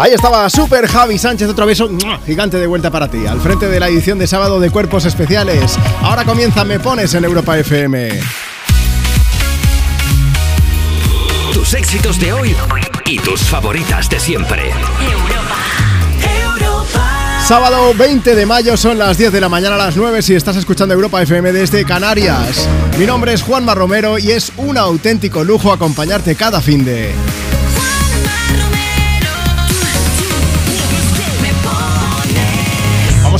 Ahí estaba Super Javi Sánchez, otro beso gigante de vuelta para ti, al frente de la edición de sábado de Cuerpos Especiales. Ahora comienza Me Pones en Europa FM. Tus éxitos de hoy y tus favoritas de siempre. Sábado 20 de mayo son las 10 de la mañana a las 9 si estás escuchando Europa FM desde Canarias. Mi nombre es Juanma Romero y es un auténtico lujo acompañarte cada fin de...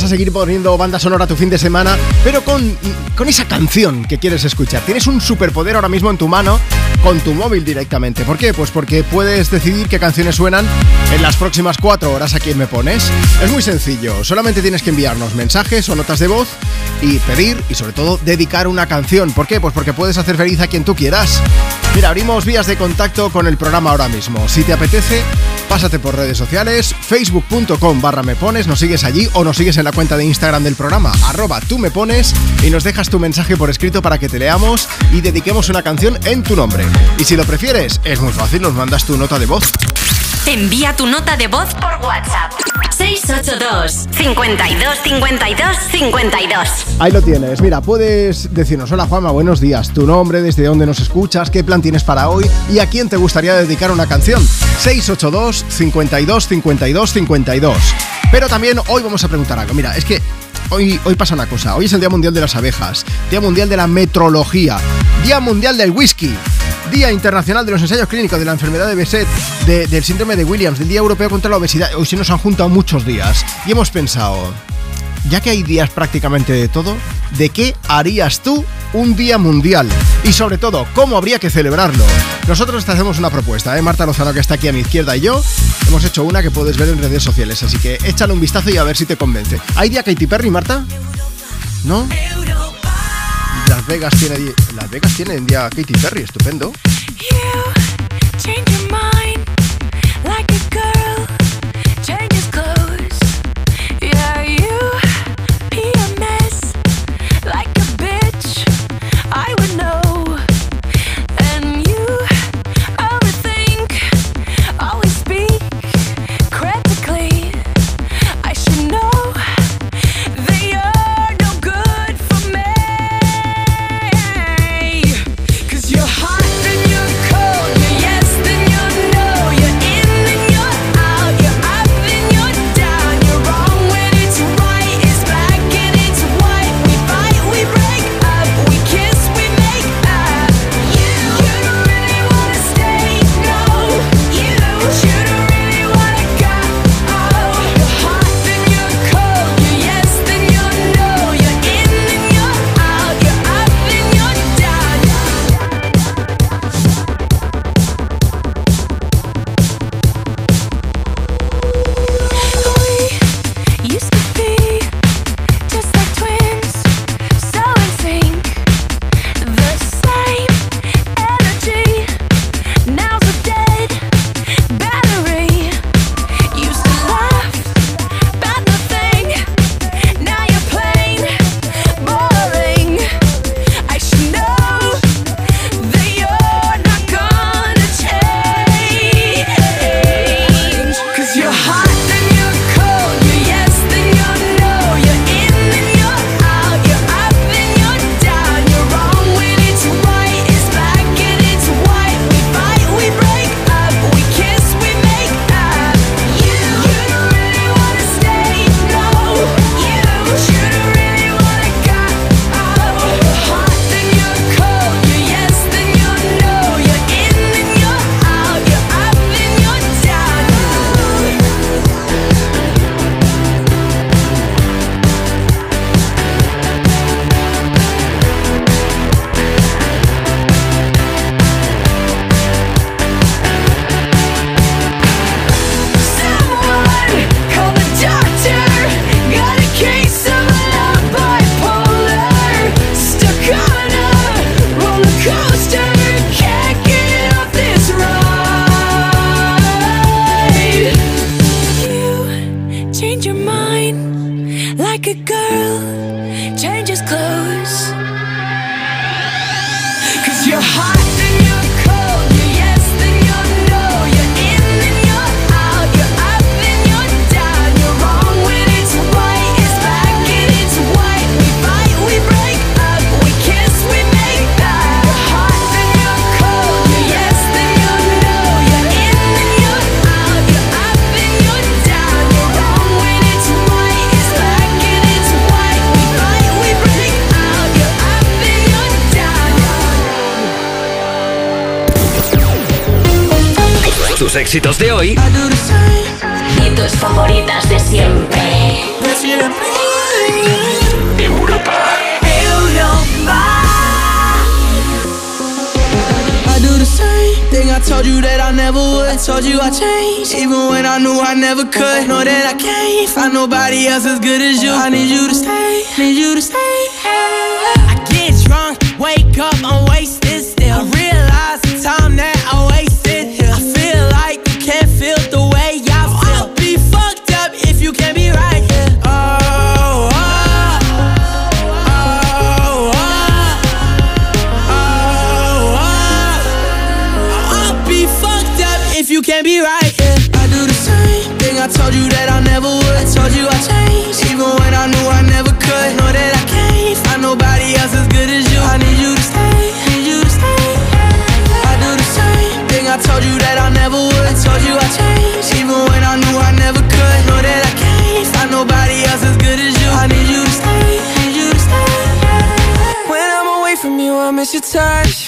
seguir poniendo banda sonora tu fin de semana, pero con, con esa canción que quieres escuchar. Tienes un superpoder ahora mismo en tu mano con tu móvil directamente. ¿Por qué? Pues porque puedes decidir qué canciones suenan en las próximas cuatro horas a quien me pones. Es muy sencillo, solamente tienes que enviarnos mensajes o notas de voz y pedir y sobre todo dedicar una canción. ¿Por qué? Pues porque puedes hacer feliz a quien tú quieras. Mira, abrimos vías de contacto con el programa ahora mismo. Si te apetece, pásate por redes sociales, facebook.com barra me pones, nos sigues allí o nos sigues en la cuenta de Instagram del programa, arroba tú me pones y nos dejas tu mensaje por escrito para que te leamos y dediquemos una canción en tu nombre. Y si lo prefieres, es muy fácil, nos mandas tu nota de voz. Envía tu nota de voz por WhatsApp. 682 52 52 52 Ahí lo tienes. Mira, puedes decirnos, hola Juanma, buenos días, tu nombre, desde dónde nos escuchas, qué plan tienes para hoy y a quién te gustaría dedicar una canción. 682 52 52 52 Pero también hoy vamos a preguntar algo. Mira, es que hoy, hoy pasa una cosa. Hoy es el Día Mundial de las Abejas, Día Mundial de la Metrología, Día Mundial del Whisky. Día Internacional de los Ensayos Clínicos de la Enfermedad de Besset, del Síndrome de Williams, del Día Europeo contra la Obesidad. Hoy se nos han juntado muchos días y hemos pensado, ya que hay días prácticamente de todo, ¿de qué harías tú un día mundial? Y sobre todo, ¿cómo habría que celebrarlo? Nosotros te hacemos una propuesta, ¿eh? Marta Lozano, que está aquí a mi izquierda, y yo hemos hecho una que puedes ver en redes sociales, así que échale un vistazo y a ver si te convence. ¿Hay día Katy Perry, Marta? ¿No? Las Vegas tiene, Las Vegas tiene en día Katy Perry, estupendo. Éxitos de hoy y tus favoritas de siempre. Europa. I do the same thing I told you that I never would. I told you I changed, even when I knew I never could. Know that I can't find nobody else as good as you. I need you to stay, need you to stay. Told you I changed, even when I knew I never could. Know that I can't find nobody else as good as you. I need you to stay, need you to stay. When I'm away from you, I miss your touch.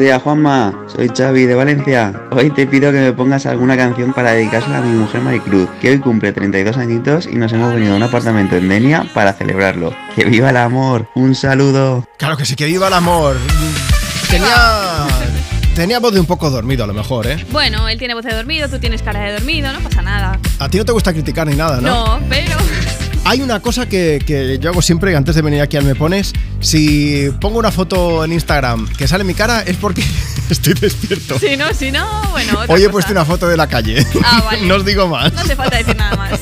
buenos días Juanma, soy Xavi de Valencia. Hoy te pido que me pongas alguna canción para dedicársela a mi mujer Maricruz, que hoy cumple 32 añitos y nos hemos venido a un apartamento en Denia para celebrarlo. ¡Que viva el amor! ¡Un saludo! Claro que sí, que viva el amor. Tenía. Tenía voz de un poco dormido a lo mejor, ¿eh? Bueno, él tiene voz de dormido, tú tienes cara de dormido, no pasa nada. A ti no te gusta criticar ni nada, ¿no? No, pero. Hay una cosa que, que yo hago siempre antes de venir aquí al Me Pones. Si pongo una foto en Instagram que sale mi cara es porque estoy despierto. Si no, si no, bueno. otra Hoy he cosa. puesto una foto de la calle. Ah, vale. no os digo más. No hace falta decir nada más.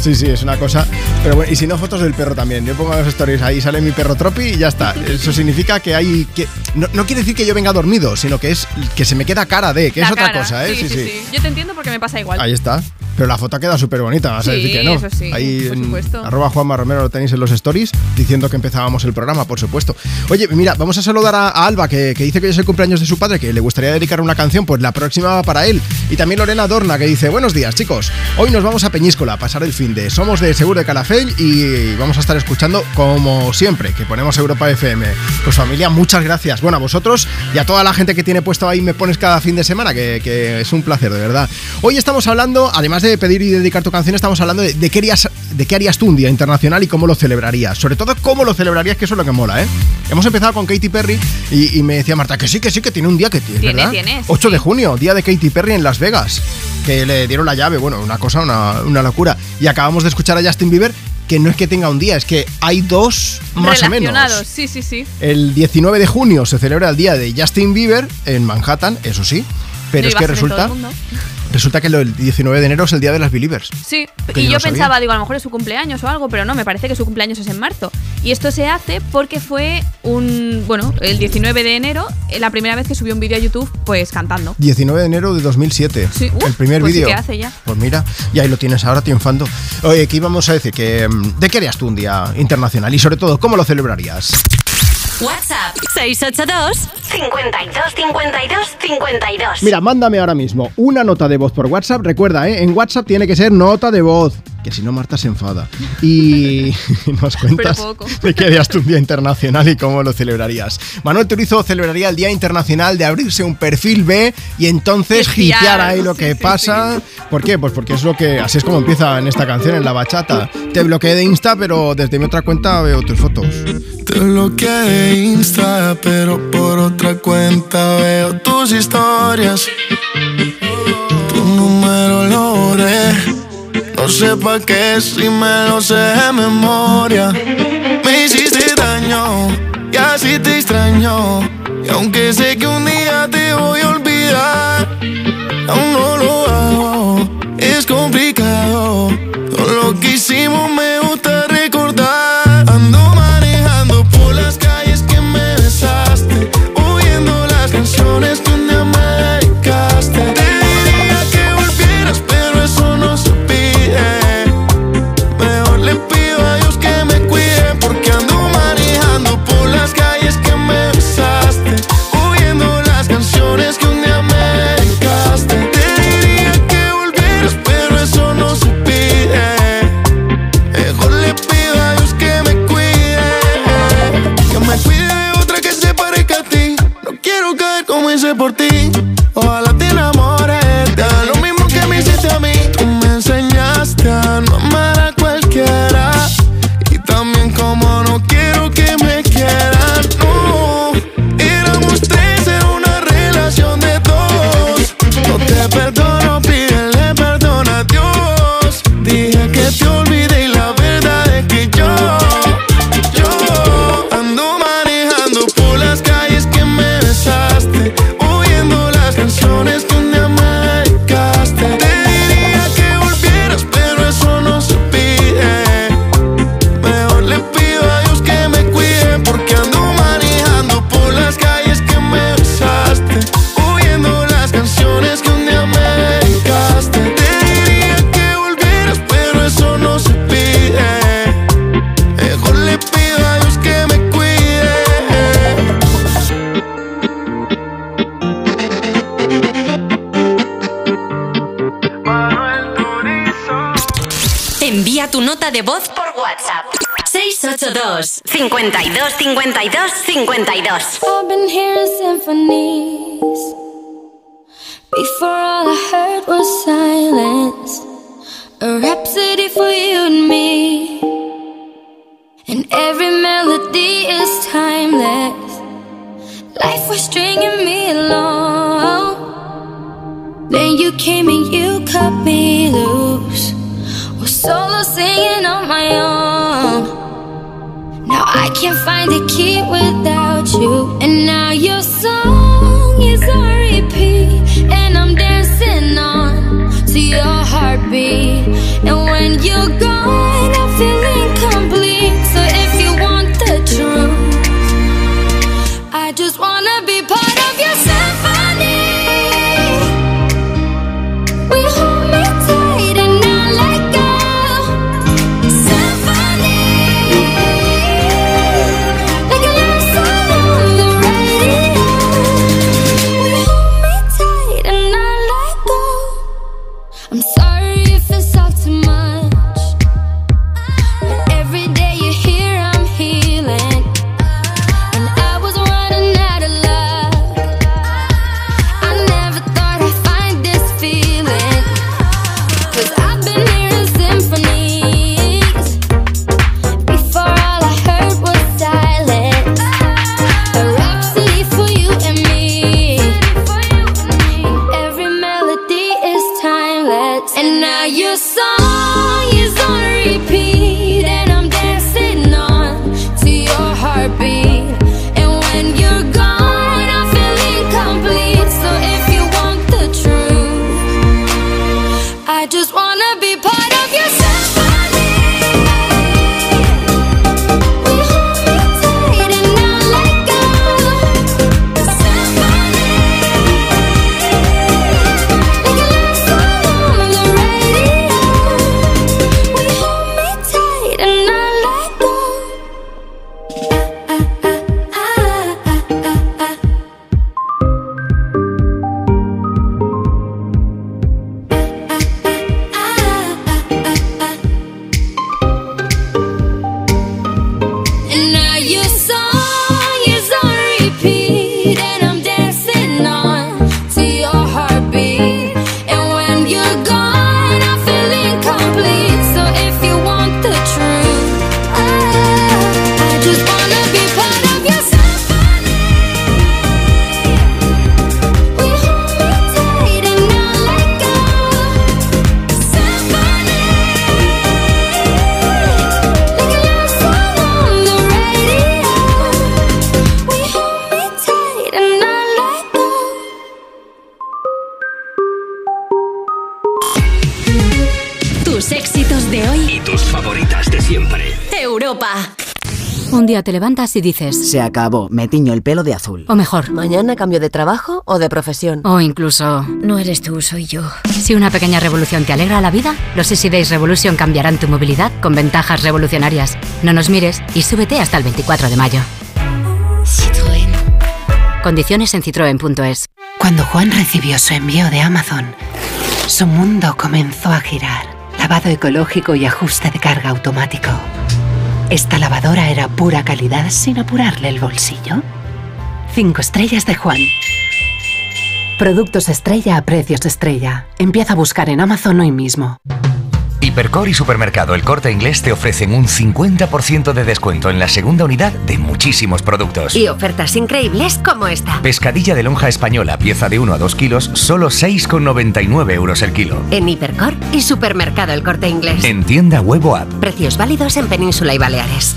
Sí, sí, es una cosa. Pero bueno, y si no, fotos del perro también. Yo pongo los stories ahí, sale mi perro Tropi y ya está. Eso significa que hay. que No, no quiere decir que yo venga dormido, sino que es que se me queda cara de, que La es otra cara. cosa, ¿eh? Sí, sí, sí. Yo te entiendo porque me pasa igual. Ahí está. Pero la foto ha quedado súper bonita, vas a decir que no. eso sí, Ahí por supuesto. arroba Juanma Romero lo tenéis en los stories diciendo que empezábamos el programa, por supuesto. Oye, mira, vamos a saludar a, a Alba, que, que dice que hoy es el cumpleaños de su padre, que le gustaría dedicar una canción, pues la próxima va para él. Y también Lorena Dorna, que dice, buenos días, chicos. Hoy nos vamos a Peñíscola a pasar el fin de. Somos de Seguro de Calafell y vamos a estar escuchando como siempre, que ponemos Europa FM. Pues familia, muchas gracias. Bueno, a vosotros y a toda la gente que tiene puesto ahí me pones cada fin de semana, que, que es un placer, de verdad. Hoy estamos hablando, además de pedir y dedicar tu canción, estamos hablando de, de qué harías, de qué harías tú un día internacional y cómo lo celebrarías. Sobre todo cómo lo celebrarías, que eso es lo que mola, ¿eh? Hemos empezado con Katy Perry y, y me decía Marta que sí, que sí, que tiene un día que tiene, Tiene, ¿verdad? tiene, 8 de junio, día de Katy Perry en Las Vegas, que le dieron la llave, bueno, una cosa, una, una locura. Y acabamos de escuchar a Justin Bieber, que no es que tenga un día, es que hay dos más o menos. Sí, sí, sí. El 19 de junio se celebra el día de Justin Bieber en Manhattan, eso sí. Pero No es que resulta, resulta que el 19 de enero es el día de las Believers. Sí, y yo pensaba, digo, a lo mejor es su cumpleaños o algo, pero no, me parece que su cumpleaños es en marzo. Y esto se hace porque fue un, bueno, el 19 de enero, eh, la primera vez que subió un vídeo a YouTube, pues cantando. 19 de enero de 2007. Sí, el primer pues sí vídeo. que hace ya. Pues mira, y ahí lo tienes ahora triunfando. Oye, ¿qué íbamos a decir? Que, mm, ¿De qué harías tú un día internacional? Y sobre todo, ¿cómo lo celebrarías? WhatsApp 682 52 52 52. Mira, mándame ahora mismo una nota de voz por WhatsApp. Recuerda, ¿eh? en WhatsApp tiene que ser nota de voz. Que si no, Marta se enfada. Y nos cuentas de qué harías tú un día internacional y cómo lo celebrarías. Manuel Turizo celebraría el Día Internacional de abrirse un perfil B y entonces hipear ahí lo Sí, que sí, pasa. ¿Por qué? Pues porque es lo que. Así es como empieza en esta canción, en la bachata. Te bloqueé de Insta, pero desde mi otra cuenta veo tus fotos. Te bloqueé de Insta, pero por otra cuenta veo tus historias. Tu número lo borré. No sé pa' qué si me lo sé de memoria. Me hiciste daño y así te extraño. Y aunque sé que un día te voy a olvidar, aún no lo 52 52 52. I've been hearing symphonies. Before all I heard was silence. A rhapsody for you and me. And every melody is timeless. Life was stringing me along. Then you came and you cut me loose. Was solo singing on my own. Now I can't find the key without you. And now your song is on repeat. And I'm dancing on to your heartbeat. And when you día te levantas y dices... Se acabó, me tiño el pelo de azul. O mejor... Mañana cambio de trabajo o de profesión. O incluso... No eres tú, soy yo. Si una pequeña revolución te alegra la vida, los Easy Days Revolution cambiarán tu movilidad con ventajas revolucionarias. No nos mires y súbete hasta el 24 de mayo. Citroën. Condiciones en citroen.es. Cuando Juan recibió su envío de Amazon, su mundo comenzó a girar. Lavado ecológico y ajuste de carga automático. Esta lavadora era pura calidad sin apurarle el bolsillo. Cinco estrellas de Juan. Productos estrella a precios estrella. Empieza a buscar en Amazon hoy mismo. Hipercor y Supermercado El Corte Inglés te ofrecen un 50% de descuento en la segunda unidad de muchísimos productos. Y ofertas increíbles como esta. Pescadilla de lonja española, pieza de 1 a 2 kilos, solo 6,99 euros el kilo. En Hipercor y Supermercado El Corte Inglés. En tienda web o app. Precios válidos en Península y Baleares.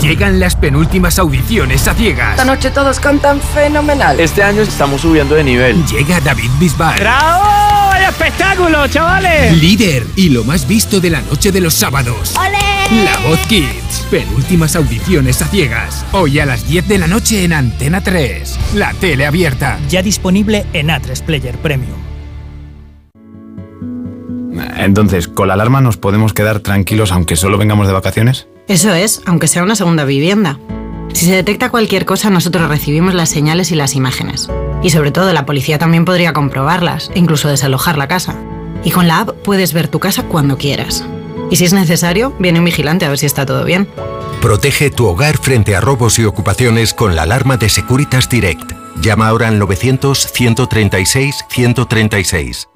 Llegan las penúltimas audiciones a ciegas. Esta noche todos cantan fenomenal. Este año estamos subiendo de nivel. Llega David Bisbal. ¡Bravo! ¡Vaya espectáculo, chavales! Líder y lo más visto de la noche de los sábados. ¡Ole! La Voz Kids. Penúltimas audiciones a ciegas. Hoy a las 10 de la noche en Antena 3. La tele abierta. Ya disponible en A3 Player Premium. Entonces, ¿con la alarma nos podemos quedar tranquilos aunque solo vengamos de vacaciones? Eso es, aunque sea una segunda vivienda. Si se detecta cualquier cosa, nosotros recibimos las señales y las imágenes. Y sobre todo, la policía también podría comprobarlas incluso desalojar la casa. Y con la app puedes ver tu casa cuando quieras. Y si es necesario, viene un vigilante a ver si está todo bien. Protege tu hogar frente a robos y ocupaciones con la alarma de Securitas Direct. Llama ahora al 900-136-136.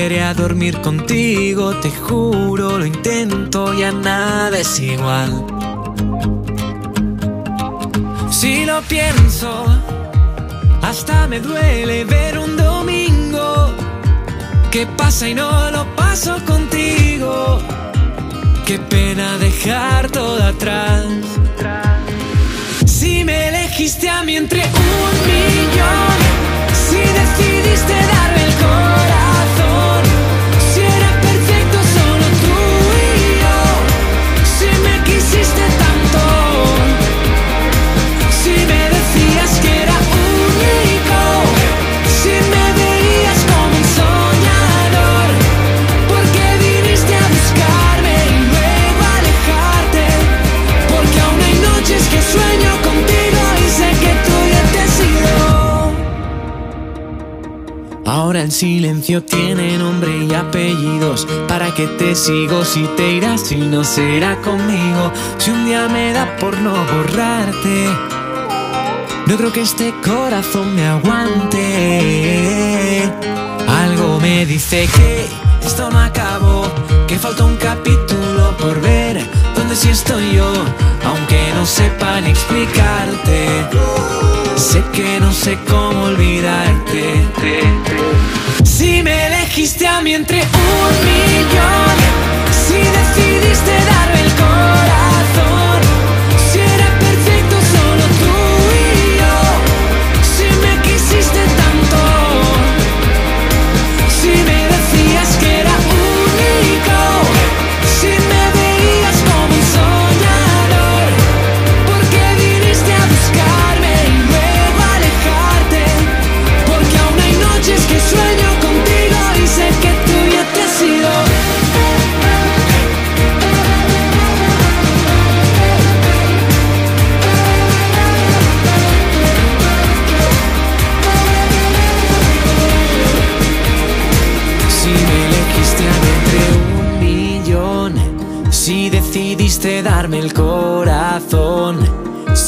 Volveré dormir contigo, te juro, lo intento, ya nada es igual. Si lo pienso, hasta me duele ver un domingo que pasa y no lo paso contigo. Qué pena dejar todo atrás. Si me elegiste a mí entre un millón, si decidiste darme el corazón, Ahora el silencio tiene nombre y apellidos. ¿Para qué te sigo si te irás si no será conmigo? Si un día me da por no borrarte, no creo que este corazón me aguante. Algo me dice que esto no acabó, que falta un capítulo por ver. Sí estoy yo, aunque no sepan explicarte. Sé que no sé cómo olvidarte. Si me elegiste a mí entre un millón, si decidiste darme el corazón,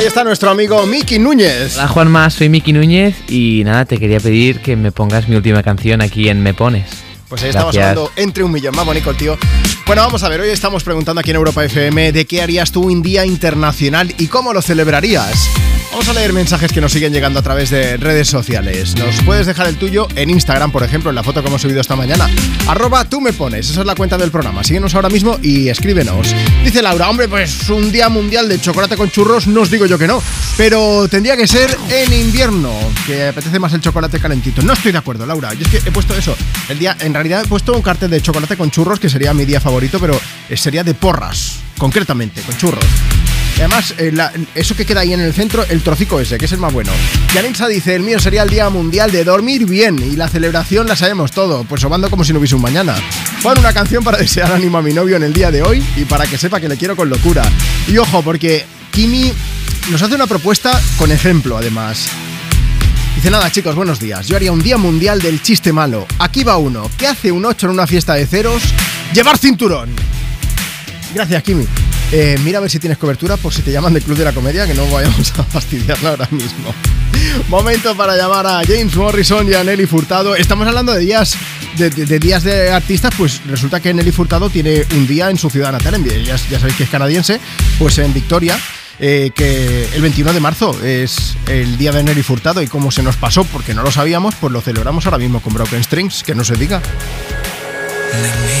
Ahí está nuestro amigo Miki Núñez. Hola Juanma, soy Miki Núñez y nada, te quería pedir que me pongas mi última canción aquí en Me Pones. Pues ahí estamos Gracias. hablando entre un millón. Más bonito el tío. Bueno, vamos a ver. Hoy estamos preguntando aquí en Europa FM de qué harías tú un día internacional y cómo lo celebrarías. Vamos a leer mensajes que nos siguen llegando a través de redes sociales. Nos puedes dejar el tuyo en Instagram, por ejemplo, en la foto que hemos subido esta mañana. Arroba tú me pones. Esa es la cuenta del programa. Síguenos ahora mismo y escríbenos. Dice Laura, hombre, pues un día mundial de chocolate con churros, no os digo yo que no. Pero tendría que ser en invierno, que apetece más el chocolate calentito. No estoy de acuerdo, Laura. Yo es que he puesto eso. El día, en realidad he puesto un cartel de chocolate con churros, que sería mi día favorito, pero sería de porras, concretamente, con churros. Además, eh, eso que queda ahí en el centro, el trocico ese, que es el más bueno. Yaninsa dice, el mío sería el Día Mundial de Dormir Bien y la celebración la sabemos todo, pues sobando como si no hubiese un mañana. Pon una canción para desear ánimo a mi novio en el día de hoy y para que sepa que le quiero con locura. Y ojo, porque Kimi nos hace una propuesta con ejemplo, además. Dice nada chicos, buenos días. Yo haría un día mundial del chiste malo. Aquí va uno. ¿Qué hace un 8 en una fiesta de ceros? Llevar cinturón. Gracias, Kimi. Eh, mira a ver si tienes cobertura por si te llaman del Club de la Comedia, que no vayamos a fastidiarla ahora mismo. Momento para llamar a James Morrison y a Nelly Furtado. Estamos hablando de días de, días de artistas, pues resulta que Nelly Furtado tiene un día en su ciudad natal, en, ya, ya sabéis que es canadiense, pues en Victoria. eh, que el 21 de marzo es el día de Nelly Furtado y como se nos pasó porque no lo sabíamos, pues lo celebramos ahora mismo con Broken Strings, que no se diga. Let me.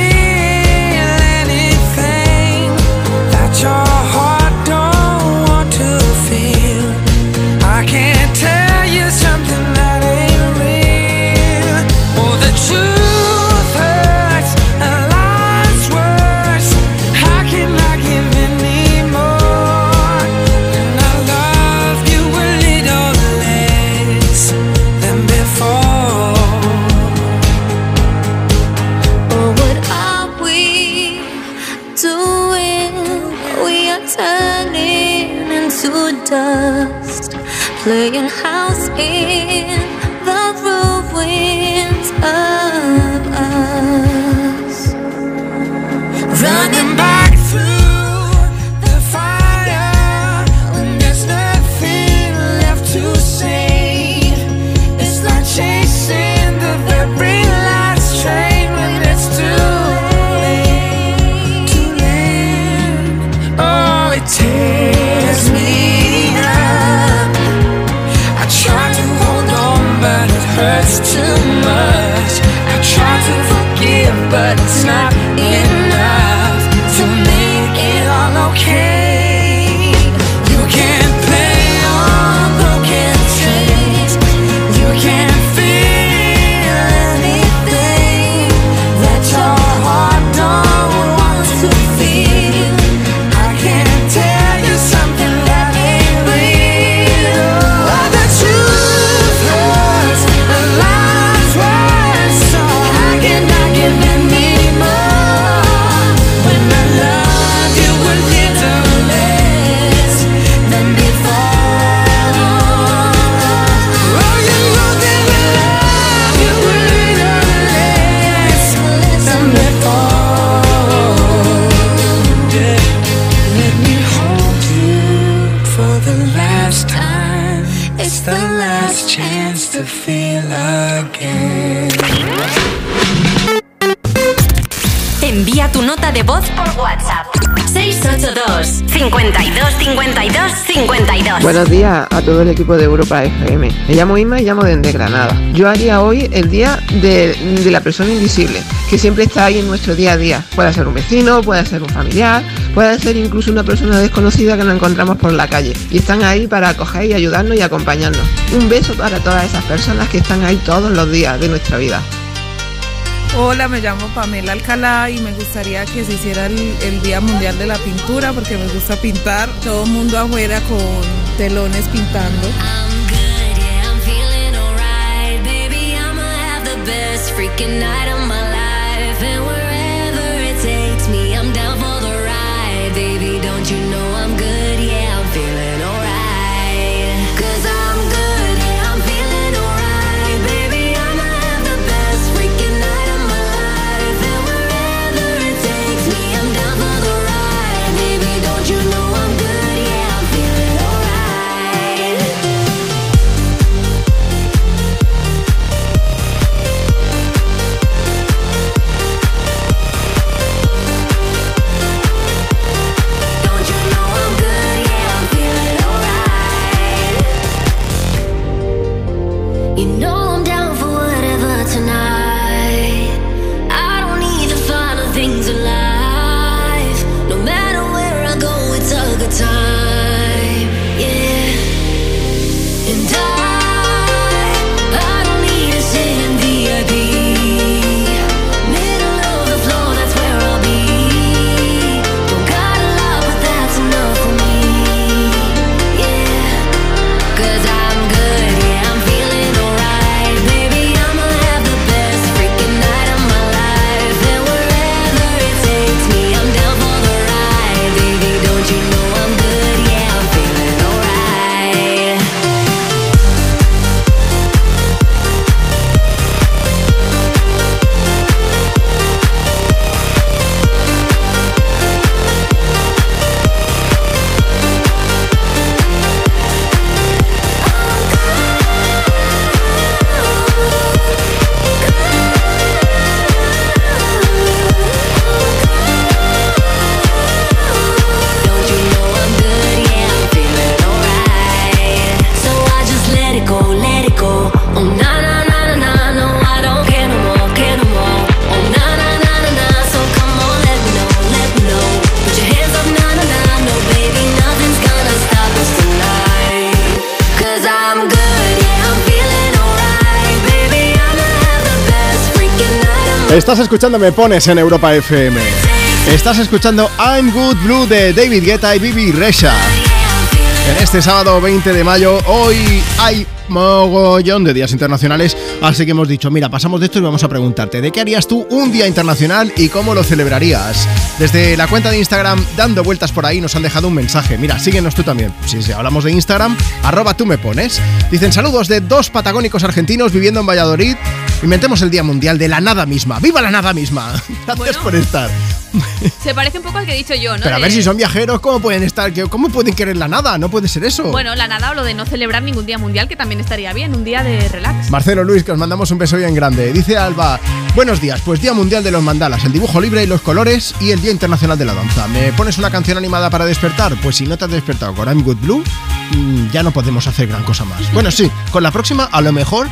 52 52 52. Buenos días a todo el equipo de Europa FM. Me llamo Ima y llamo desde Granada. Yo haría hoy el día de, de, la persona invisible, que siempre está ahí en nuestro día a día. Puede ser un vecino, puede ser un familiar, puede ser incluso una persona desconocida que nos encontramos por la calle. Y están ahí para acoger y ayudarnos y acompañarnos. Un beso para todas esas personas que están ahí todos los días de nuestra vida. Hola, me llamo Pamela Alcalá y me gustaría que se hiciera el, Día Mundial de la Pintura porque me gusta pintar. Todo el mundo afuera con telones pintando. Estás escuchando Me Pones en Europa FM. Estás escuchando I'm Good Blue de David Guetta y Bibi Resha. En este sábado 20 de mayo, hoy hay mogollón de días internacionales, así que hemos dicho, mira, pasamos de esto y vamos a preguntarte, ¿de qué harías tú un día internacional y cómo lo celebrarías? Desde la cuenta de Instagram, dando vueltas por ahí, nos han dejado un mensaje. Mira, síguenos tú también. Si hablamos de Instagram, arroba tú me pones. Dicen saludos de dos patagónicos argentinos viviendo en Valladolid Inventemos el Día Mundial de la Nada Misma. ¡Viva la Nada Misma! Gracias Bueno. por estar. Se parece un poco al que he dicho yo, ¿no? Pero a De- ver si son viajeros, ¿cómo pueden estar? ¿Qué- ¿Cómo pueden querer la nada? No puede ser eso. Bueno, la nada o lo de no celebrar ningún día mundial, que también estaría bien, un día de relax. Marcelo Luis, que os mandamos un beso bien grande. Dice Alba, buenos días, pues Día Mundial de los Mandalas, el dibujo libre y los colores y el Día Internacional de la Danza. ¿Me pones una canción animada para despertar? Pues si no te has despertado con I'm Good Blue, mm, ya no podemos hacer gran cosa más. Bueno, sí, con la próxima a lo mejor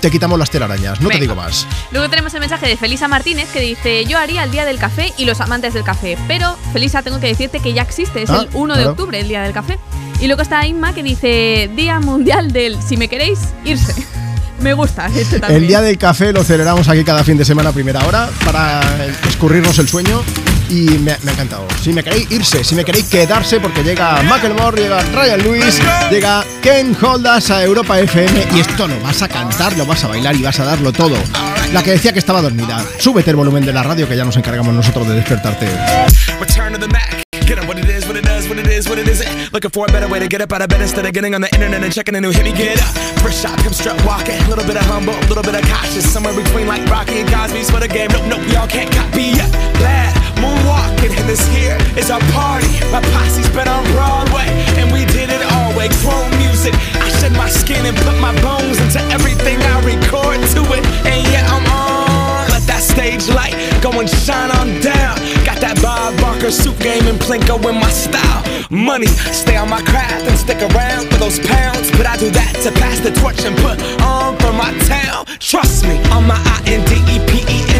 te quitamos las telarañas, no te digo más. Luego tenemos el mensaje de Felisa Martínez que dice: Yo haría el día del café y los amantes del café. Pero, Felisa, tengo que decirte que ya existe, es Ah, el 1 de claro. octubre, el día del café. Y luego está Inma que dice: Día mundial del si me queréis, irse. me gusta este también. El Día del Café lo celebramos aquí cada fin de semana a primera hora para escurrirnos el sueño y me, me ha encantado. Si me queréis irse, si me queréis quedarse porque llega Macklemore, llega Ryan Lewis, llega Ken Holdas a Europa FM y esto lo vas a cantar, lo vas a bailar y vas a darlo todo. La que decía que estaba dormida, súbete el volumen de la radio que ya nos encargamos nosotros de despertarte. Get up what it is, what it does, what it is. Looking for a better way to get up out of bed instead of getting on the internet and checking a new hit. Me get up. First shot, come strut walking. A little bit of humble, a little bit of cautious. Somewhere between like Rocky and Cosby's for the game. Nope, nope, y'all can't copy yet. Glad moonwalking, and this here is our party. My posse's been on Broadway, and we did it all way. Chrome music. I shed my skin and put my bones into everything I record to it. And yeah, I'm on. Let that stage light go and shine on down. Got that Bob Barker suit game and Plinko in my style. Money, stay on my craft and stick around for those pounds. But I do that to pass the torch and put on for my town. Trust me, on my I N D E P E N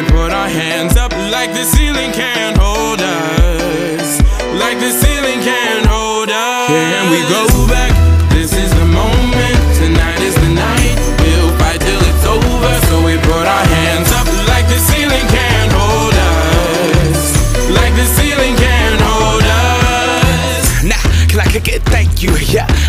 We put our hands up like the ceiling can't hold us. Like the ceiling can't hold us. Here we go back.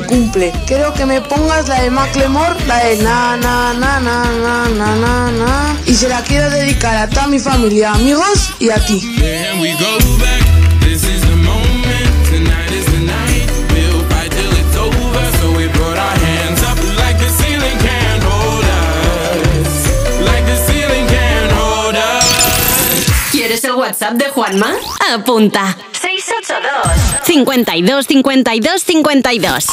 incumple. Quiero que me pongas la de Macklemore, la de na na na na na na na na. Y se la quiero dedicar a toda mi familia, amigos y a ti. ¿Quieres el WhatsApp de Juanma? Apunta. 682 52 52 52.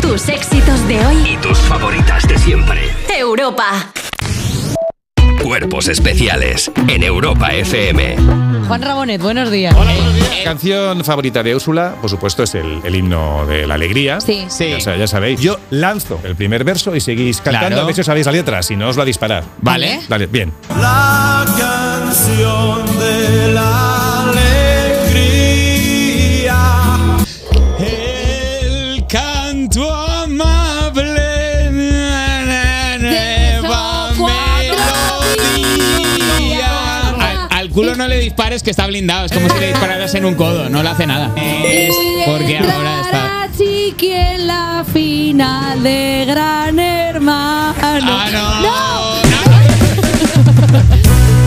Tus éxitos de hoy. Y tus favoritas de siempre. Europa. Cuerpos especiales en Europa FM. Juan Rabonet, buenos días. Canción favorita de Úrsula, por supuesto, es el, el himno de la alegría. Sí. Sí. O sea, ya sabéis. Yo lanzo el primer verso y seguís cantando. Claro. A ver si os sabéis la letra, si no os va a disparar. Vale. Dale, bien. La canción de la culo no le dispares que está blindado. Es como si le dispararas en un codo. No le hace nada. Es porque ahora está. Chiqui en la final de Gran Hermano. Ah,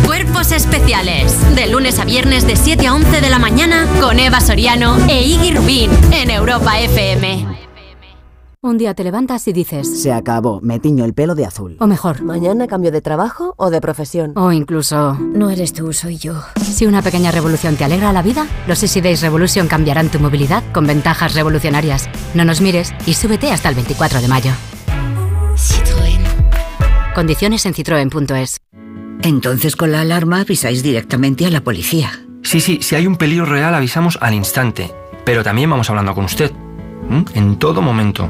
Cuerpos especiales. De lunes a viernes de 7 a 11 de la mañana con Eva Soriano e Iggy Rubín en Europa FM. Un día te levantas y dices, Se acabó, me tiño el pelo de azul. o mejor, Mañana cambio de trabajo o de profesión. o incluso, No eres tú, soy yo. si una pequeña revolución te alegra la vida, los Easy Days Revolution cambiarán tu movilidad con ventajas revolucionarias. No nos mires y súbete hasta el 24 de mayo. Condiciones en citroen.es. Entonces con la alarma avisáis directamente a la policía. Sí, sí, si hay un peligro real avisamos al instante, pero también vamos hablando con usted, ¿m? en todo momento.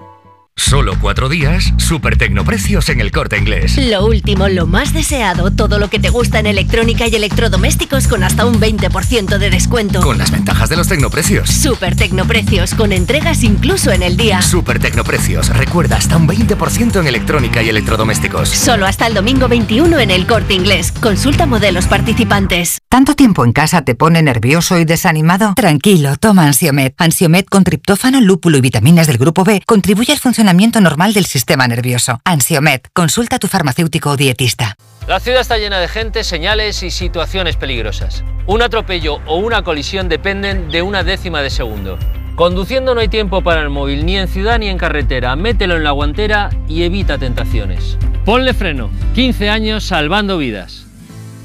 Solo cuatro días, super tecnoprecios en el corte inglés. Lo último, lo más deseado, todo lo que te gusta en electrónica y electrodomésticos con hasta un 20% de descuento. Con las ventajas de los tecnoprecios. Super Tecnoprecios, con entregas incluso en el día. Super tecnoprecios. Recuerda hasta un 20% en electrónica y electrodomésticos. Solo hasta el domingo 21 en el corte inglés. Consulta modelos participantes. ¿Tanto tiempo en casa te pone nervioso y desanimado? Tranquilo, toma Ansiomed. Ansiomed con triptófano, lúpulo y vitaminas del grupo B contribuye al funcionamiento normal del sistema nervioso. Ansiomed, consulta a tu farmacéutico o dietista. La ciudad está llena de gente, señales y situaciones peligrosas. Un atropello o una colisión dependen de una décima de segundo. Conduciendo no hay tiempo para el móvil, ni en ciudad ni en carretera. Mételo en la guantera y evita tentaciones. Ponle freno. 15 años salvando vidas.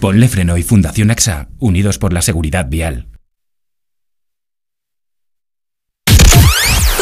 Ponle Freno y Fundación AXA, unidos por la seguridad vial.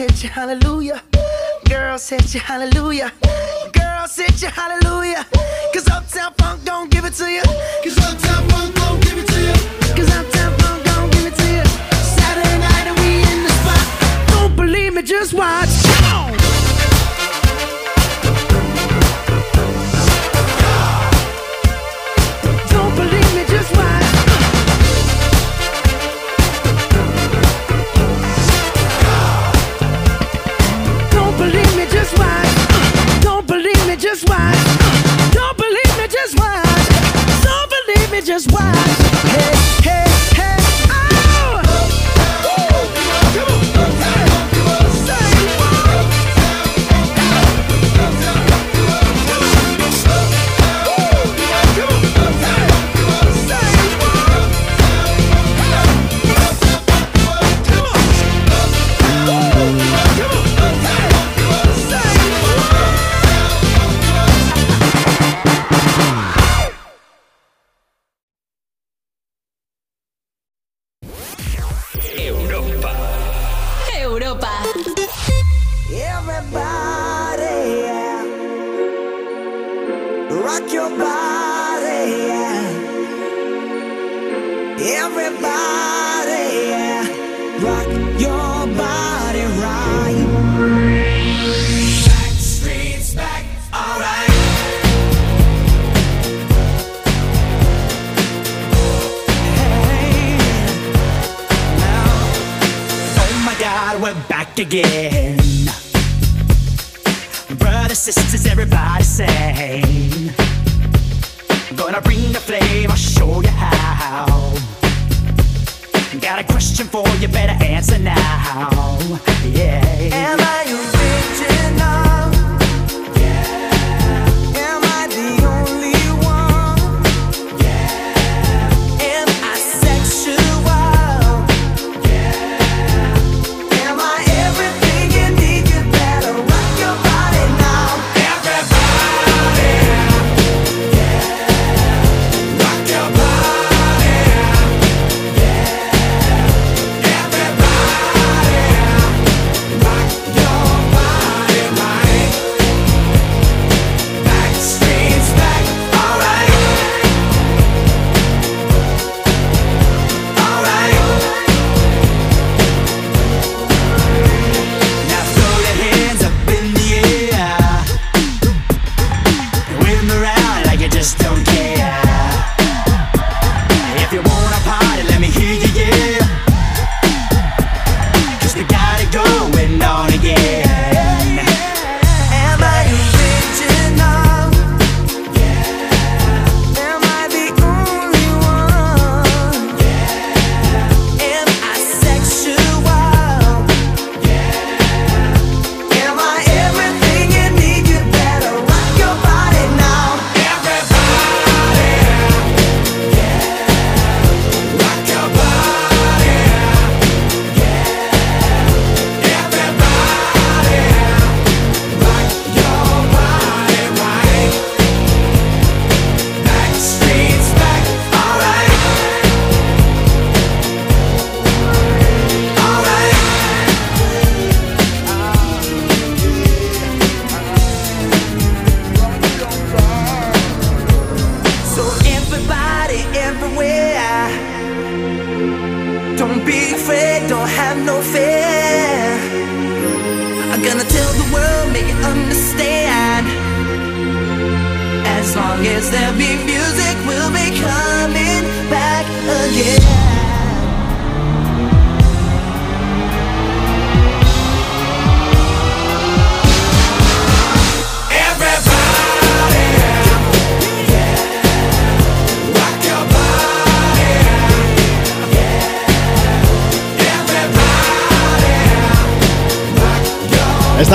Hit you, hallelujah. Girls hit you, hallelujah. Girls hit you, hallelujah. Cause Uptown Funk don't give it to you. Cause Uptown Funk don't give it to you. Just watch. Hey, Everybody. Rock your body right. Back streets back, alright. Hey, now, oh my God, we're back again. Brothers, sisters, everybody sing. Gonna bring the flame, I'll show you how. Got a question for you, better answer now. Yeah.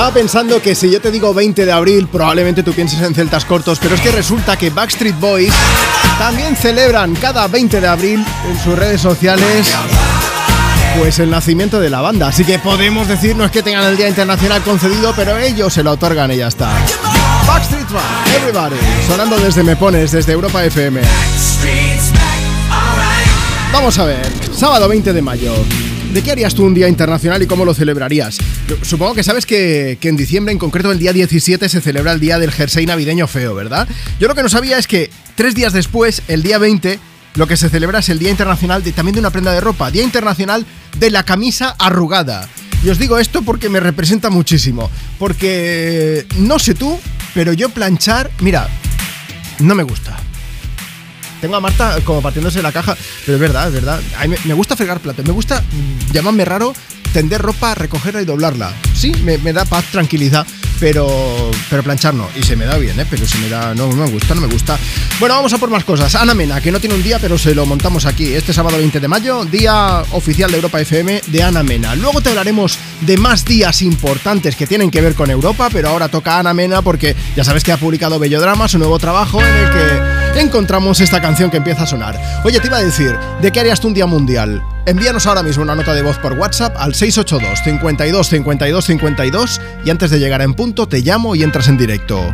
Estaba pensando que si yo te digo 20 de abril, probablemente tú pienses en celtas cortos, pero es que resulta que Backstreet Boys también celebran cada 20 de abril en sus redes sociales pues el nacimiento de la banda. Así que podemos decir, no es que tengan el Día Internacional concedido, pero ellos se lo otorgan y ya está. Backstreet Boys, everybody, sonando desde Me Pones, desde Europa FM. Vamos a ver, sábado 20 de mayo. ¿De qué harías tú un día internacional y cómo lo celebrarías? Supongo que sabes que, que en diciembre, en concreto el día 17, se celebra el día del jersey navideño feo, ¿verdad? Yo lo que no sabía es que tres días después, el día 20, lo que se celebra es el Día Internacional de, también de una prenda de ropa, Día Internacional de la camisa arrugada. Y os digo esto porque me representa muchísimo. Porque no sé tú, pero yo planchar, mira, no me gusta. Tengo a Marta como partiéndose la caja, pero es verdad, es verdad. A me, gusta fregar platos, me gusta, mm, llamarme raro, tender ropa, recogerla y doblarla. Sí, me, da paz, tranquilidad, pero, pero planchar no. Y se me da bien, ¿eh? Pero se me da, no, no me gusta, no me gusta. Bueno, vamos a por más cosas. Ana Mena, que no tiene un día, pero se lo montamos aquí. Este sábado 20 de mayo, día oficial de Europa FM de Ana Mena. Luego te hablaremos de más días importantes que tienen que ver con Europa, pero ahora toca Ana Mena porque ya sabes que ha publicado Bellodrama, su nuevo trabajo en el que encontramos esta canción que empieza a sonar. Oye, te iba a decir, ¿de qué harías tú un día mundial? Envíanos ahora mismo una nota de voz por WhatsApp al 682 52 52 52 y antes de llegar en punto te llamo y entras en directo.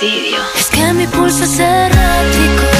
Fastidio. Es que mi pulso es errático.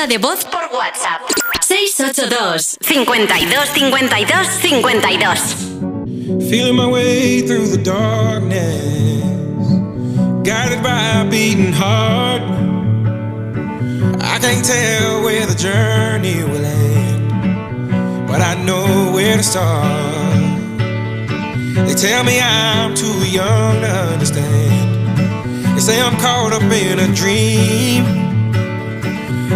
Nota de voz por WhatsApp. 682 52 52 52 Feeling my way through the darkness, guided by a beating heart. I can't tell where the journey will end, but I know where to start. They tell me I'm too young to understand. They say I'm caught up in a dream.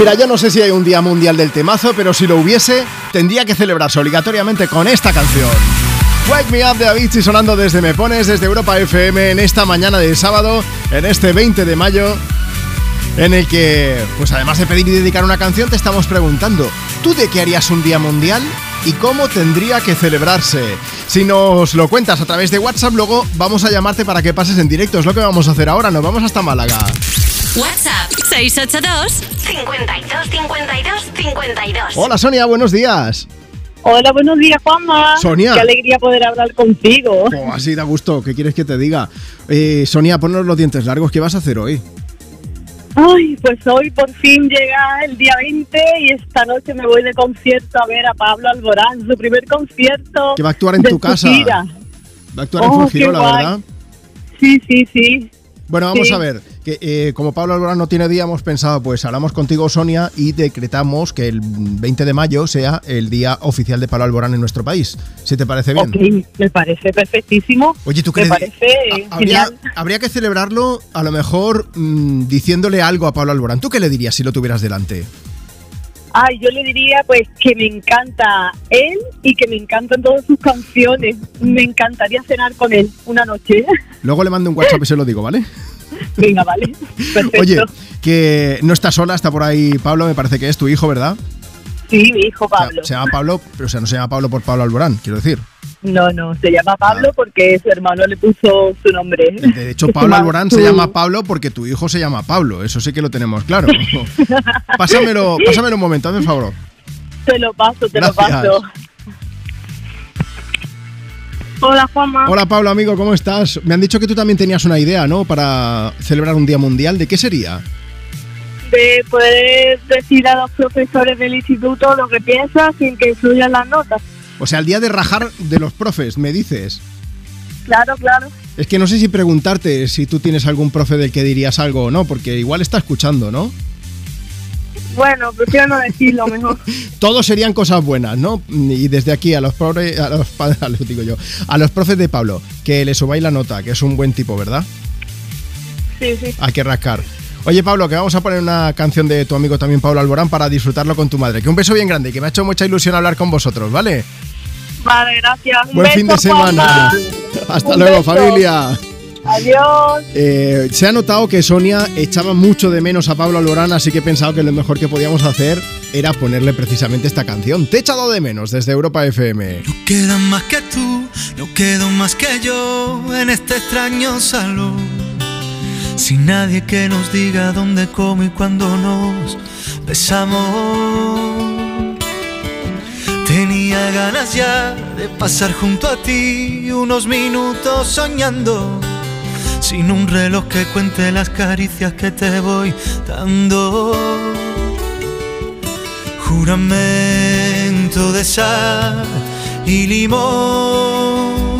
Mira, yo no sé si hay un día mundial del temazo, pero si lo hubiese, tendría que celebrarse obligatoriamente con esta canción. Wake Me Up de Avicii sonando desde Me Pones, desde Europa FM, en esta mañana de sábado, en este 20 de mayo, en el que, pues además de pedir y dedicar una canción, te estamos preguntando, ¿tú de qué harías un día mundial? ¿Y cómo tendría que celebrarse? Si nos lo cuentas a través de WhatsApp, luego vamos a llamarte para que pases en directo. Es lo que vamos a hacer ahora. Nos vamos hasta Málaga. WhatsApp 682 52 52 52. Hola Sonia, buenos días. Hola, buenos días, Juanma. Sonia. Qué alegría poder hablar contigo. Oh, así da gusto. ¿Qué quieres que te diga? Eh, Sonia, ponnos los dientes largos. ¿Qué vas a hacer hoy? Ay, pues hoy por fin llega el día 20 y esta noche me voy de concierto a ver a Pablo Alborán, su primer concierto. Que va a actuar en tu casa. gira. Va a actuar en Oh, qué guay. ¿verdad? Sí, sí, sí. Bueno, vamos Sí. a ver, que eh, como Pablo Alborán no tiene día, hemos pensado, pues hablamos contigo, Sonia, y decretamos que el 20 de mayo sea el día oficial de Pablo Alborán en nuestro país. Si te parece bien. Ok, me parece perfectísimo. Oye, ¿tú Me crees? parece Habría, genial. habría que celebrarlo, a lo mejor, mm, diciéndole algo a Pablo Alborán. ¿Tú qué le dirías si lo tuvieras delante? Ay, yo le diría pues que me encanta él y que me encantan todas sus canciones. Me encantaría cenar con él una noche. Luego le mando un WhatsApp y se lo digo, ¿vale? Venga, vale. Perfecto. Oye, que no está sola, está por ahí Pablo, me parece que es tu hijo, ¿verdad? Sí, mi hijo O sea, Pablo. se llama Pablo, pero o sea, no se llama Pablo por Pablo Alborán, quiero decir. No, no, se llama Pablo porque su hermano le puso su nombre. De hecho, Pablo Alborán se llama Pablo porque tu hijo se llama Pablo, eso sí que lo tenemos claro. pásamelo, pásamelo un momento, hazme un favor. Te lo paso, te Gracias. lo paso. Hola, Juanma. Hola Pablo, amigo, ¿cómo estás? Me han dicho que tú también tenías una idea, ¿no? Para celebrar un día mundial. ¿De qué sería? De poder decir a los profesores del instituto lo que piensas sin que influyan las notas. O sea, el día de rajar de los profes, me dices. Claro, claro. Es que no sé si preguntarte si tú tienes algún profe del que dirías algo o no, porque igual está escuchando, ¿no? Bueno, prefiero no decirlo mejor. Todos serían cosas buenas, ¿no? Y desde aquí a los, profe- a los, pa- a los- digo yo, a los profes de Pablo, que le subáis la nota, que es un buen tipo, ¿verdad? Sí, sí. Hay que rascar. Oye, Pablo, que vamos a poner una canción de tu amigo también, Pablo Alborán, para disfrutarlo con tu madre. Que un beso bien grande, que me ha hecho mucha ilusión hablar con vosotros, ¿vale? Vale, gracias. Un Buen beso, fin de semana. Hasta Un luego, beso. familia. Adiós. Eh, se ha notado que Sonia echaba mucho de menos a Pablo Alborán, así que he pensado que lo mejor que podíamos hacer era ponerle precisamente esta canción. Te he echado de menos desde Europa FM. Quedan más que tú, no quedo más que yo en este extraño salón. Sin nadie que nos diga dónde, cómo y cuándo nos besamos. Tenía ganas ya de pasar junto a ti unos minutos soñando. Sin un reloj que cuente las caricias que te voy dando. Juramento de sal y limón.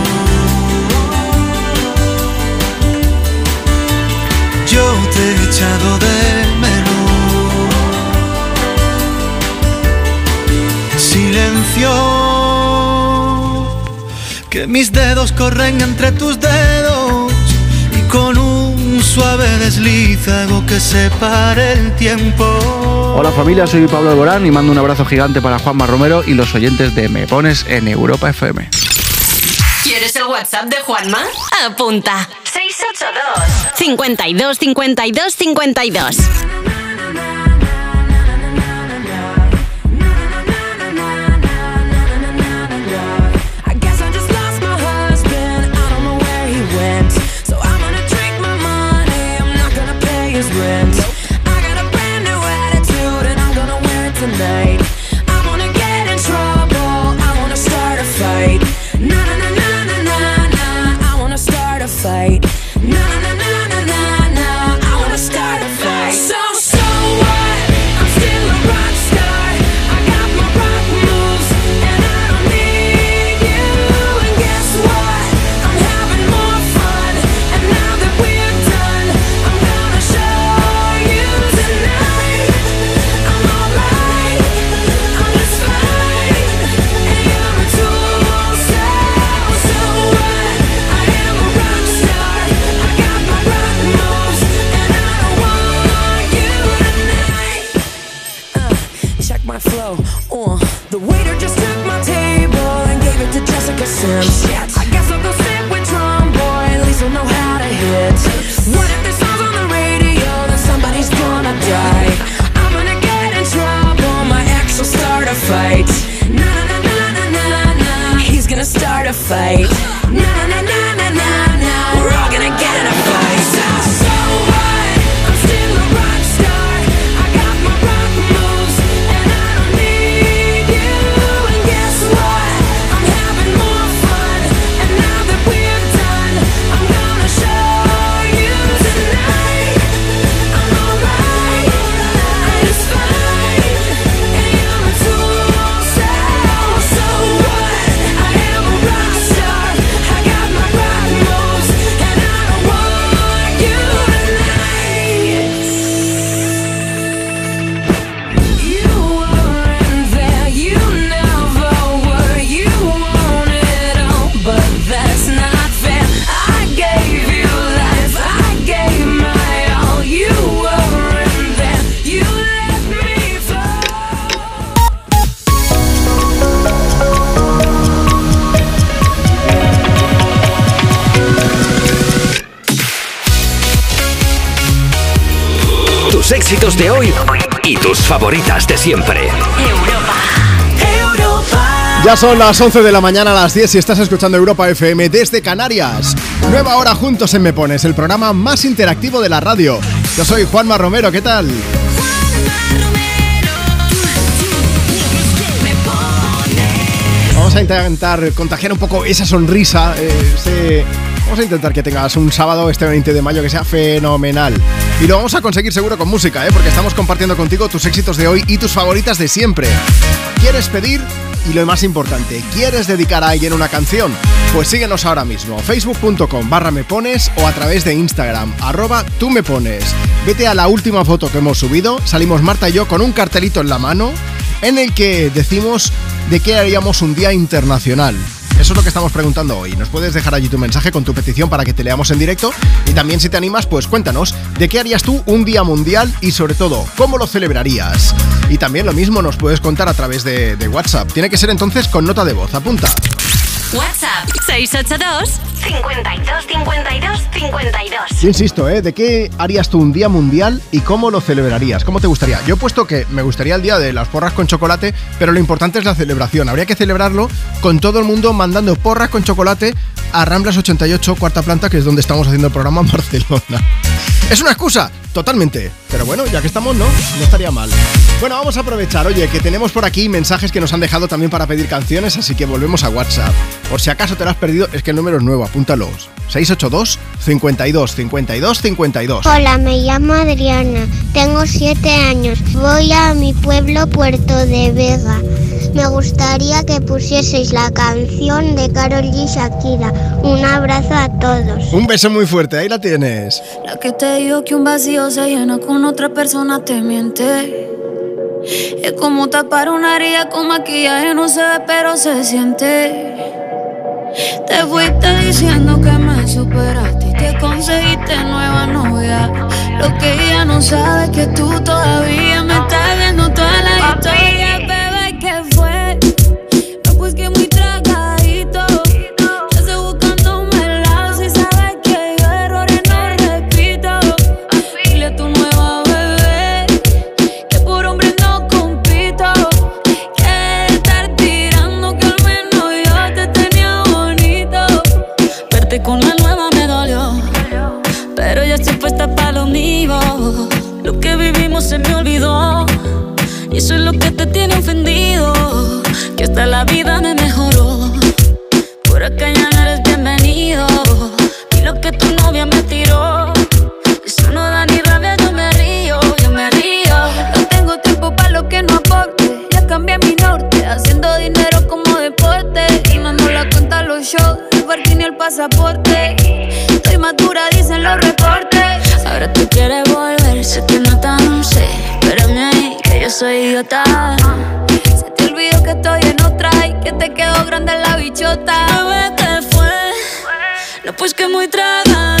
echado de menú. Silencio, que mis dedos corren entre tus dedos y con un suave desliz hago que separe el tiempo. Hola familia, soy Pablo Alborán y mando un abrazo gigante para Juanma Romero y los oyentes de Me Pones en Europa FM. ¿Quieres el WhatsApp de Juanma? Apunta. 682 52 52 52. light éxitos de hoy y tus favoritas de siempre. Ya son las 11 de la mañana a las 10 y estás escuchando Europa FM desde Canarias. Nueva hora juntos en Me Pones, el programa más interactivo de la radio. Yo soy Juanma Romero, ¿qué tal? Vamos a intentar contagiar un poco esa sonrisa. eh, ese- Vamos a intentar que tengas un sábado este 20 de mayo que sea fenomenal. Y lo vamos a conseguir seguro con música, ¿eh? porque estamos compartiendo contigo tus éxitos de hoy y tus favoritas de siempre. ¿Quieres pedir? Y lo más importante, ¿quieres dedicar a alguien una canción? Pues síguenos ahora mismo, facebook.com barra me pones o a través de Instagram, arroba tú me. Vete a la última foto que hemos subido, salimos Marta y yo con un cartelito en la mano en el que decimos de qué haríamos un día internacional. Eso es lo que estamos preguntando hoy. Nos puedes dejar allí tu mensaje con tu petición para que te leamos en directo. Y también si te animas, pues cuéntanos de qué harías tú un día mundial y sobre todo, cómo lo celebrarías. Y también lo mismo nos puedes contar a través de, de WhatsApp. Tiene que ser entonces con nota de voz. Apunta. WhatsApp 682 52 52 52. Yo insisto, ¿eh? ¿De qué harías tú un día mundial y cómo lo celebrarías? ¿Cómo te gustaría? Yo he puesto que me gustaría el día de las porras con chocolate, pero lo importante es la celebración. Habría que celebrarlo con todo el mundo mandando porras con chocolate a Ramblas 88, cuarta planta, que es donde estamos haciendo el programa en Barcelona. Es una excusa, totalmente. Pero bueno, ya que estamos, no, no estaría mal. Bueno, vamos a aprovechar, oye, que tenemos por aquí mensajes que nos han dejado también para pedir canciones, así que volvemos a WhatsApp. Por si acaso te lo has perdido, es que el número es nuevo, apúntalos. 682 52 52 52. Hola, me llamo Adriana, tengo siete años, voy a mi pueblo Puerto de Vega. Me gustaría que pusieseis la canción de Carol G. y Shakira. Un abrazo a todos. Un beso muy fuerte, ahí la tienes. La que te digo que un vacío se llena con otra persona te miente. Es como tapar una herida con maquillaje, no se ve, pero se siente. Te fuiste diciendo que me superaste y que conseguiste nueva novia. Lo que ella no sabe es que tú todavía me estás viendo toda la historia, se me olvidó. Y eso es lo que te tiene ofendido. Que hasta la vida me mejoró. Por acá ya no eres bienvenido. Y lo que tu novia me tiró. Eso no da ni rabia, yo me río, yo me río. No tengo tiempo para lo que no aporte. Ya cambié mi norte, haciendo dinero como deporte. Y no nos la cuenta los shows, el parking y el pasaporte. Estoy madura, dicen los reportes. Ahora tú quieres volver, sé que no tan sé. Espérame que yo soy idiota. Se te olvidó que estoy en otra y que te quedó grande la bichota. Bebé, ¿qué fue? No, pues que muy tragadito.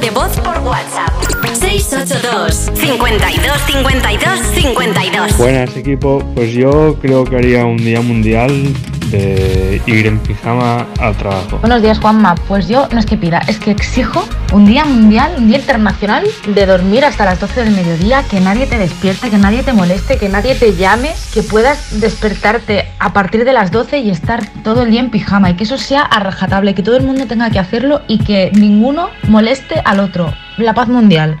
De voz por WhatsApp. 682 52 52 52 Buenas equipo, pues yo creo que haría un día mundial de ir en pijama al trabajo. Buenos días, Juanma. Pues yo no es que pida, es que exijo un día mundial, un día internacional de dormir hasta las 12 del mediodía, que nadie te despierte, que nadie te moleste, que nadie te llame, que puedas despertarte a partir de las 12 y estar todo el día en pijama y que eso sea a rajatabla, y que todo el mundo tenga que hacerlo y que ninguno moleste al otro. La paz mundial.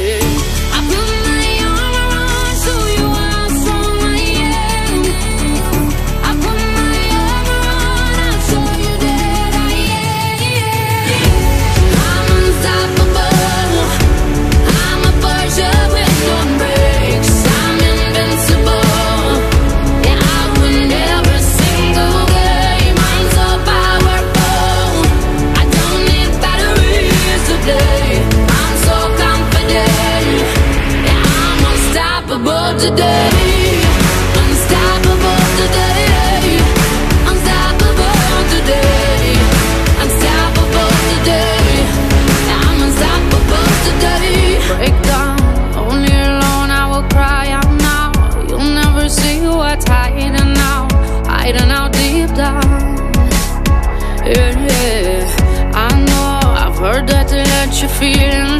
to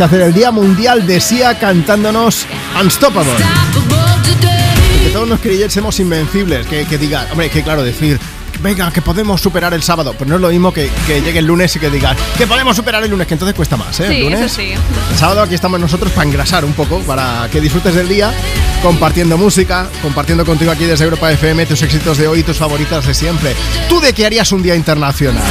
que hacer el Día Mundial de Sia cantándonos Unstoppable. Que todos nos creyésemos invencibles, que, que digan, hombre, que claro, decir, venga, que podemos superar el sábado, pero no es lo mismo que, que llegue el lunes y que digan, que podemos superar el lunes, que entonces cuesta más, ¿eh? el lunes. eso sí. El sábado aquí estamos nosotros para engrasar un poco, para que disfrutes del día, compartiendo música, compartiendo contigo aquí desde Europa FM tus éxitos de hoy y tus favoritas de siempre. ¿Tú de qué harías un día internacional?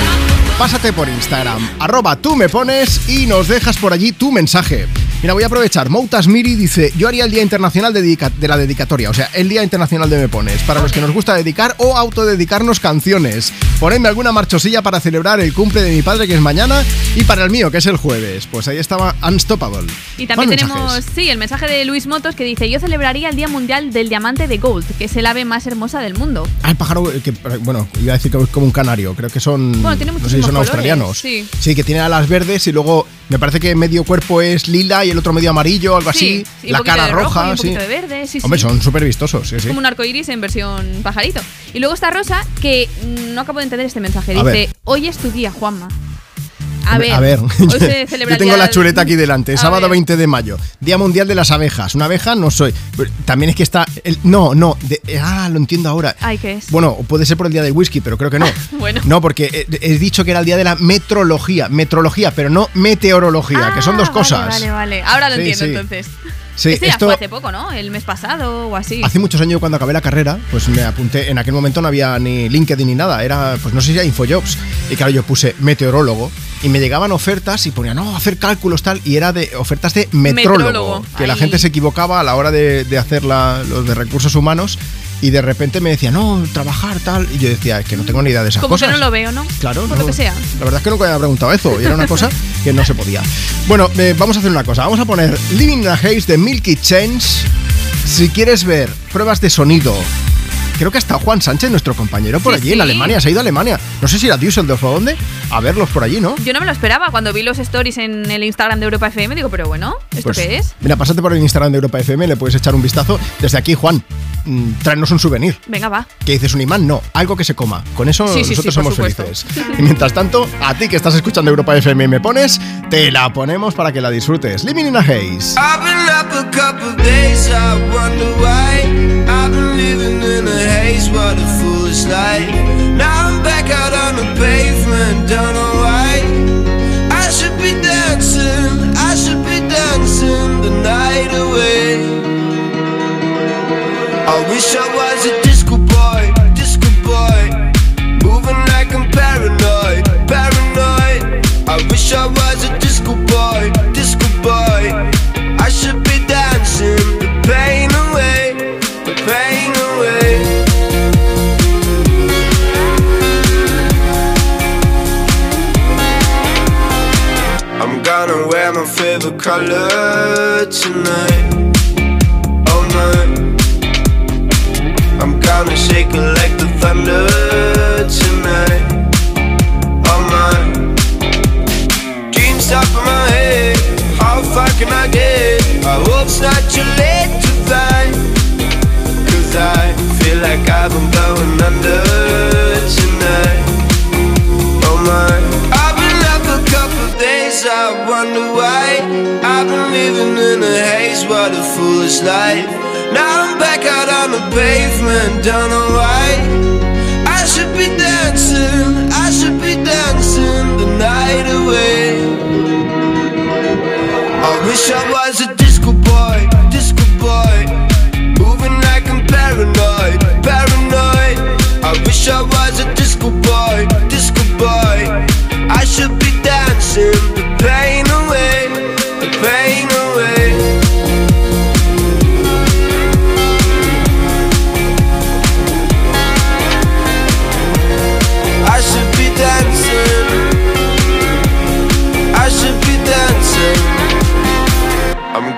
Pásate por Instagram, arroba tú me pones y nos dejas por allí tu mensaje. Mira, voy a aprovechar. Moutas Miri dice, yo haría el Día Internacional de, la Dedicatoria, o sea, el Día Internacional de Me Pones, para los que nos gusta dedicar o autodedicarnos canciones. Ponedme alguna marchosilla para celebrar el cumple de mi padre, que es mañana, y para el mío, que es el jueves. Pues ahí estaba Unstoppable. Y también tenemos, mensajes. sí, el mensaje de Luis Motos que dice, yo celebraría el Día Mundial del Diamante de Gold, que es el ave más hermosa del mundo. Ah, el pájaro, eh, que, bueno, iba a decir que es como un canario, creo que son, Bueno, tiene no sé si son colores, australianos. sí. que tiene alas verdes y luego me parece que medio cuerpo es lila y el otro medio amarillo, algo Sí, así. sí, la cara de roja, y un sí. poquito de verde, sí, Hombre, son súper vistosos, sí. Como un arco iris en versión pajarito. Y luego está Rosa, que no acabo de entender este mensaje. Dice, hoy es tu día, Juanma. A ver, a yo tengo la chuleta aquí delante, sábado ver. 20 de mayo, Día Mundial de las Abejas. Una abeja no soy. También es que está. el- no, no. de- ah, lo entiendo ahora. Ay, ¿qué es? Bueno, puede ser por el día del whisky, pero creo que no. Bueno. No, porque he, he dicho que era el día de la metrología. Metrología, pero no meteorología, que son dos Ah, vale, cosas. Vale, vale. Ahora lo Sí, entiendo sí. entonces. Sí, este ya esto- fue hace poco, ¿no? El mes pasado o así. Hace muchos años cuando acabé la carrera, pues me apunté, en aquel momento no había ni LinkedIn ni nada, era, pues no sé si era Infojobs. Y claro, yo puse meteorólogo y me llegaban ofertas y ponía, no, hacer cálculos tal, y era de ofertas de metrólogo. Metrólogo, Que la gente se equivocaba a la hora de, de hacer la- los de recursos humanos y de repente me decía, no, trabajar tal. Y yo decía, "Es que no tengo ni idea de esas Como cosas. que no lo veo, ¿no? Claro, Por no. lo que sea. La verdad es que nunca me había preguntado eso y era una cosa que no se podía. Bueno, eh, vamos a hacer una cosa. Vamos a poner Living in a Haze de Milky Change. Si quieres ver pruebas de sonido, creo que hasta Juan Sánchez, nuestro compañero por Sí, allí en. Alemania, se ha ido a Alemania. No sé si era Düsseldorf o dónde, a verlos por allí, ¿no? Yo no me lo esperaba cuando vi los stories en el Instagram de Europa FM. Digo, pero bueno, ¿esto Pues, qué es? Mira, pásate por el Instagram de Europa FM, le puedes echar un vistazo. Desde aquí, Juan, mm, tráenos un souvenir. Venga, va. ¿Qué dices? ¿Un imán? No, algo que se coma. Con eso Sí, nosotros somos felices. Y mientras tanto, a ti que estás escuchando Europa FM y me pones, te la ponemos para que la disfrutes. Living in a Haze. I've been up a couple days, I wonder why. I've been living in a haze, what a foolish life. Now I'm back out on the pavement, don't know why. I should be dancing, I should be dancing the night away. I wish I was a color tonight, oh, all night. I'm gonna shake it like the thunder tonight, oh, all night. Dreams top of my head, how far can I get? I hope it's not too late to find. Cause I feel like I've been going under tonight, oh my. I've been up a couple days, I wonder why. I've living in a haze, what a foolish life. Now I'm back out on the pavement, don't know why. I should be dancing, I should be dancing the night away. I wish I was a disco boy, disco boy. Moving like I'm paranoid, paranoid. I wish I was a disco boy, disco boy. I should be dancing the pain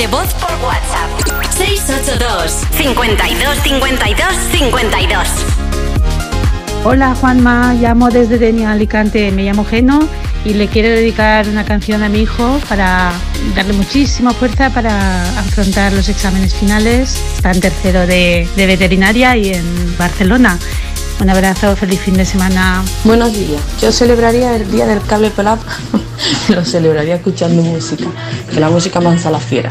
de voz por WhatsApp. 682 52 52 52 Hola Juanma, llamo desde Denia, Alicante, me llamo Geno y le quiero dedicar una canción a mi hijo para darle muchísima fuerza para afrontar los exámenes finales. Está en tercero de, de veterinaria y en Barcelona. Un abrazo, feliz fin de semana. Buenos días. Yo celebraría el día del cable pelado. Lo celebraría escuchando música, que la música mansa la fiera.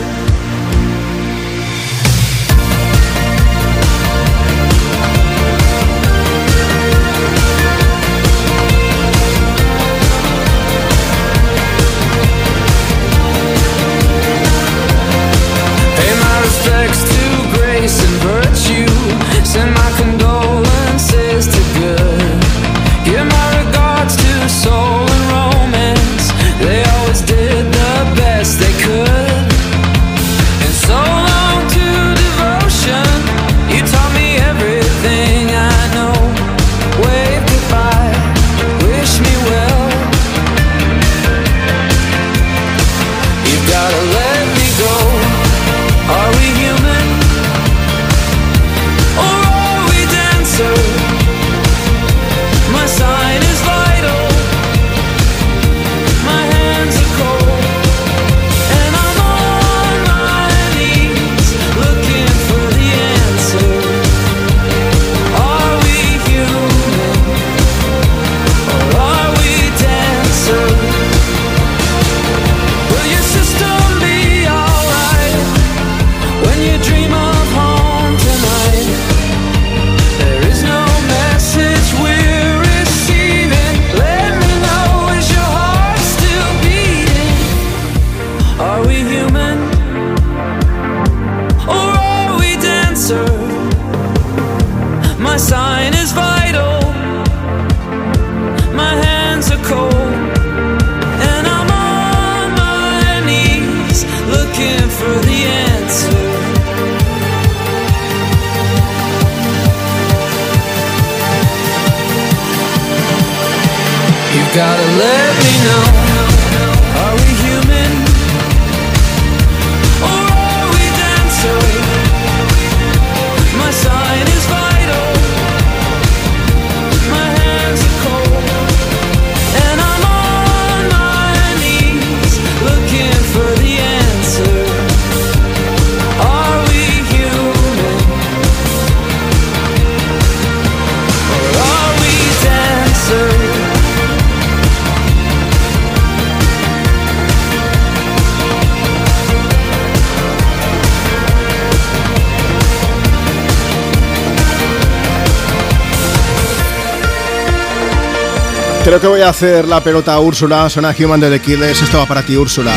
Te voy a hacer la pelota a Úrsula. Suena Human de The Killers. Esto va para ti, Úrsula.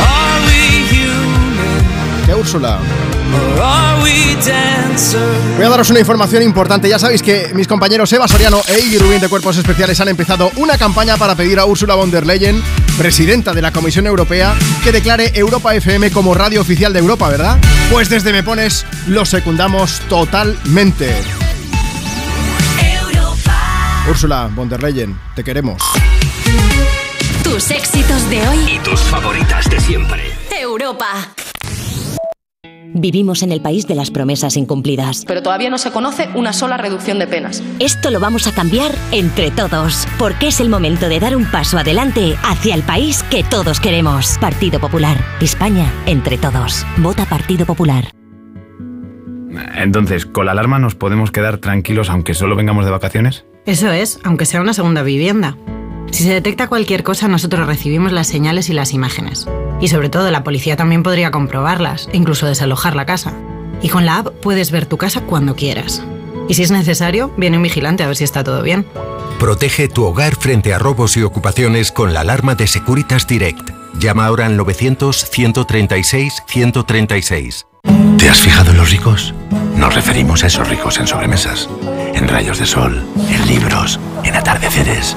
¿Qué, Úrsula? Voy a daros una información importante. Ya sabéis que mis compañeros Eva Soriano e Iggy Rubin de Cuerpos Especiales han empezado una campaña para pedir a Ursula von der Leyen, presidenta de la Comisión Europea, que declare Europa FM como radio oficial de Europa, ¿verdad? Pues desde Me Pones lo secundamos totalmente. Úrsula von der Leyen, te queremos. Tus éxitos de hoy. Y tus favoritas de siempre. Europa. Vivimos en el país de las promesas incumplidas. Pero todavía no se conoce una sola reducción de penas. Esto lo vamos a cambiar entre todos, porque es el momento de dar un paso adelante hacia el país que todos queremos. Partido Popular. España, entre todos. Vota Partido Popular. Entonces, ¿con la alarma nos podemos quedar tranquilos aunque solo vengamos de vacaciones? Eso es, aunque sea una segunda vivienda. Si se detecta cualquier cosa, nosotros recibimos las señales y las imágenes. Y sobre todo, la policía también podría comprobarlas, e incluso desalojar la casa. Y con la app puedes ver tu casa cuando quieras. Y si es necesario, viene un vigilante a ver si está todo bien. Protege tu hogar frente a robos y ocupaciones con la alarma de Securitas Direct. Llama ahora al 900-136-136. ¿Te has fijado en los ricos? Nos referimos a esos ricos en sobremesas, en rayos de sol, en libros, en atardeceres.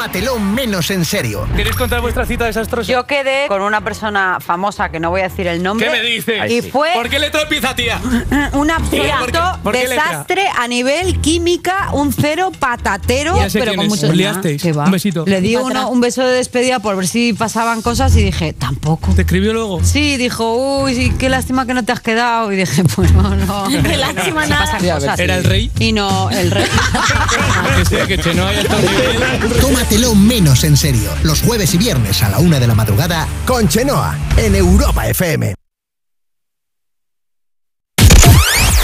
Tómatelo menos en serio. ¿Queréis contar vuestra cita desastrosa? Yo quedé con una persona famosa que no voy a decir el nombre. ¿Qué me dices? Y fue ¿Por qué letra empieza, tía? un absoluto desastre a nivel química, un cero patatero, Ya sé pero quién con muchos Os liasteis. ¿Qué va? Un besito. Le di uno- un beso de despedida por ver si pasaban cosas y dije, tampoco. ¿Te escribió luego? Sí, dijo, uy, sí, qué lástima que no te has quedado. Y dije, pues no, no. Qué lástima nada. pasan cosas. ¿era el rey? Y no, el rey. que sea, que Chenoa ya está muy bien. Tómatelo menos en serio. Los jueves y viernes a la una de la madrugada con Chenoa en Europa FM.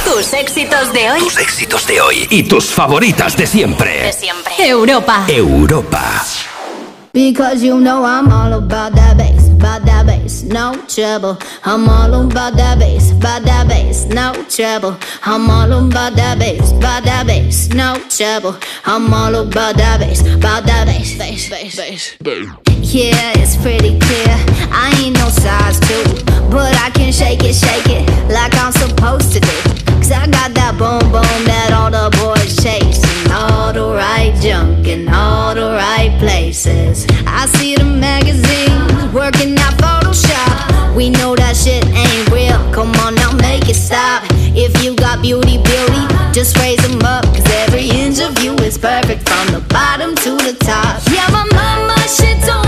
Tus éxitos de hoy. Tus éxitos de hoy y tus favoritas de siempre. De siempre. Europa. Europa. Because you know I'm all about that bass, about that bass, no trouble. I'm all about that bass, about that bass, no trouble. I'm all about that bass, about that bass, no trouble. I'm all about that bass, about that bass, bass, bass, bass. Yeah, it's pretty clear. I ain't no size two, but I can shake it, shake it like I'm supposed to do. Cause I got that boom boom that all the boys chase. And all the right junk in all the right places. I see the magazines working out Photoshop. We know that shit ain't real. Come on now, make it stop. If you got beauty, beauty, just raise them up. Cause every inch of you is perfect from the bottom to the top. Yeah, my mama, me don't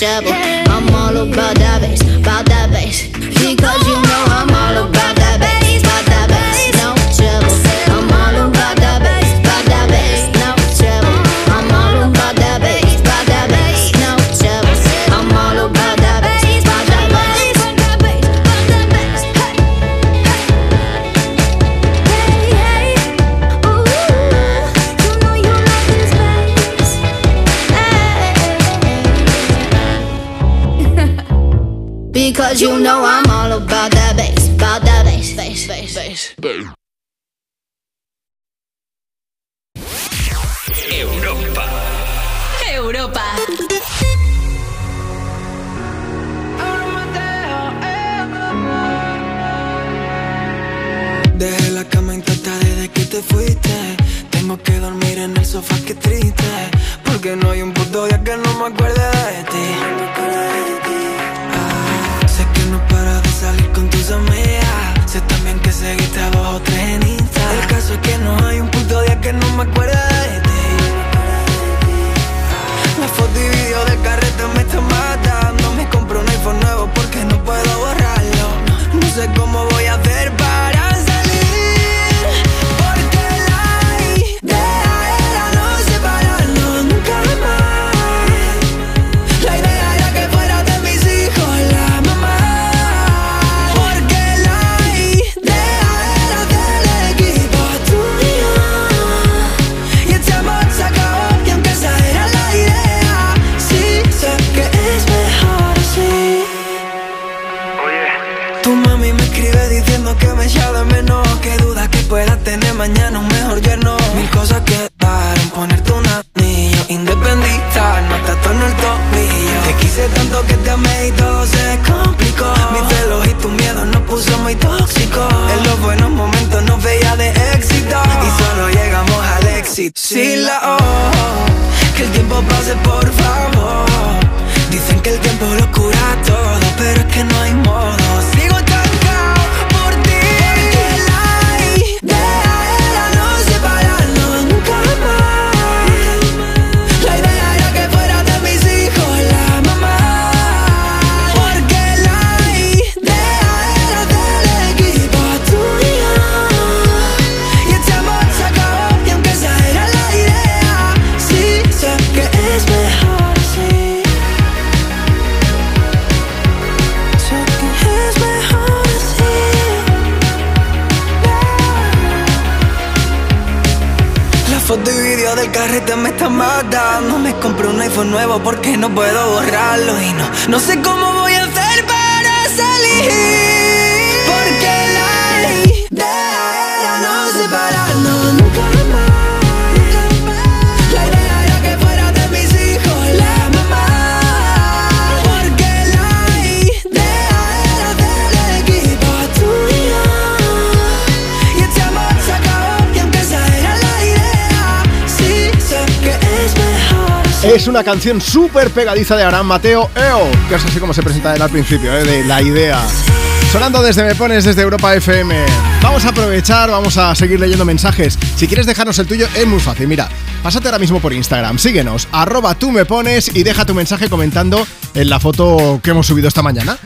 bass, te. Tengo que dormir en el sofá, que triste. Es una canción súper pegadiza de Abraham Mateo, EO, que es así como se presenta él al principio, ¿eh? de la idea. Sonando desde Me Pones, desde Europa FM. Vamos a aprovechar, vamos a seguir leyendo mensajes. Si quieres dejarnos el tuyo, es muy fácil. Mira, pásate ahora mismo por Instagram, síguenos, arroba tú me pones y deja tu mensaje comentando en la foto que hemos subido esta mañana.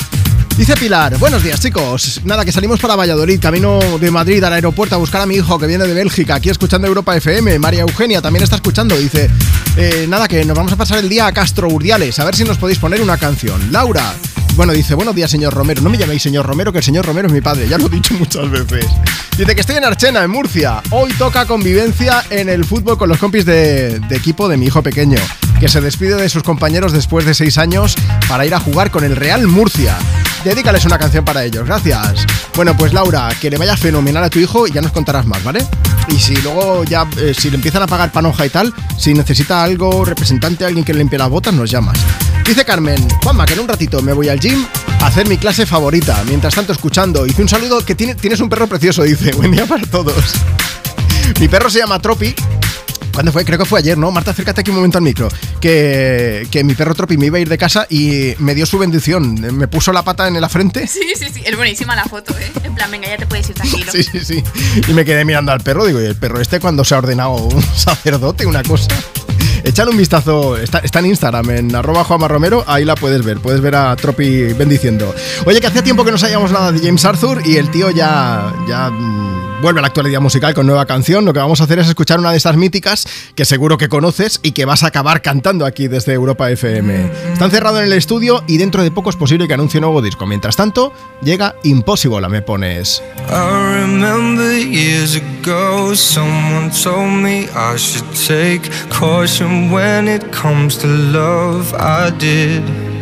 Dice Pilar, buenos días chicos. Nada, que salimos para Valladolid, camino de Madrid al aeropuerto a buscar a mi hijo que viene de Bélgica, aquí escuchando Europa FM. María Eugenia también está escuchando, dice, eh, nada, que nos vamos a pasar el día a Castro Urdiales, a ver si nos podéis poner una canción. Laura, bueno, dice, buenos días señor Romero, no me llaméis señor Romero, que el señor Romero es mi padre, ya lo he dicho muchas veces. Dice que estoy en Archena, en Murcia. Hoy toca convivencia en el fútbol con los compis de, equipo de mi hijo pequeño, que se despide de sus compañeros después de seis años para ir a jugar con el Real Murcia. Dedícales una canción para ellos, gracias. Bueno, pues Laura, que le vaya fenomenal a tu hijo y ya nos contarás más, ¿vale? Y si luego ya, eh, si le empiezan a pagar panoja y tal, si necesita algo, representante, alguien que le limpie las botas, nos llamas. Dice Carmen, Juanma, que en un ratito me voy al gym a hacer mi clase favorita. Mientras tanto, escuchando. Hice un saludo que tiene, tienes un perro precioso, dice. Buen día para todos. Mi perro se llama Tropi. ¿Cuándo fue? Creo que fue ayer, ¿no? Marta, acércate aquí un momento al micro. Que, que mi perro Tropi me iba a ir de casa y me dio su bendición. Me puso la pata en la frente. Sí, sí, sí. Es buenísima la foto, ¿eh? En plan, venga, ya te puedes ir tranquilo. Sí, sí, sí. Y me quedé mirando al perro. Digo, ¿y el perro este cuando se ha ordenado un sacerdote, una cosa? Échale un vistazo, está, está en Instagram, en arroba Juanma Romero, ahí la puedes ver, puedes ver a Tropi bendiciendo. Oye, que hacía tiempo que no sabíamos nada de James Arthur y el tío ya, ya mm, vuelve a la actualidad musical con nueva canción. Lo que vamos a hacer es escuchar una de esas míticas que seguro que conoces y que vas a acabar cantando aquí desde Europa FM. Está encerrado en el estudio y dentro de poco es posible que anuncie un nuevo disco. Mientras tanto, llega Impossible, me pones. I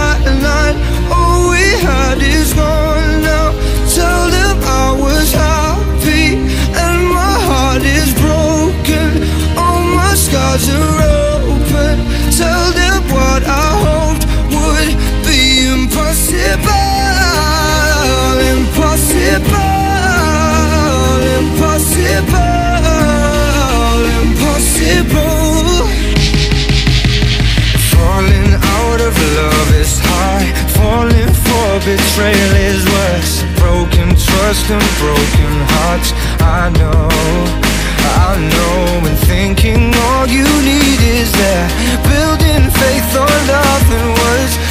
Scars are open. Tell them what I hoped would be impossible. Impossible. Impossible. Falling out of love is high. Falling for betrayal is worse. Broken trust and broken hearts. I know, I know. Thinking all you need is that Building faith on nothing words.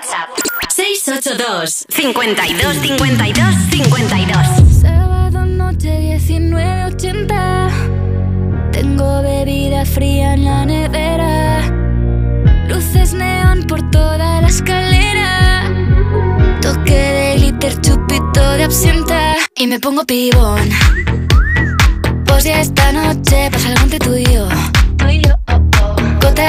WhatsApp. 682 52 52 52 Sábado noche 1980 Tengo bebida fría en la nevera. Luces neón por toda la escalera. Toque de glitter, chupito de absenta. Y me pongo pibón. Pues ya esta noche pasa algo entre tú y yo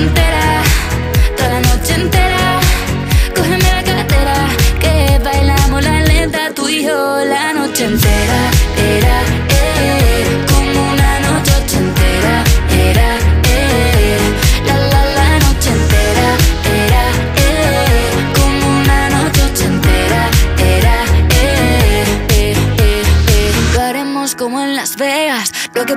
Noche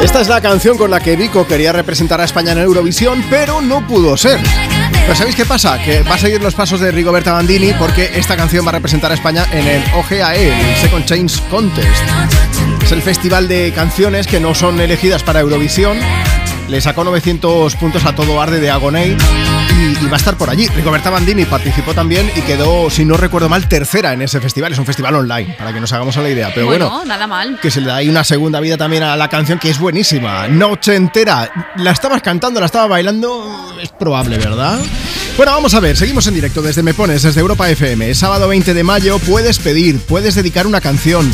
Esta es la canción con la que Vico quería representar a España en Eurovisión, pero no pudo ser. Pero ¿sabéis qué pasa? Que va a seguir los pasos de Rigoberta Bandini porque esta canción va a representar a España en el OGAE, el Second Change Contest. Es el festival de canciones que no son elegidas para Eurovisión. Le sacó 900 puntos a todo arde de Agoney y, y va a estar por allí. Rigoberta Bandini participó también y quedó, si no recuerdo mal, tercera en ese festival. Es un festival online, para que nos hagamos a la idea. Pero bueno, nada mal. que se le da ahí una segunda vida también a la canción que es buenísima. Noche entera. La estabas cantando, la estaba bailando. Es probable, ¿verdad? Bueno, vamos a ver, seguimos en directo desde Me Pones, desde Europa FM. Sábado 20 de mayo puedes pedir, puedes dedicar una canción.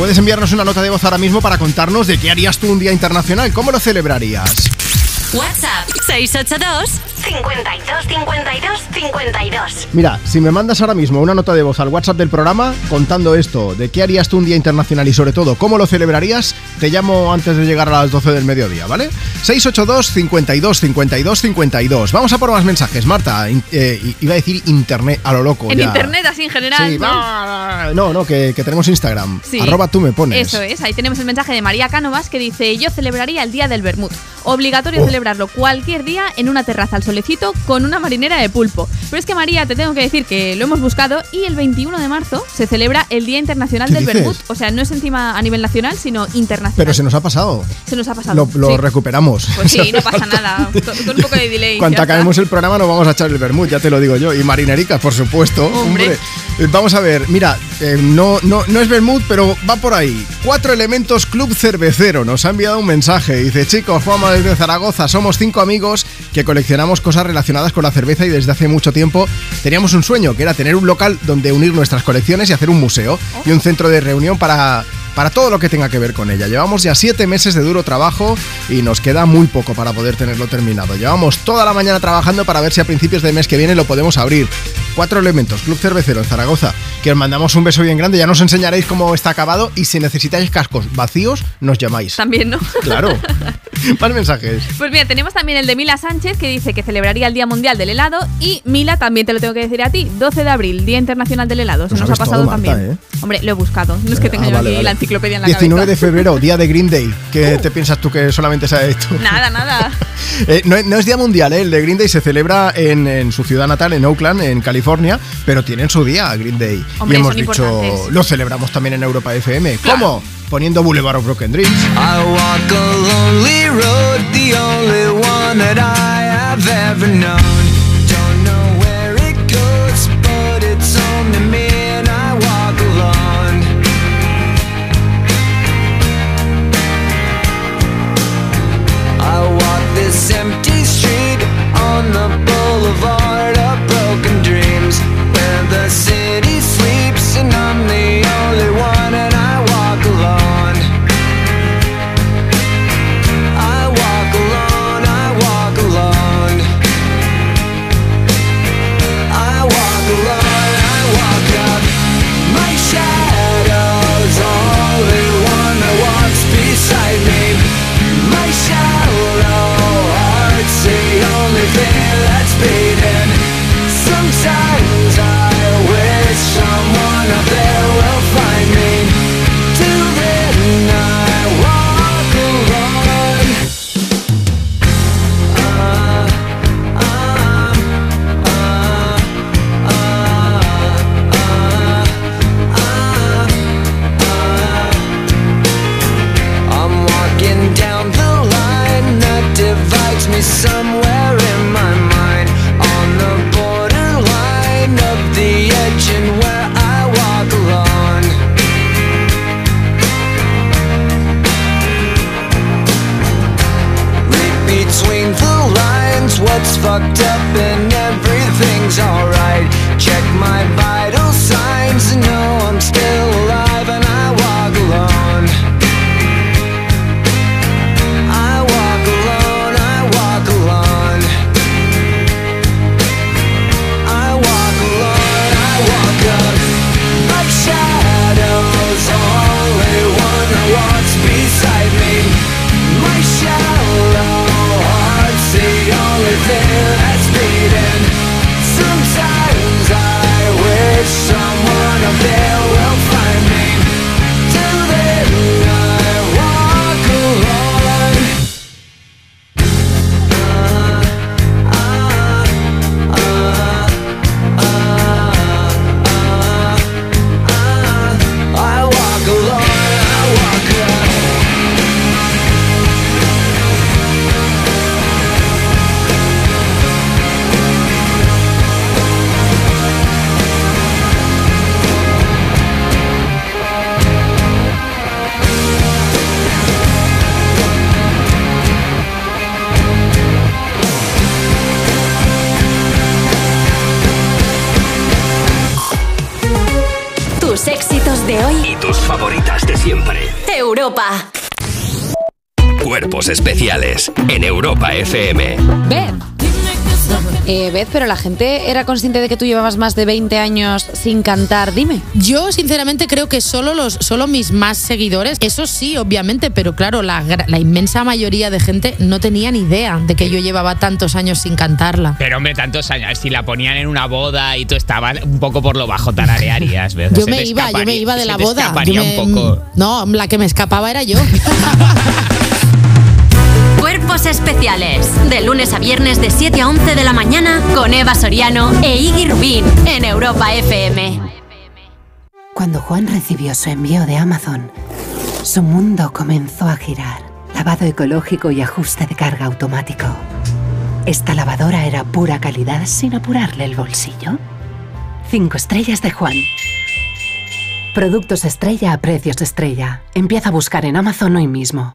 Puedes enviarnos una nota de voz ahora mismo para contarnos de qué harías tú un día internacional, cómo lo celebrarías. WhatsApp 682 52 52 52 Mira, si me mandas ahora mismo una nota de voz al WhatsApp del programa contando esto, de qué harías tú un día internacional y sobre todo cómo lo celebrarías, te llamo antes de llegar a las 12 del mediodía, ¿vale? 682 52 52 52. Vamos a por más mensajes, Marta. eh, iba a decir internet a lo loco. En ya. internet, así en general. Sí, ¿no? No, no, que, que tenemos Instagram. Sí. Arroba tú me pones. Eso es, ahí tenemos el mensaje de María Cánovas que dice: Yo celebraría el día del Bermud. Obligatorio Oh. Celebrarlo cualquier día en una terraza al sol solecito con una marinera de pulpo. Pero es que María, te tengo que decir que lo hemos buscado y el 21 de marzo se celebra el Día Internacional ¿Qué del? Vermut. O sea, no es encima a nivel nacional, sino internacional. Pero se nos ha pasado. Se nos ha pasado. Lo, lo sí. recuperamos. Pues sí, no pasa nada. Con, con un poco de delay. Cuando acabemos el programa nos vamos a echar el vermut, ya te lo digo yo. Y marinericas, por supuesto. Hombre. Eh, Vamos a ver, mira, eh, no, no, no es vermut, pero va por ahí. Cuatro elementos Club Cervecero nos ha enviado un mensaje. Dice, chicos, Juanma desde Zaragoza, somos cinco amigos que coleccionamos cosas relacionadas con la cerveza y desde hace mucho tiempo teníamos un sueño, que era tener un local donde unir nuestras colecciones y hacer un museo y un centro de reunión para para todo lo que tenga que ver con ella. Llevamos ya siete meses de duro trabajo y nos queda muy poco para poder tenerlo terminado. Llevamos toda la mañana trabajando para ver si a principios del mes que viene lo podemos abrir. Cuatro elementos, Club Cervecero en Zaragoza, que os mandamos un beso bien grande, ya nos enseñaréis cómo está acabado y si necesitáis cascos vacíos, nos llamáis. También, ¿no? Claro. Más mensajes. Pues mira, tenemos también el de Mila Sánchez que dice que celebraría el Día Mundial del Helado y Mila también te lo tengo que decir a ti, 12 de abril, Día Internacional del Helado. Se nos ha sabes pasado todo, Marta, también. Hombre, lo he buscado. No es que tenga Ah, yo vale, aquí vale. la enciclopedia en la 19 de febrero, día de Green Day. ¿Qué te piensas tú que solamente se ha hecho? Nada, nada. Eh, no, no es día mundial, ¿eh? el de Green Day se celebra en, en su ciudad natal, en Oakland, en California, pero tienen su día, Green Day. Hombre, y hemos son dicho, lo celebramos también en Europa FM. ¿Cómo? Poniendo Boulevard of Broken Dreams. Walk the only one that ever known. Especiales en Europa FM. Beth. Eh, Beth, pero la gente era consciente de que tú llevabas más de 20 años sin cantar. Dime. Yo, sinceramente, creo que solo, los, solo mis más seguidores, eso sí, obviamente, pero claro, la, inmensa mayoría de gente no tenía ni idea de que yo llevaba tantos años sin cantarla. Pero hombre, tantos años, si la ponían en una boda y tú estabas un poco por lo bajo, tararearías. ¿verdad? Yo Se me iba, yo me iba de se la te boda. Me- un poco. No, la que me escapaba era yo. Especiales. De lunes a viernes de 7 a 11 de la mañana con Eva Soriano e Iggy Rubín en Europa FM. Cuando Juan recibió su envío de Amazon, su mundo comenzó a girar. Lavado ecológico y ajuste de carga automático. Esta lavadora era pura calidad sin apurarle el bolsillo. Cinco estrellas de Juan. Productos estrella a precios estrella. Empieza a buscar en Amazon hoy mismo.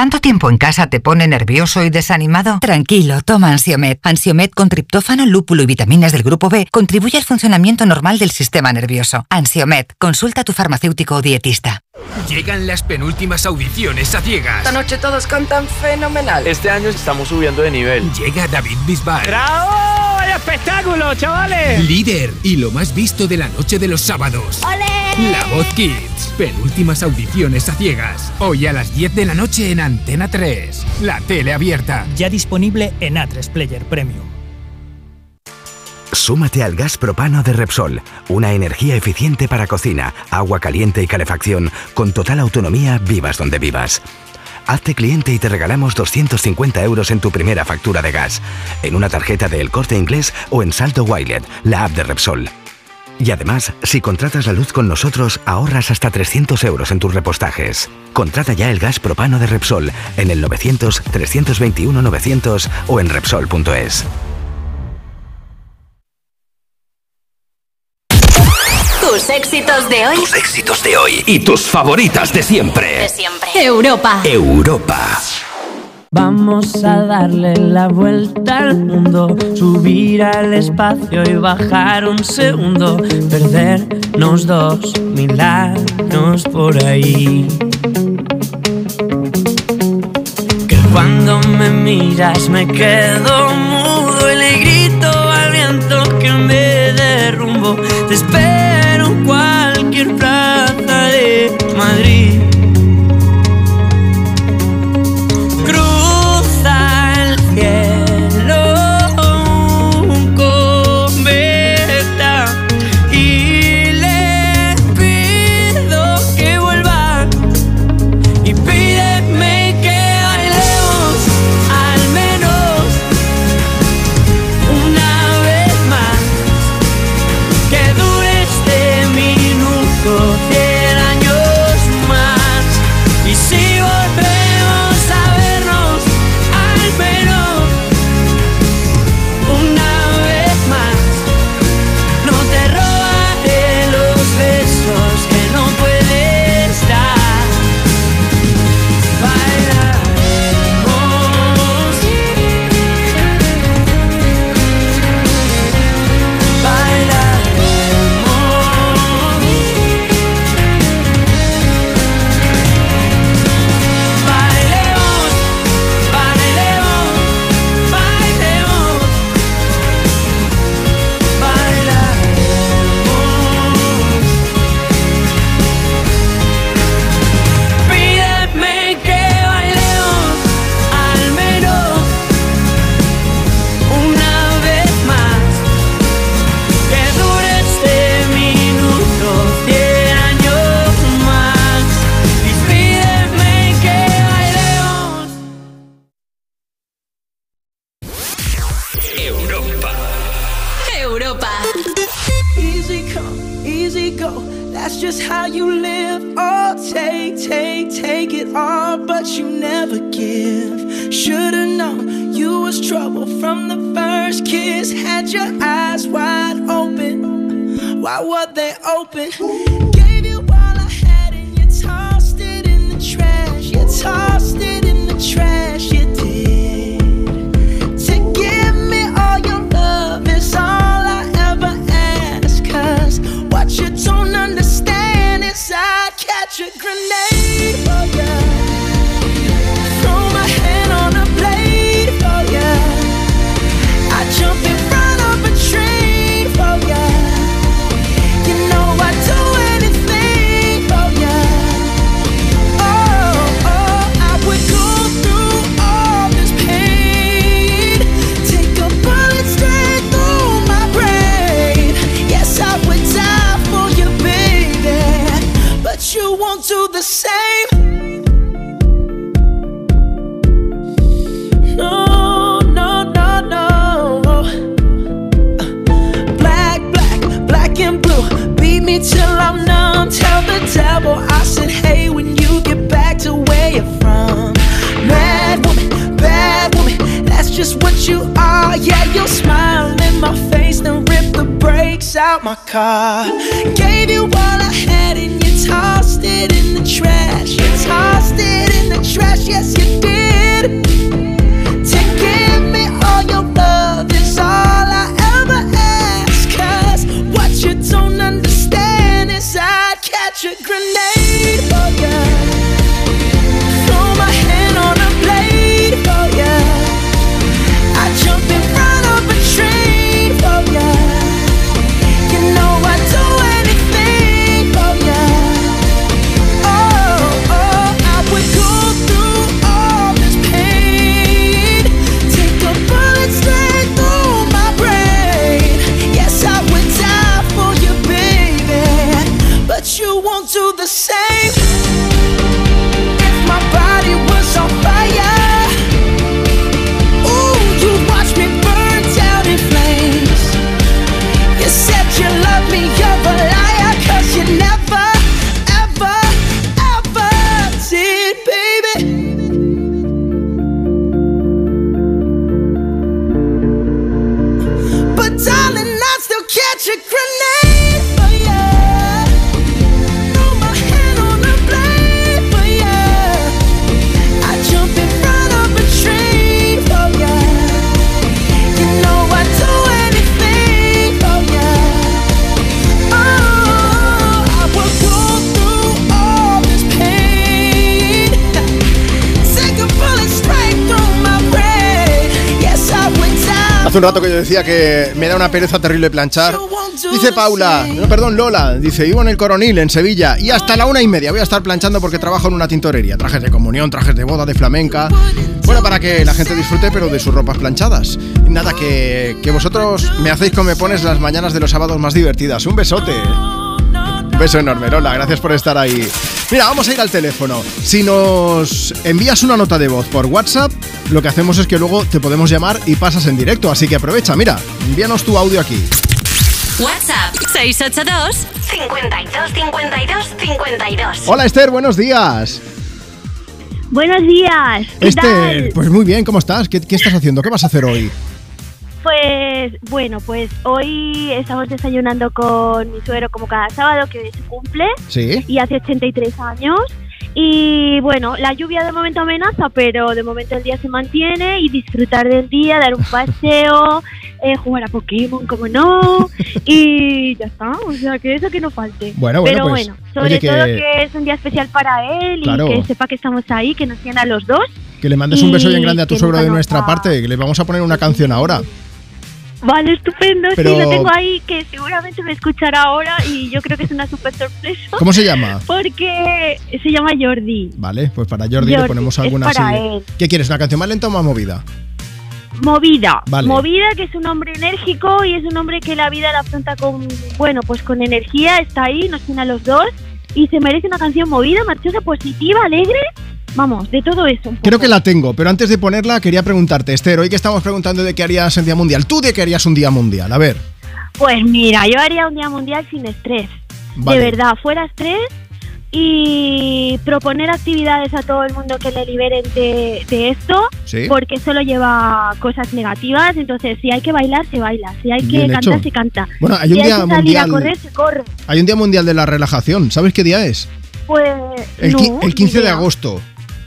¿Tanto tiempo en casa te pone nervioso y desanimado? Tranquilo, toma Ansiomet. Ansiomet con triptófano, lúpulo y vitaminas del grupo B contribuye al funcionamiento normal del sistema nervioso. Ansiomet, consulta a tu farmacéutico o dietista. Llegan las penúltimas audiciones a ciegas. Esta noche todos cantan fenomenal. Este año estamos subiendo de nivel. Llega David Bisbal. ¡Bravo! ¡Vaya espectáculo, chavales! Líder y lo más visto de la noche de los sábados. La Voz Kids. Penúltimas audiciones a ciegas. Hoy a las 10 de la noche en Antena 3. La tele abierta. Ya disponible en A3 Player Premium. Súmate al gas propano de Repsol, una energía eficiente para cocina, agua caliente y calefacción, con total autonomía vivas donde vivas. Hazte cliente y te regalamos 250 euros en tu primera factura de gas, en una tarjeta de El Corte Inglés o en Saldo Wilet, la app de Repsol. Y además, si contratas la luz con nosotros, ahorras hasta 300 euros en tus repostajes. Contrata ya el gas propano de Repsol en el 900-321-900 o en Repsol.es. Tus éxitos de hoy. Tus éxitos de hoy y tus favoritas de siempre. De siempre. Europa. Europa. Vamos a darle la vuelta al mundo, subir al espacio y bajar un segundo, perdernos dos mil años por ahí. Que cuando me miras me quedo mudo y le grito al viento que me derrumbo. Te espero en cualquier plaza de Madrid. Why were they open? Yeah, your smile in my face, then rip the brakes out my car. Hace un rato que yo decía que me da una pereza terrible planchar. Dice Paula, no, perdón, Lola, dice, vivo en el Coronil, en Sevilla, y hasta la una y media voy a estar planchando porque trabajo en una tintorería. Trajes de comunión, trajes de boda, de flamenca. Bueno, para que la gente disfrute, pero de sus ropas planchadas. Nada, que, que vosotros me hacéis como me pones las mañanas de los sábados más divertidas. Un besote. Beso enorme, Lola, gracias por estar ahí. Mira, vamos a ir al teléfono. Si nos envías una nota de voz por WhatsApp, lo que hacemos es que luego te podemos llamar y pasas en directo. Así que aprovecha, mira, envíanos tu audio aquí. WhatsApp 682 52 52 52. Hola Esther, buenos días. Buenos días. ¿Qué Esther, tal? pues muy bien, ¿cómo estás? ¿Qué, qué estás haciendo? ¿Qué vas a hacer hoy? Pues bueno, pues hoy estamos desayunando con mi suegro como cada sábado, que es su cumple, Sí. y hace 83 años. Y bueno, la lluvia de momento amenaza, pero de momento el día se mantiene y disfrutar del día, dar un paseo, eh, jugar a Pokémon, como no, y ya está, o sea que eso que no falte. Bueno, bueno, pero pues, bueno, sobre oye, todo que es un día especial para él Claro. y que sepa que estamos ahí, que nos tiene a los dos. Que le mandes un beso bien grande a tu suegro de nuestra parte, que le vamos a poner una canción ahora. Vale, estupendo. Pero- Sí, lo tengo ahí que seguramente me escuchará ahora y yo creo que es una súper sorpresa. ¿Cómo se llama? Porque se llama Jordi. Vale, pues para Jordi, le ponemos alguna así. ¿Qué quieres? ¿Una canción más lenta o más movida? Movida. Vale. Movida, que es un hombre enérgico y es un hombre que la vida la afronta con, bueno, pues con energía, está ahí, nos tiene a los dos y se merece una canción movida, marchosa, positiva, alegre. Vamos, de todo eso. Creo que la tengo, pero antes de ponerla quería preguntarte, Esther, hoy que estamos preguntando de qué harías en Día Mundial, ¿tú de qué harías un Día Mundial? A ver. Pues mira, yo haría un día mundial sin estrés. Vale. De verdad, fuera estrés y proponer actividades a todo el mundo que le liberen de, de esto, Sí. porque solo lleva cosas negativas. Entonces, si hay que bailar, se baila. Si hay que cantar, se canta. Bueno, hay si un hay día que salir mundial- a correr, se corre. Hay un Día Mundial de la Relajación, ¿sabes qué día es? Pues. El, no, el 15 ni de agosto.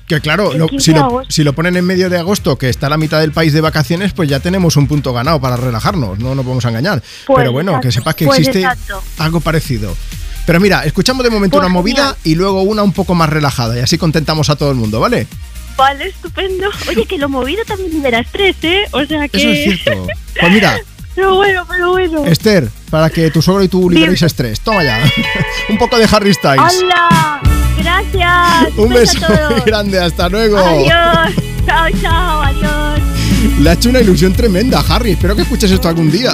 Que claro, lo- 15 si, lo, si lo ponen en medio de agosto, que está la mitad del país de vacaciones, pues ya tenemos un punto ganado para relajarnos, no nos vamos a engañar. Pues Pero bueno, exacto, que sepas que pues existe exacto. algo parecido. Pero mira, escuchamos de momento Pues una movida genial. y luego una un poco más relajada y así contentamos a todo el mundo, ¿vale? Vale, estupendo. Oye, que lo movido también libera estrés, ¿eh? O sea que. Eso es cierto. Pues mira, Pero bueno, pero bueno. Esther, para que tu suegro y tú liberéis estrés, toma ya. un poco de Harry Styles. ¡Hala! Gracias. Un beso muy grande, hasta luego. Adiós. Chao, chao, adiós. Le ha hecho una ilusión tremenda, Harry. Espero que escuches esto algún día.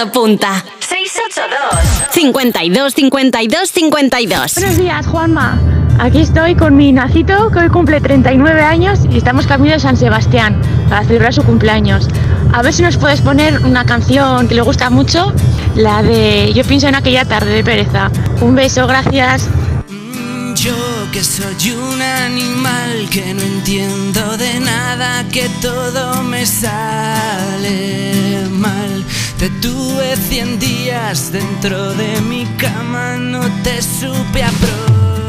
Apunta. 682 52 52 52 Buenos días, Juanma. Aquí estoy con mi Nacito, que hoy cumple 39 años y estamos camino de San Sebastián para celebrar su cumpleaños. A ver si nos puedes poner una canción que le gusta mucho, la de Yo pienso en aquella tarde de pereza. Un beso, gracias. Yo que soy un animal que no entiendo de nada, que todo me sale mal te tuve cien días dentro de mi cama, no te supe aprovechar.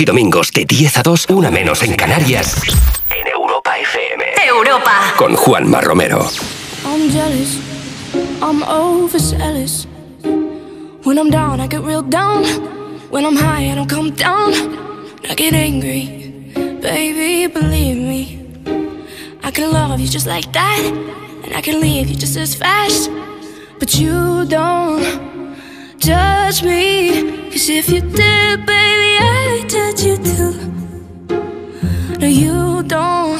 Sábados y domingos de 10 a 2, una menos en Canarias. En Europa FM. Europa. Con Juanma Romero. I'm jealous, I'm overzealous. When I'm down, I get real down. When I'm high, I don't come down. I get angry, baby, believe me. I can love you just like that, and I can leave you just as fast. But you don't judge me, cause if you did, you too. No, you don't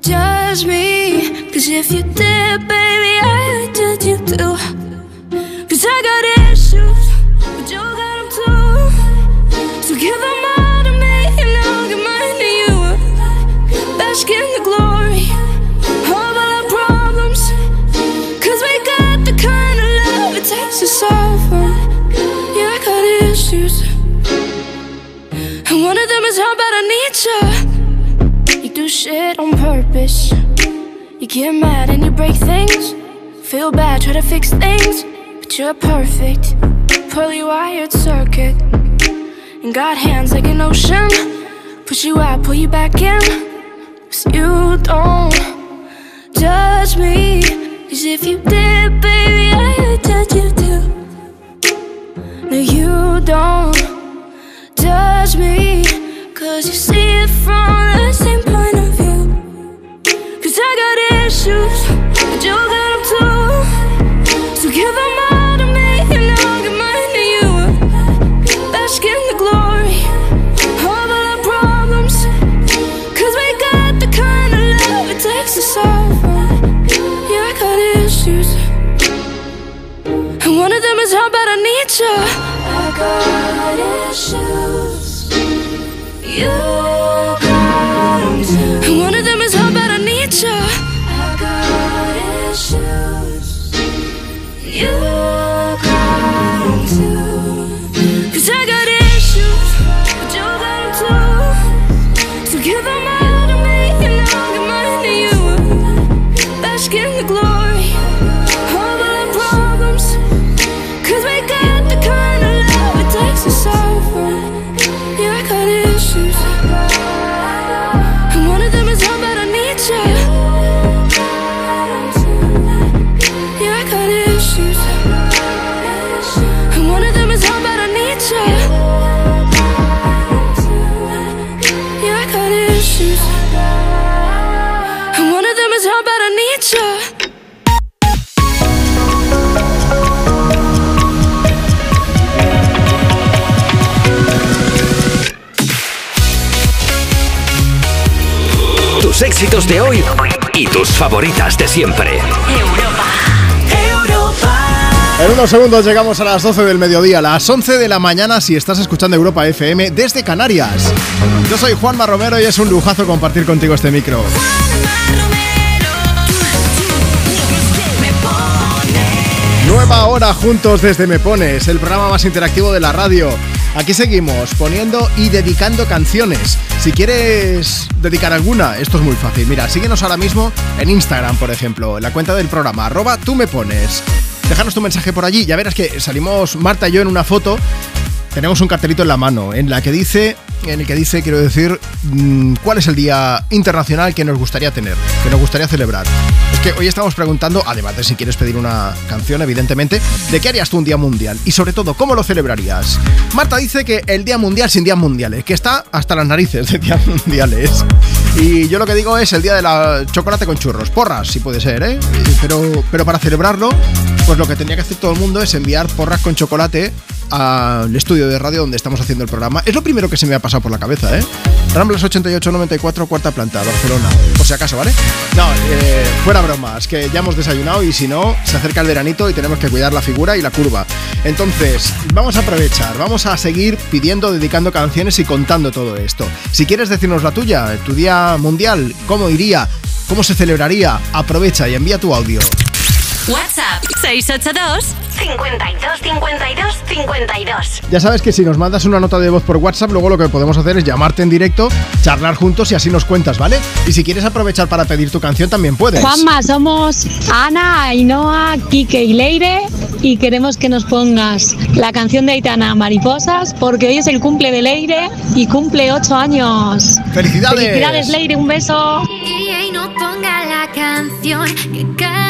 judge me, cause if you did, try to fix things. But you're perfect. Poorly wired circuit. And got hands like an ocean. Push you out, pull you back in. Cause you don't unos segundos llegamos a las 12 del mediodía, las 11 de la mañana si estás escuchando Europa FM desde Canarias. Yo soy Juanma Romero y es un lujazo compartir contigo este micro. Nueva hora juntos desde Me Pones, el programa más interactivo de la radio. Aquí seguimos poniendo y dedicando canciones. Si quieres dedicar alguna, esto es muy fácil. Mira, síguenos ahora mismo en Instagram, por ejemplo, en la cuenta del programa, arroba tú me pones. Déjanos tu mensaje por allí, ya verás que salimos Marta y yo en una foto. Tenemos un cartelito en la mano en la que dice, en el que dice, quiero decir, mm, cuál es el día internacional que nos gustaría tener, que nos gustaría celebrar. Es que hoy estamos preguntando, además de si quieres pedir una canción, evidentemente, de qué harías tú un día mundial y sobre todo, cómo lo celebrarías. Marta dice que el día mundial sin días mundiales, que está hasta las narices de días mundiales. Y yo lo que digo es el día de la chocolate con churros, porras, si puede ser, ¿eh? Pero, pero para celebrarlo, pues lo que tendría que hacer todo el mundo es enviar porras con chocolate al estudio de radio donde estamos haciendo el programa. Es lo primero que se me ha pasado por la cabeza, ¿eh? Ramblas 8894, cuarta planta, Barcelona. Por si acaso, ¿vale? No, eh, fuera bromas, que ya hemos desayunado y si no, se acerca el veranito y tenemos que cuidar la figura y la curva. Entonces, vamos a aprovechar, vamos a seguir pidiendo, dedicando canciones y contando todo esto. Si quieres decirnos la tuya, tu día mundial, cómo iría, cómo se celebraría, aprovecha y envía tu audio. WhatsApp 682 52 52 52. Ya sabes que si nos mandas una nota de voz por WhatsApp, luego lo que podemos hacer es llamarte en directo, charlar juntos y así nos cuentas, ¿vale? Y si quieres aprovechar para pedir tu canción, también puedes. Juanma, somos Ana, Ainhoa, Kike y Leire y queremos que nos pongas la canción de Aitana, Mariposas, porque hoy es el cumple de Leire y cumple 8 años. ¡Felicidades! ¡Felicidades, Leire! ¡Un beso! Y no ponga la canción que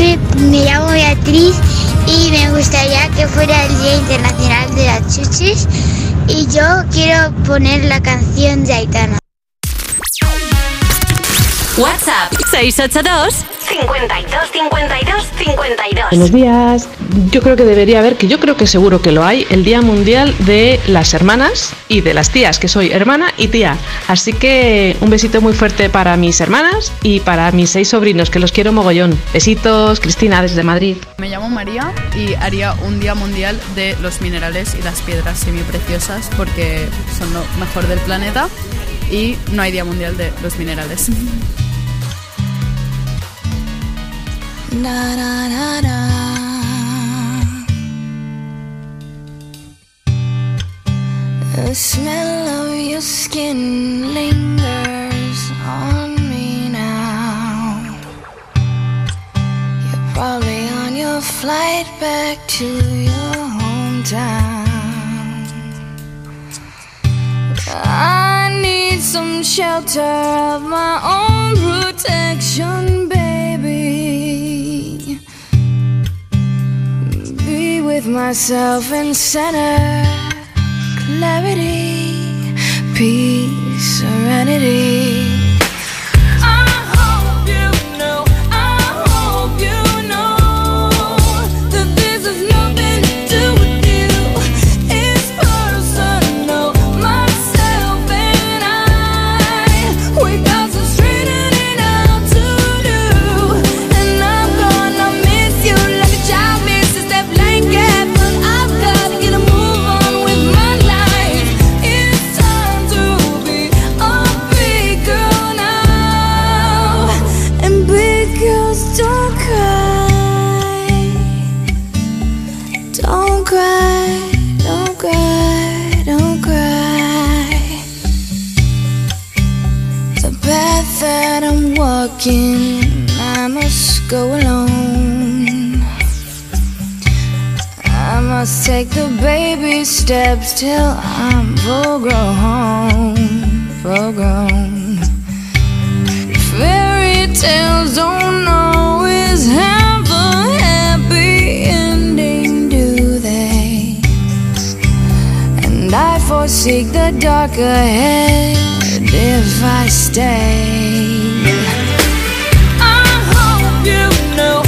FM, me llamo Beatriz y me gustaría que fuera el Día Internacional de las Chuchis y yo quiero poner la canción de Aitana. WhatsApp 682 52 52 52. Buenos días. Yo creo que debería haber, que yo creo que seguro que lo hay, el Día Mundial de las Hermanas y de las tías, que soy hermana y tía. Así que un besito muy fuerte para mis hermanas y para mis seis sobrinos, que los quiero mogollón. Besitos, Cristina, desde Madrid. Me llamo María y haría un día mundial de los minerales y las piedras semipreciosas porque son lo mejor del planeta y no hay día mundial de los minerales. Na, na, na, na. The smell of your skin lingers on me now. You're probably on your flight back to your hometown. I need some shelter of my own protection, baby. With myself in center, clarity, peace, serenity. I'm I must go alone. I must take the baby steps till I'm full grown, full grown. Fairy tales don't always have a happy ending, do they? And I forsake the dark ahead if I stay. Know,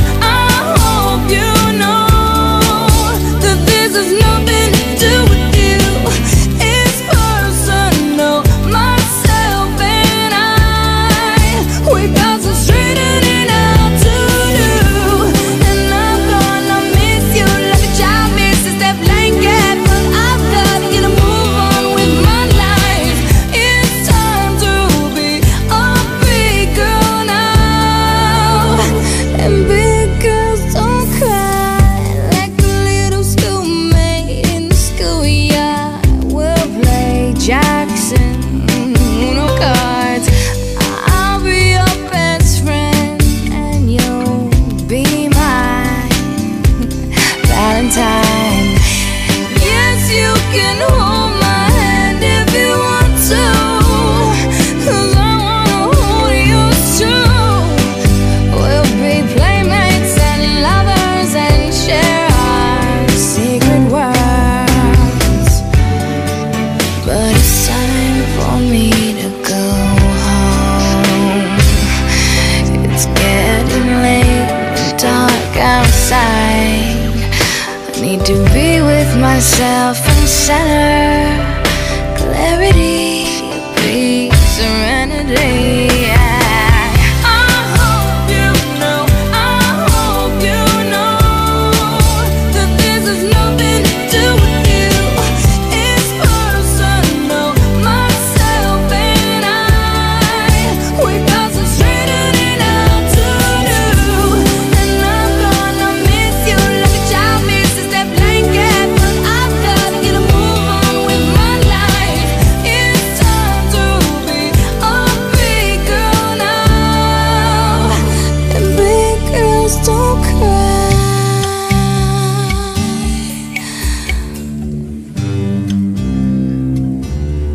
myself and center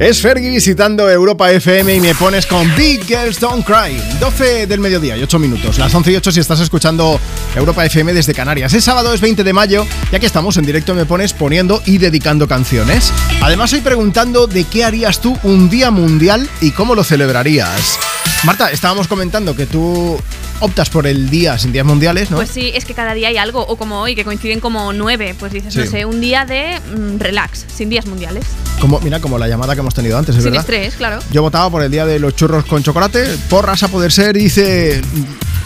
Es Fergie visitando Europa FM y me pones con Big Girls Don't Cry. 12 del mediodía y 8 minutos. Las 11 y 8 si estás escuchando Europa FM desde Canarias. Es sábado, es 20 de mayo, ya que estamos en directo me pones poniendo y dedicando canciones. Además hoy preguntando de qué harías tú un día mundial y cómo lo celebrarías. Marta, estábamos comentando que tú optas por el día sin días mundiales, ¿no? Pues sí, es que cada día hay algo, o como hoy, que coinciden como nueve, pues dices, no Sí. sé, un día de mm, relax, sin días mundiales. Como, mira, como la llamada que hemos tenido antes, es sin verdad. estrés, claro. Yo votaba por el día de los churros con chocolate, porras a poder ser, dice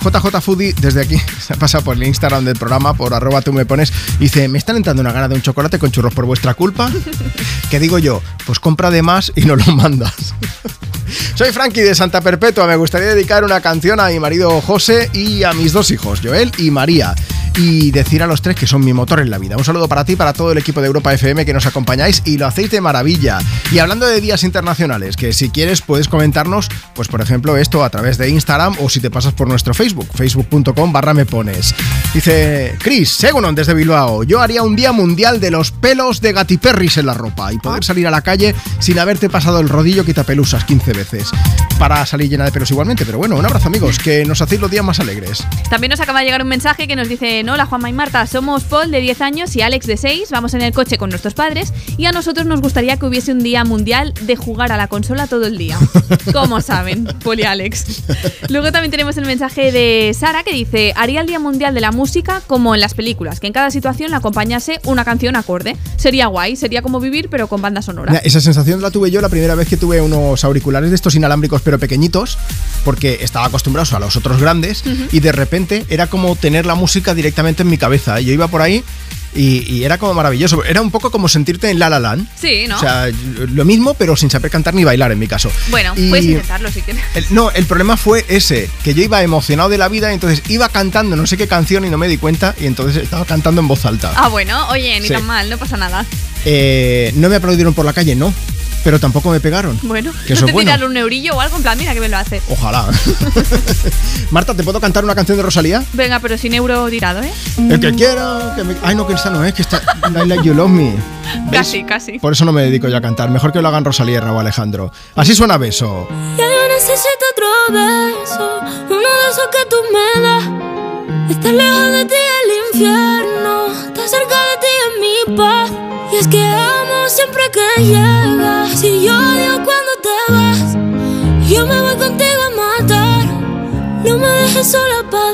JJ Foodie, desde aquí, se ha pasado por el Instagram del programa, por arroba tú me pones, dice, me están entrando una gana de un chocolate con churros por vuestra culpa. ¿Qué digo yo? Pues compra de más y no lo mandas. Soy Frankie de Santa Perpetua, me gustaría dedicar una canción a mi marido José y a mis dos hijos, Joel y María. Y decir a los tres que son mi motor en la vida. Un saludo para ti, para todo el equipo de Europa FM que nos acompañáis y lo hacéis de maravilla. Y hablando de días internacionales, que si quieres puedes comentarnos, pues por ejemplo esto a través de Instagram o si te pasas por nuestro Facebook, facebook.com barra me pones. Dice Chris, Segunon desde Bilbao, yo haría un día mundial de los pelos de gatiperris en la ropa y poder salir a la calle sin haberte pasado el rodillo quitapelusas 15 veces. Para salir llena de pelos igualmente, pero bueno, un abrazo amigos, que nos hacéis los días más alegres. También nos acaba de llegar un mensaje que nos dice, hola Juanma y Marta, somos Paul de 10 años y Alex de 6, vamos en el coche con nuestros padres y a nosotros nos gustaría que hubiese un día mundial de jugar a la consola todo el día. ¿Cómo saben, Paul y Alex? Luego también tenemos el mensaje de Sara que dice, haría el día mundial de la música como en las películas, que en cada situación le acompañase una canción acorde. Sería guay, sería como vivir pero con banda sonora. Mira, esa sensación la tuve yo la primera vez que tuve unos auriculares de estos inalámbricos pero pequeñitos, porque estaba acostumbrado a los otros grandes y de repente era como tener la música directamente en mi cabeza. Yo iba por ahí y, y era como maravilloso. Era un poco como sentirte en La La Land. Sí, ¿no? O sea, lo mismo, pero sin saber cantar ni bailar en mi caso. bueno, y- puedes intentarlo si quieres. El- no, el problema fue ese, que yo iba emocionado de la vida, y entonces iba cantando no sé qué canción y no me di cuenta, y entonces estaba cantando en voz alta. Ah, bueno, oye, ni Sí. tan mal, no pasa nada. Eh, no me aplaudieron por la calle, no. Pero tampoco me pegaron. Bueno, Que no eso te es bueno. tiraron un eurillo o algo en plan, mira que me lo hace. Ojalá. Marta, ¿te puedo cantar una canción de Rosalía? Venga, pero sin euro tirado, ¿eh? El que quiera. Que me... Ay, no, que esta no es, que está. I like you love me. ¿Ves? Casi, casi. Por eso no me dedico yo a cantar. Mejor que lo hagan Rosalía y Raúl Alejandro. Así suena beso. Ya yo necesito otro beso, uno de esos que tú me das. Estar lejos de ti el infierno, estar cerca de ti es mi paz. Y es que amo siempre que llegas. Y yo odio cuando te vas. Yo me voy contigo a matar. No me dejes sola, ¿pa'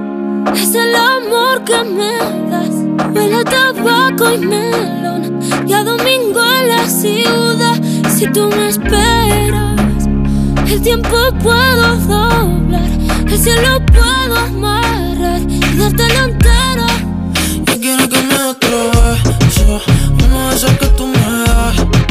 es el amor que me das. Huele a tabaco y melón y a domingo en la ciudad. Si tú me esperas, el tiempo puedo doblar, el cielo puedo amarrar y dártelo entero. Yo quiero que me beso, uno de esos que tú me das.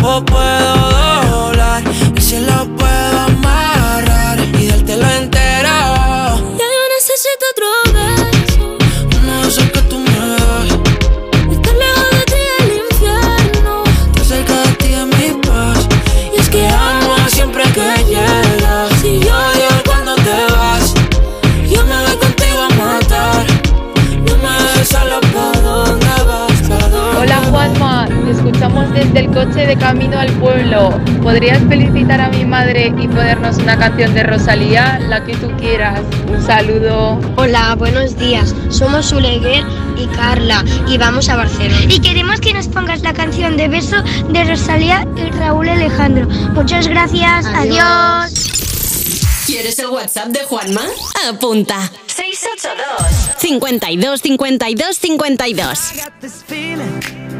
el tiempo puedo el coche de camino al pueblo. ¿Podrías felicitar a mi madre y ponernos una canción de Rosalía, la que tú quieras? Un saludo. Hola, buenos días. Somos Uleguer y Carla y vamos a Barcelona. Y queremos que nos pongas la canción de beso de Rosalía y Raúl Alejandro. Muchas gracias. Adiós. ¿Quieres el WhatsApp de Juanma? Apunta. 682 52 52 52 this feeling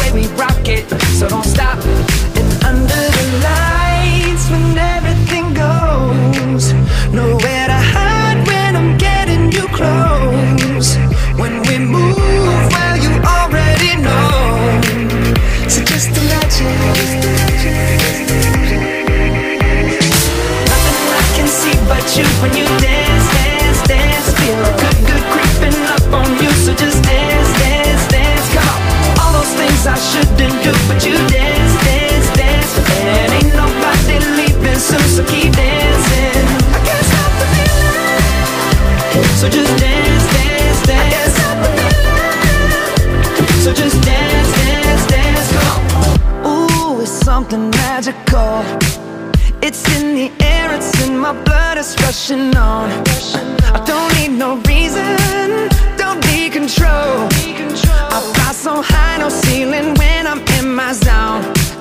we rock it, so don't stop. And under the lights, when everything goes, nowhere to hide when I'm getting you close. When we move, well, you already know. So just imagine. Nothing I can see but you when you things I shouldn't do, but you dance, dance, dance. And ain't nobody leaving soon, so keep dancing. I can't stop the feeling. So just dance, dance, dance. I can't stop the feeling. So just dance, dance, dance. On. Ooh, it's something magical. It's in the air, it's in my blood, it's rushing on. I don't need no reason, don't need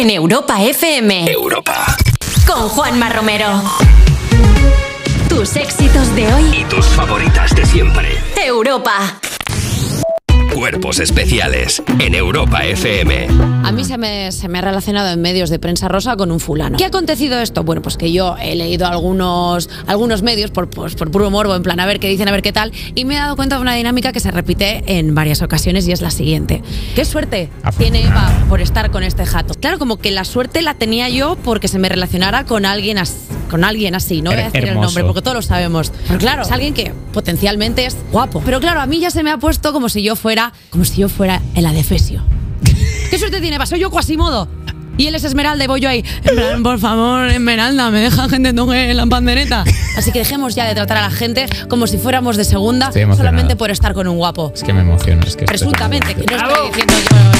En Europa FM. Europa. Con Juanma Romero. Tus éxitos de hoy. Y tus favoritas de siempre. Europa. Cuerpos especiales en Europa FM. A mí se me, se me ha relacionado en medios de prensa rosa con un fulano. ¿Qué ha acontecido esto? Bueno, pues que yo he leído algunos, algunos medios por, pues, por puro morbo, en plan a ver qué dicen, a ver qué tal, y me he dado cuenta de una dinámica que se repite en varias ocasiones y es la siguiente. ¿Qué suerte tiene Eva por estar con este jato? Claro, como que la suerte la tenía yo porque se me relacionara con alguien así. Con alguien así, no voy a decir el Hermoso. nombre porque todos lo sabemos. Pero claro, es alguien que potencialmente es guapo. Pero claro, a mí ya se me ha puesto como si yo fuera, como si yo fuera el adefesio. ¿Qué suerte tiene? Soy yo Quasimodo. Y él es Esmeralda y voy yo ahí. En plan, por favor, Esmeralda, me deja gente toque la pandereta. Así que dejemos ya de tratar a la gente como si fuéramos de segunda solamente por estar con un guapo. Es que me emociona. Es que Presuntamente, que no estoy diciendo yo.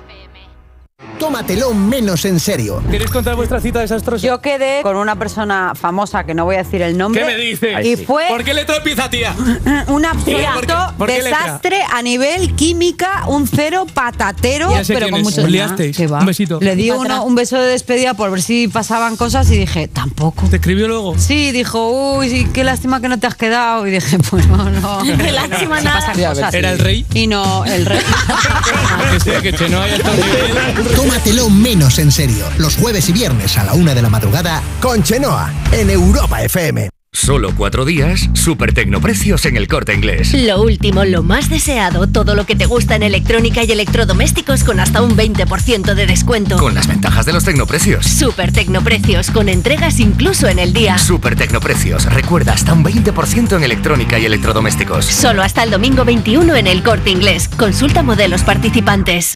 Tómatelo menos en serio. ¿Queréis contar vuestra cita desastrosa? Yo quedé con una persona famosa que no voy a decir el nombre. ¿Qué me dices? Y fue ¿Por qué letra empieza, tía? un ¿Por qué? absoluto ¿Por qué letra? desastre a nivel química, un cero patatero, Ya sé pero quién con es. mucho Os liasteis. ¿Qué va? Un besito. Le di uno- un beso de despedida por ver si pasaban cosas y dije, tampoco. ¿Te escribió luego? Sí, dijo, uy, sí, qué lástima que no te has quedado. Y dije, pues no, no. Qué lástima nada. cosas. ¿era el rey? Y no, el rey. que sí, que Chenoa ya está Tómatelo menos en serio. Los jueves y viernes a la una de la madrugada con Chenoa en Europa FM. Solo cuatro días, super tecnoprecios en el corte inglés. Lo último, lo más deseado, todo lo que te gusta en electrónica y electrodomésticos con hasta un 20% de descuento. Con las ventajas de los tecnoprecios. Super Tecnoprecios con entregas incluso en el día. Super tecnoprecios. Recuerda, hasta un 20% en electrónica y electrodomésticos. Solo hasta el domingo 21 en el Corte Inglés. Consulta modelos participantes.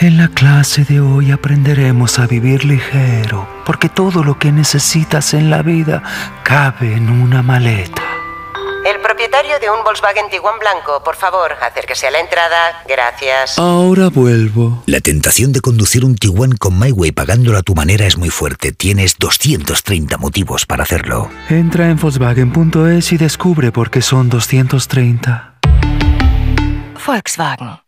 En la clase de hoy aprenderemos a vivir ligero, porque todo lo que necesitas en la vida cabe en una maleta. El propietario de un Volkswagen Tiguan blanco. Por favor, acérquese a la entrada. Gracias. Ahora vuelvo. La tentación de conducir un Tiguan con MyWay pagándolo a tu manera es muy fuerte. Tienes 230 motivos para hacerlo. Entra en Volkswagen.es y descubre por qué son 230. Volkswagen.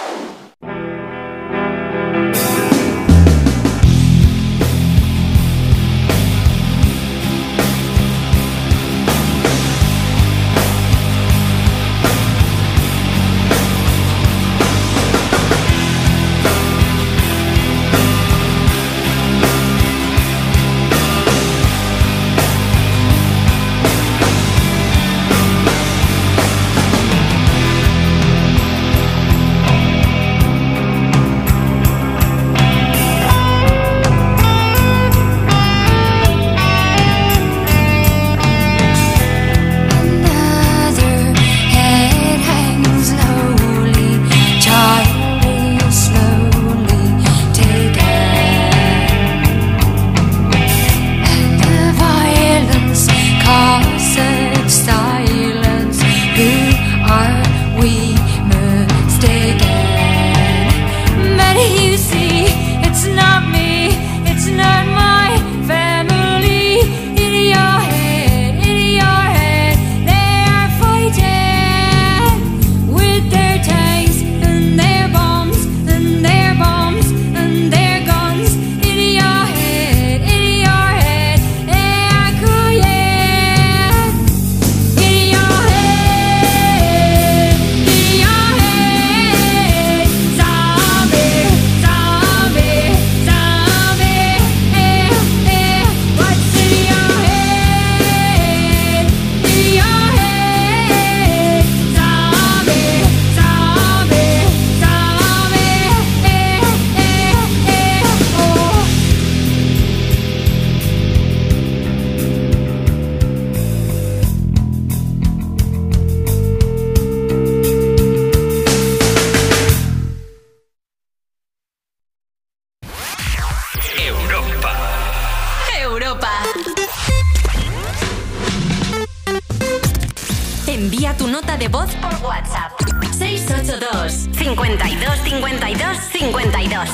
Envía tu nota de voz por WhatsApp. 682 52 52 52.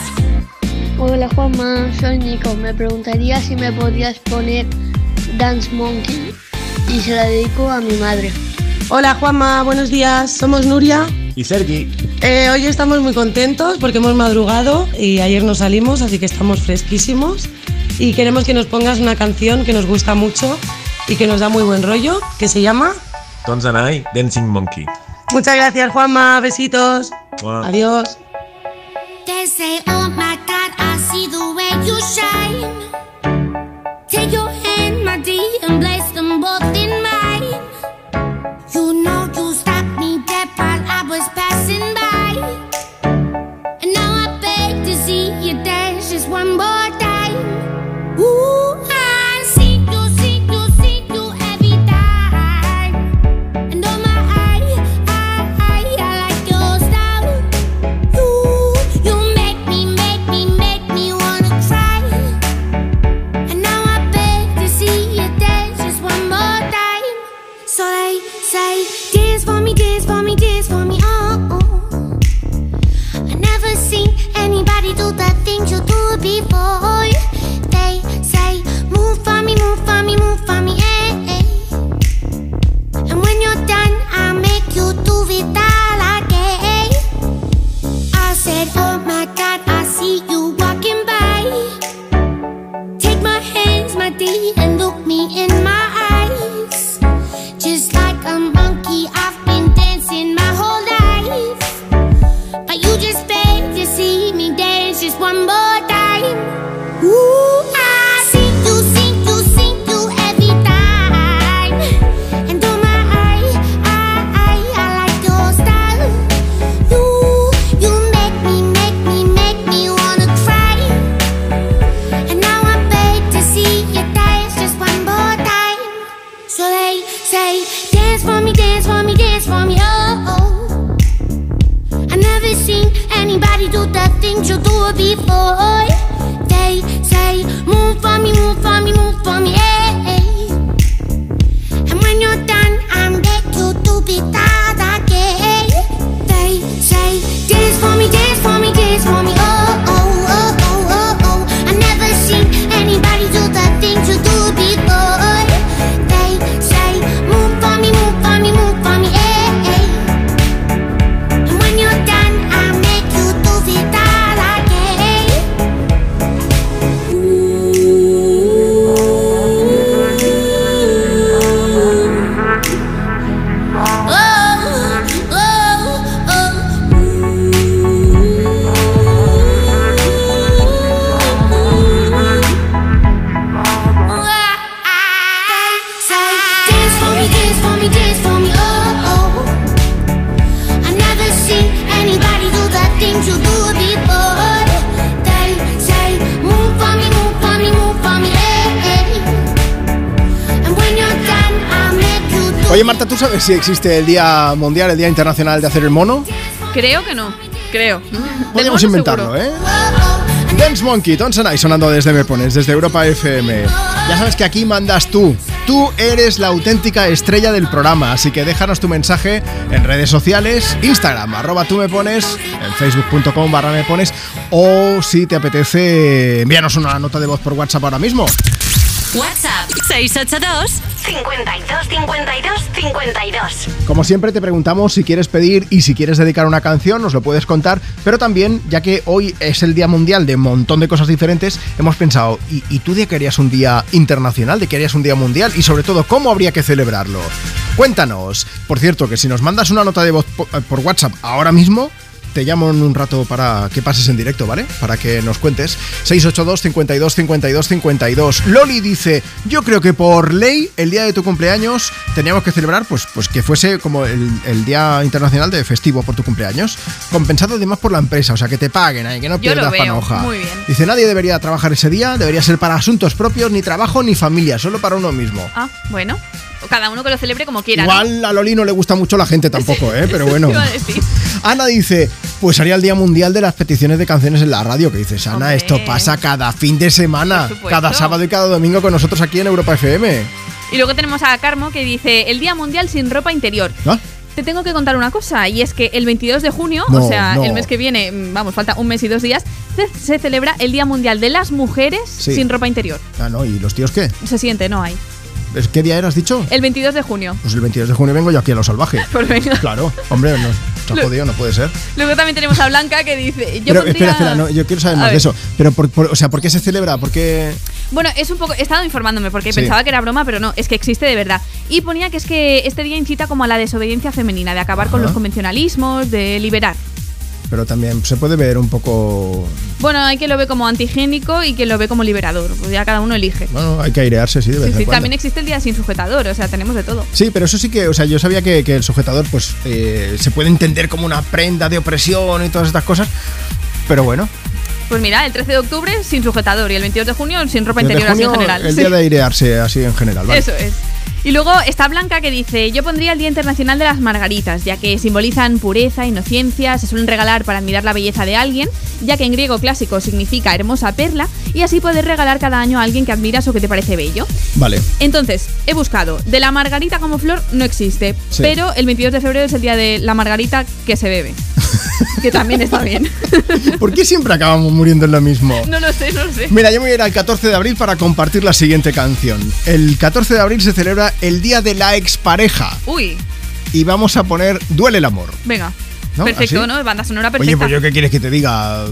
Hola Juanma, soy Nico. Me preguntaría si me podrías poner Dance Monkey y se la dedico a mi madre. Hola Juanma, buenos días. Somos Nuria. Y Sergi. Eh, hoy estamos muy contentos porque hemos madrugado y ayer nos salimos, así que estamos fresquísimos. Y queremos que nos pongas una canción que nos gusta mucho y que nos da muy buen rollo, que se llama. Doncs Anai, Dancing Monkey. Muchas gracias Juanma, besitos. Mua. Adiós. Oh. Take your hand, my dear, and place si existe el Día Mundial, el Día Internacional de hacer el mono? Creo que no. Creo. Podríamos inventarlo, seguro. ¿eh? Dance Monkey, Tom Sanai sonando desde Me Pones, desde Europa FM. Ya sabes que aquí mandas tú. Tú eres la auténtica estrella del programa, así que déjanos tu mensaje en redes sociales, Instagram, arroba tú me pones, en facebook.com barra me pones, o si te apetece, envíanos una nota de voz por WhatsApp ahora mismo. WhatsApp 682 52 52 52. Como siempre te preguntamos si quieres pedir y si quieres dedicar una canción, nos lo puedes contar, pero también, ya que hoy es el Día Mundial de un montón de cosas diferentes, hemos pensado, ¿y, tú de qué harías un día internacional? ¿De qué harías un día mundial? Y sobre todo, ¿cómo habría que celebrarlo? Cuéntanos. Por cierto, que si nos mandas una nota de voz eh, por WhatsApp ahora mismo, te llamo en un rato para que pases en directo, ¿vale? Para que nos cuentes. 682 52 52 52. Loli dice, yo creo que por ley el día de tu cumpleaños teníamos que celebrar pues, pues que fuese como el, el Día Internacional de Festivo por tu cumpleaños, compensado además por la empresa, o sea, que te paguen ahí, que no Yo lo pierdas veo, panoja. muy bien. Dice, nadie debería trabajar ese día, debería ser para asuntos propios, ni trabajo ni familia, solo para uno mismo. Ah, bueno. Cada uno que lo celebre como quiera. ¿no? Igual a Loli no le gusta mucho la gente tampoco, ¿eh? Pero bueno. Ana dice, pues haría el Día Mundial de las peticiones de canciones en la radio, que dices, Ana, esto pasa cada fin de semana, cada sábado y cada domingo con nosotros aquí en Europa FM. Y luego tenemos a Carmo que dice el Día Mundial sin ropa interior. ¿Ah? Te tengo que contar una cosa, y es que el 22 de junio, No, o sea, no. el mes que viene, vamos, falta un mes y dos días, se, se celebra el Día Mundial de las Mujeres Sí. sin ropa interior. Ah, no, ¿y los tíos qué? Se siente, no hay. ¿Es- ¿Qué día eras dicho? El 22 de junio. Pues el 22 de junio vengo yo aquí a Lo Salvaje. Pues venga. Claro, hombre, no, Lo- jodido, no puede ser. Luego también tenemos a Blanca que dice. Yo Pero pondría- espera, espera, no, yo quiero saber más de eso. Pero, por, por- o sea, ¿por qué se celebra? ¿Por qué...? Bueno, es un poco. He estado informándome porque Sí. pensaba que era broma, pero no, es que existe de verdad. Y ponía que es que este día incita como a la desobediencia femenina, de acabar con los convencionalismos, de liberar. Pero también se puede ver un poco... Bueno, hay quien lo ve como antigénico y quien lo ve como liberador. Pues ya cada uno elige. Bueno, hay que airearse, sí, de vez Sí, en sí, cuando. también existe el día sin sujetador, o sea, tenemos de todo. Sí, pero eso sí que, o sea, yo sabía que, que el sujetador, pues, eh, se puede entender como una prenda de opresión y todas estas cosas. Pero bueno, Pues mira, el 13 de octubre sin sujetador y el 22 de junio sin ropa interior así en general. el Sí. día de airearse así en general, ¿vale? Eso es. Y luego está Blanca que dice, yo pondría el Día Internacional de las Margaritas, ya que simbolizan pureza, inocencia, se suelen regalar para admirar la belleza de alguien, ya que en griego clásico significa hermosa perla, y así poder regalar cada año a alguien que admiras o que te parece bello. Vale. Entonces, he buscado, de la margarita como flor no existe, Sí. pero el 22 de febrero es el día de la margarita que se bebe, que también está bien. ¿Por qué siempre acabamos muriendo en lo mismo? No lo sé, no lo sé. Mira, yo me voy a ir al 14 de abril para compartir la siguiente canción. El 14 de abril se celebra el Día de la Expareja Uy, y vamos a poner Duele el amor. venga. ¿No? Perfecto, ¿Así? ¿no? Banda sonora perfecta. Oye, pues yo qué quieres que te diga.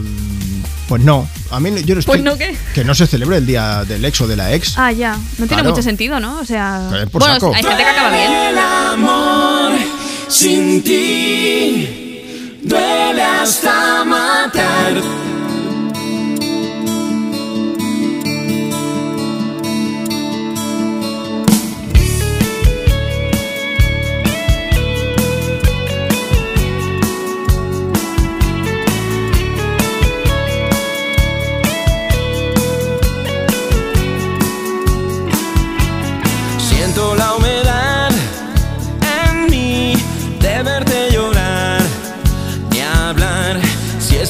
Pues no, a mí no- yo no estoy. Pues no, ¿qué? Que no se celebre el día del ex o de la ex. Ah, ya. No tiene Claro. mucho sentido, ¿no? O sea. Por bueno, saco. hay gente que acaba bien. El amor sin ti duele hasta matar.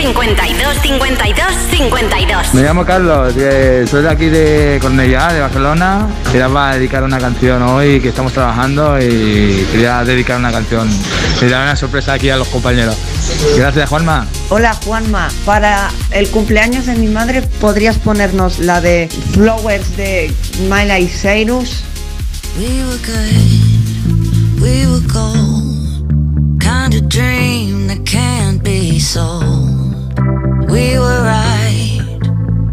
52 52 52. Me llamo Carlos, soy de aquí de Cornellá, de Barcelona. Quería dedicar una canción hoy que estamos trabajando y quería dedicar una canción. Y dar una sorpresa aquí a los compañeros. Gracias, Juanma. Hola, Juanma. Para el cumpleaños de mi madre, ¿podrías ponernos la de Flowers de Miley Cyrus? We were good.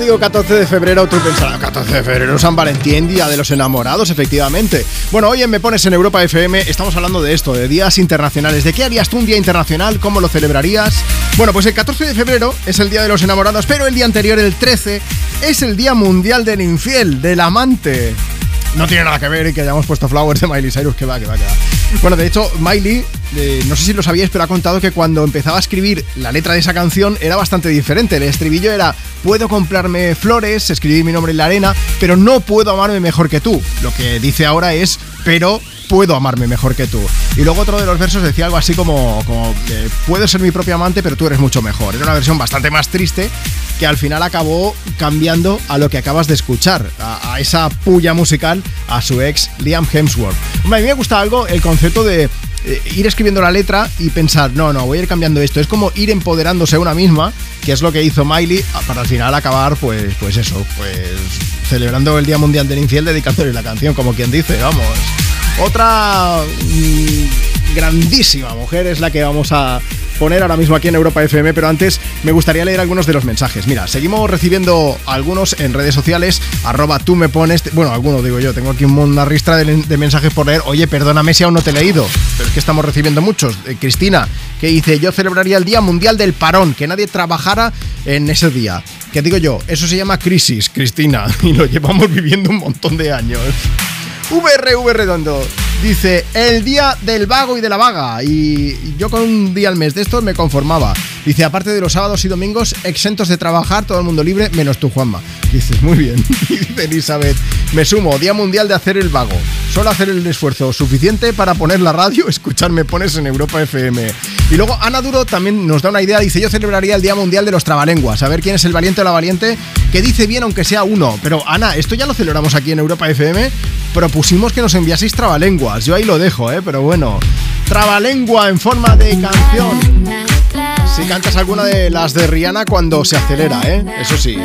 digo 14 de febrero, tú pensarás, 14 de febrero, San Valentín, Día de los Enamorados, efectivamente. Bueno, hoy en Me Pones en Europa FM estamos hablando de esto, de días internacionales. ¿De qué harías tú un día internacional? ¿Cómo lo celebrarías? Bueno, pues el 14 de febrero es el Día de los Enamorados, pero el día anterior, el 13, es el Día Mundial del Infiel, del amante. No tiene nada que ver y que hayamos puesto Flowers de Miley Cyrus, que va, que va, que va. Bueno, de hecho, Miley, no sé si lo sabíais, pero ha contado que cuando empezaba a escribir la letra de esa canción era bastante diferente. El estribillo era, puedo comprarme flores, escribir mi nombre en la arena, pero no puedo amarme mejor que tú. Lo que dice ahora es, pero puedo amarme mejor que tú. Y luego otro de los versos decía algo así como, eh, puedo ser mi propio amante, pero tú eres mucho mejor. Era una versión bastante más triste que al final acabó cambiando a lo que acabas de escuchar, a, a esa puya musical a su ex Liam Hemsworth. Hombre, a mí me gusta algo el concepto de eh, ir escribiendo la letra y pensar, no, no, voy a ir cambiando esto. Es como ir empoderándose a una misma, que es lo que hizo Miley, a- para al final acabar, pues, pues eso, pues celebrando el Día Mundial del Infiel, dedicándole la canción, como quien dice, vamos. Otra mm, grandísima mujer es la que vamos a poner ahora mismo aquí en Europa FM, pero antes me gustaría leer algunos de los mensajes. Mira, seguimos recibiendo algunos en redes sociales, arroba tú me pones, bueno, algunos digo yo, tengo aquí una ristra de, de mensajes por leer, oye, perdóname si aún no te he leído, pero es que estamos recibiendo muchos. Eh, Cristina, que dice, yo celebraría el Día Mundial del Parón, que nadie trabajara en ese día. Que digo yo, eso se llama crisis, Cristina, y lo llevamos viviendo un montón de años. VRV Redondo dice el día del vago y de la vaga y yo con un día al mes de estos me conformaba. Dice, aparte de los sábados y domingos exentos de trabajar, todo el mundo libre, menos tú, Juanma. Dices, muy bien. Dice Elizabeth, me sumo, Día Mundial de hacer el vago. Solo hacer el esfuerzo suficiente para poner la radio, escucharme pones en Europa FM. Y luego Ana Duro también nos da una idea, dice, yo celebraría el Día Mundial de los Trabalenguas, a ver quién es el valiente o la valiente que dice bien aunque sea uno. Pero Ana, esto ya lo celebramos aquí en Europa FM, propusimos que nos enviaseis trabalenguas, yo ahí lo dejo, ¿eh? Pero bueno, trabalengua en forma de canción. Si cantas alguna de las de Rihanna cuando se acelera, ¿eh? Eso sí.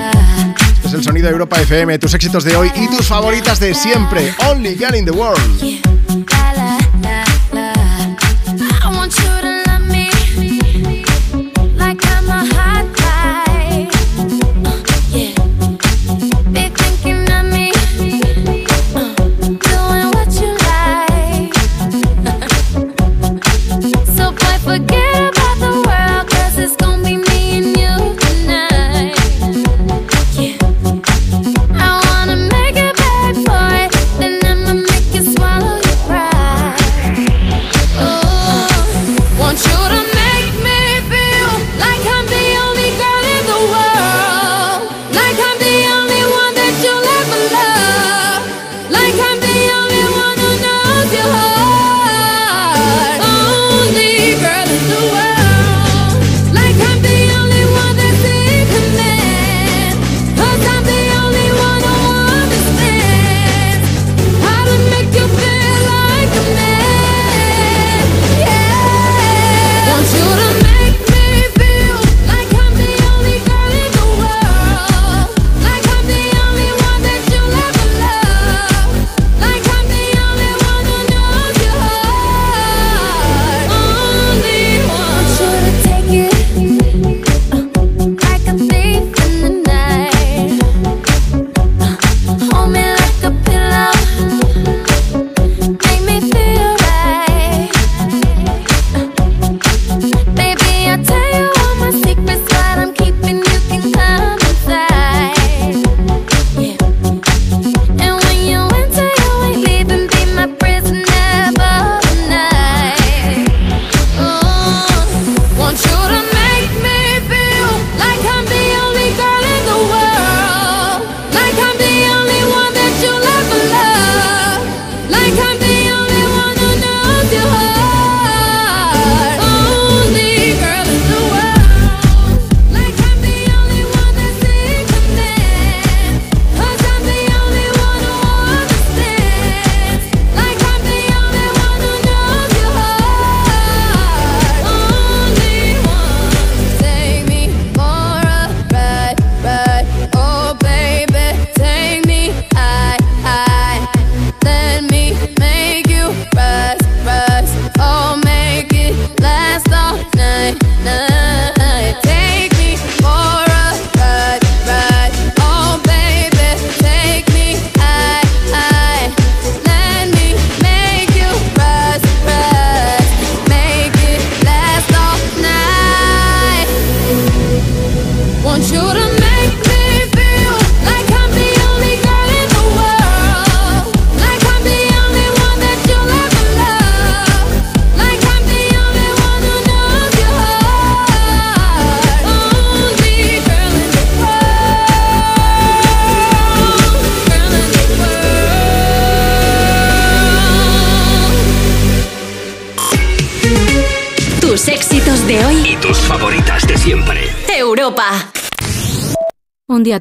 Este es el sonido de Europa FM, tus éxitos de hoy y tus favoritas de siempre. Only Girl in the World.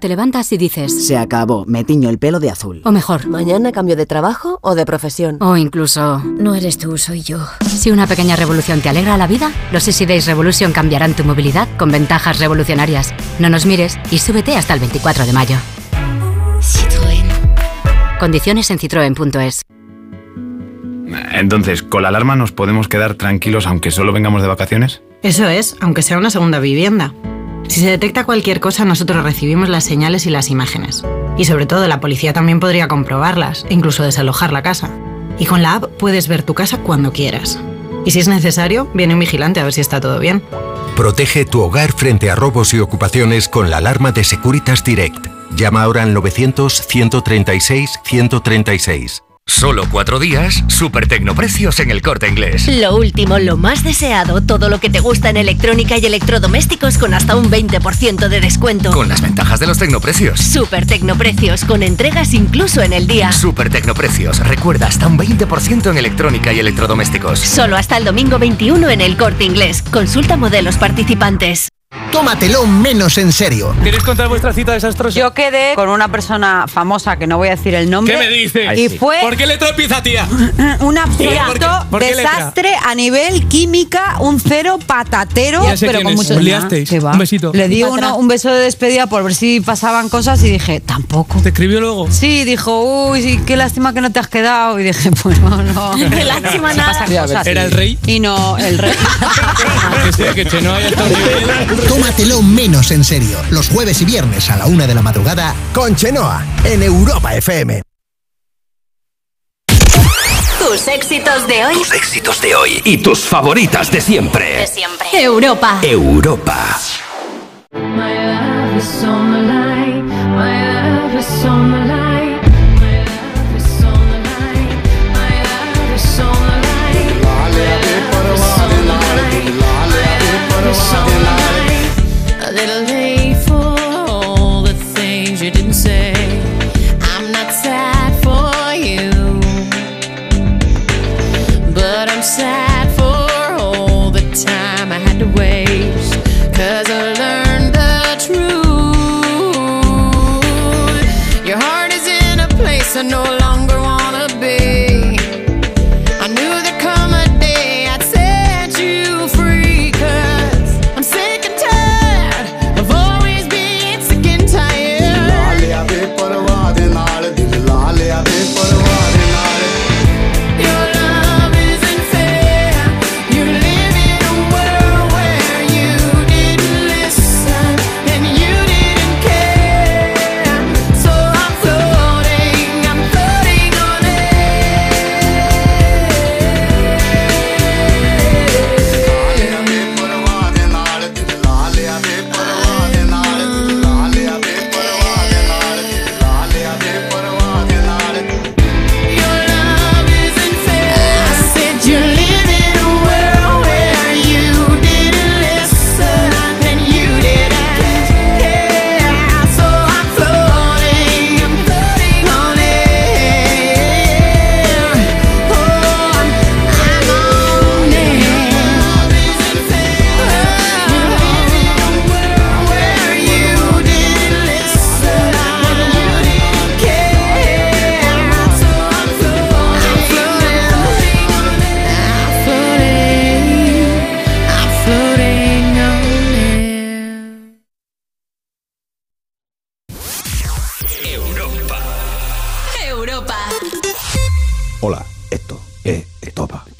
Te levantas y dices... Se acabó, me tiño el pelo de azul. O mejor. Mañana cambio de trabajo o de profesión. O incluso... No eres tú, soy yo. Si una pequeña revolución te alegra la vida, los Easy Days Revolution cambiarán tu movilidad con ventajas revolucionarias. No nos mires y súbete hasta el 24 de mayo. Condiciones en citroen.es. Entonces, ¿con la alarma nos podemos quedar tranquilos aunque solo vengamos de vacaciones? Eso es, aunque sea una segunda vivienda. Si se detecta cualquier cosa, nosotros recibimos las señales y las imágenes. Y sobre todo, la policía también podría comprobarlas incluso desalojar la casa. Y con la app puedes ver tu casa cuando quieras. Y si es necesario, viene un vigilante a ver si está todo bien. Protege tu hogar frente a robos y ocupaciones con la alarma de Securitas Direct. Llama ahora al 900-136-136. Solo cuatro días, super tecnoprecios en el corte inglés. Lo último, lo más deseado, todo lo que te gusta en electrónica y electrodomésticos con hasta un 20% de descuento. Con las ventajas de los tecnoprecios. Super Tecnoprecios, con entregas incluso en el día. Super tecnoprecios, recuerda hasta un 20% en electrónica y electrodomésticos. Solo hasta el domingo 21 en el Corte Inglés. Consulta modelos participantes. Tómatelo menos en serio. ¿Queréis contar vuestra cita desastrosa? Yo quedé con una persona famosa que no voy a decir el nombre. ¿Qué me dices? Y fue ¿Por qué letra empieza, tía? un absoluto ¿Por qué? ¿Por qué letra? desastre a nivel química, un cero patatero, pero con mucho Os liasteis. ¿Qué va? Un besito. Le di uno- un beso de despedida por ver si pasaban cosas y dije, tampoco. ¿Te escribió luego? Sí, dijo, uy, sí, qué lástima que no te has quedado. Y dije, pues no, no. Qué lástima nada. cosas. ¿era el rey? Y no, el rey. que sí, que Chenoa ya está Tómatelo menos en serio. Los jueves y viernes a la una de la madrugada con Chenoa en Europa FM. Tus éxitos de hoy. Tus éxitos de hoy y tus favoritas de siempre. De siempre. Europa. Europa. My love is on the line. My love is on the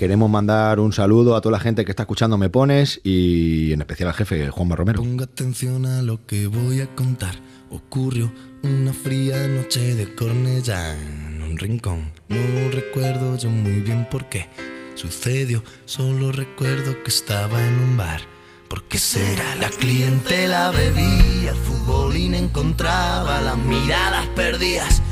Queremos mandar un saludo a toda la gente que está escuchando Me Pones y en especial al jefe Juanma Romero. Ponga atención a lo que voy a contar. Ocurrió una fría noche de Cornellá en un rincón. No recuerdo yo muy bien por qué sucedió. Solo recuerdo que estaba en un bar. ¿Por qué será? La clientela bebía, el futbolín encontraba las miradas perdidas,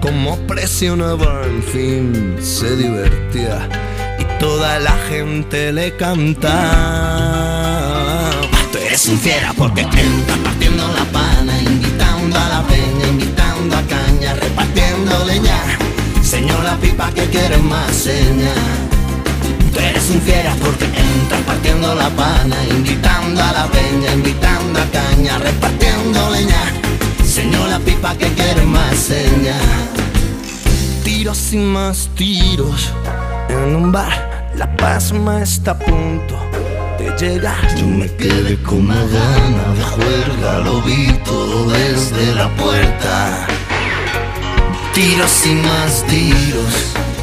como presionaba, en fin, se divertía y toda la gente le cantaba. Tú eres un fiera porque entras partiendo la pana, invitando a la peña, invitando a caña, repartiendo leña. Señor la pipa que quiere más seña. Tú eres un fiera porque entras partiendo la pana, invitando a la peña, invitando a caña, repartiendo leña. Señor la pipa que quiere más seña. Tiros y más tiros en un bar, la pasma está a punto de llegar. Yo me quedé con una gana de juerga, lo vi todo desde la puerta. Tiros y más tiros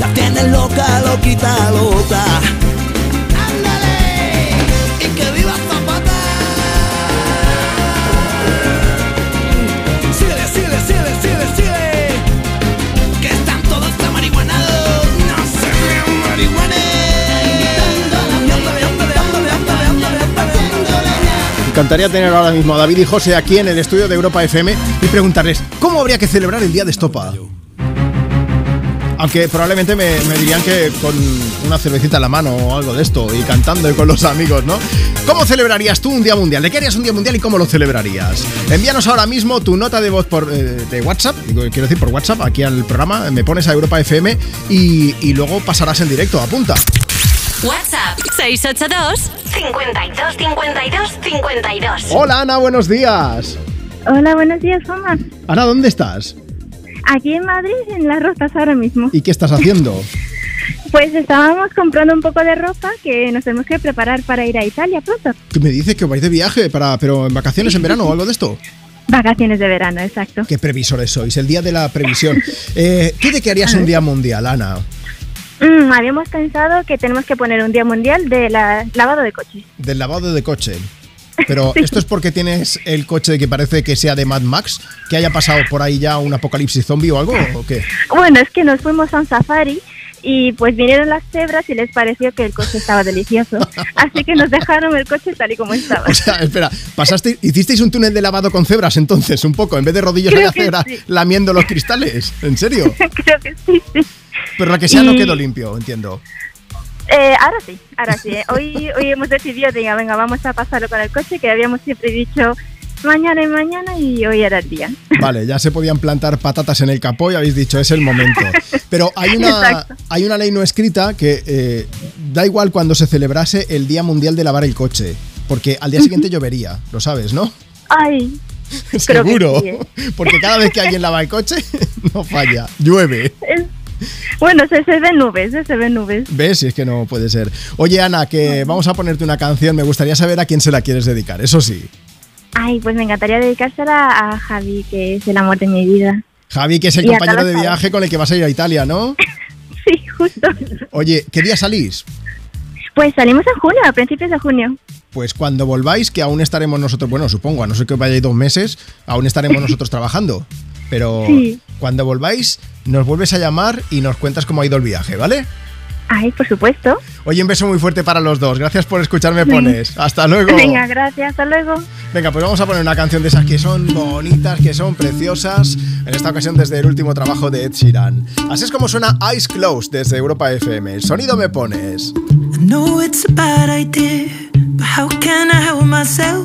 La tienes loca, loquita, loca. Ándale, y que viva Zapata. Síguele, síguele, síguele, síguele, síguele. Que están todos de marihuanados. No se vean marihuanes. Encantaría tener ahora mismo a David y José aquí en el estudio de Europa FM y preguntarles cómo habría que celebrar el día de Estopa. Aunque probablemente me, me dirían que con una cervecita en la mano o algo de esto y cantando y con los amigos, ¿no? ¿Cómo celebrarías tú un día mundial? ¿De qué harías un día mundial y cómo lo celebrarías? Envíanos ahora mismo tu nota de voz por, eh, de WhatsApp, digo, quiero decir por WhatsApp, aquí al programa, me pones a Europa FM y, y luego pasarás en directo, apunta. WhatsApp 682 52 52 52. Hola Ana, buenos días. Hola, buenos días, Juanma. Ana, ¿dónde estás? Aquí en Madrid, en las ropas ahora mismo. ¿Y qué estás haciendo? Pues estábamos comprando un poco de ropa que nos tenemos que preparar para ir a Italia pronto. ¿Qué me dices que vais de viaje, para, pero en vacaciones en verano o algo de esto? Vacaciones de verano, exacto. Qué previsores sois, el día de la previsión. Eh, ¿Tú de qué harías un día mundial, Ana? Mm, habíamos pensado que tenemos que poner un día mundial de la- lavado de coches. Del lavado de coche. Pero esto es porque tienes el coche que parece que sea de Mad Max, que haya pasado por ahí ya un apocalipsis zombie o algo, ¿o qué? Bueno, es que nos fuimos a un safari y pues vinieron las cebras y les pareció que el coche estaba delicioso. Así que nos dejaron el coche tal y como estaba. O sea, espera, pasaste, hicisteis un túnel de lavado con cebras entonces, un poco, en vez de rodillos de que cebra sí. lamiendo los cristales, ¿en serio? Creo que sí, sí. Pero la que sea no Y- quedó limpio, entiendo. Eh, ahora sí, ahora sí. ¿eh? Hoy, hoy hemos decidido, diga, venga, vamos a pasarlo con el coche, que habíamos siempre dicho mañana y mañana y hoy era el día. Vale, ya se podían plantar patatas en el capó y habéis dicho, es el momento. Pero hay una, Exacto. hay una ley no escrita que eh, da igual cuando se celebrase el Día Mundial de Lavar el Coche, porque al día siguiente llovería, lo sabes, ¿no? Ay, Seguro, sí, ¿eh? porque cada vez que alguien lava el coche, no falla, llueve. es- bueno, se, se ven nubes, ¿eh? se ven nubes. ¿Ves? Si es que no puede ser. Oye, Ana, que vamos a ponerte una canción, me gustaría saber a quién se la quieres dedicar, eso sí. Ay, pues me encantaría dedicársela a Javi, que es el amor de mi vida. Javi, que es el Y compañero de sabes. viaje con el que vas a ir a Italia, ¿no? Sí, justo. Oye, ¿qué día salís? Pues salimos en junio, a principios de junio. Pues cuando volváis, que aún estaremos nosotros, bueno, supongo, a no ser que vayáis dos meses, aún estaremos nosotros trabajando. Pero Sí. Cuando volváis, nos vuelves a llamar y nos cuentas cómo ha ido el viaje, ¿vale? Ay, por supuesto. Oye, un beso muy fuerte para los dos. Gracias por escucharme, pones. Hasta luego. Venga, gracias, hasta luego. Venga, pues vamos a poner una canción de esas que son bonitas, que son preciosas. En esta ocasión desde el último trabajo de Ed Sheeran. Así es como suena Eyes Closed desde Europa FM. El sonido me pones. I know it's a bad idea, but how can I help myself?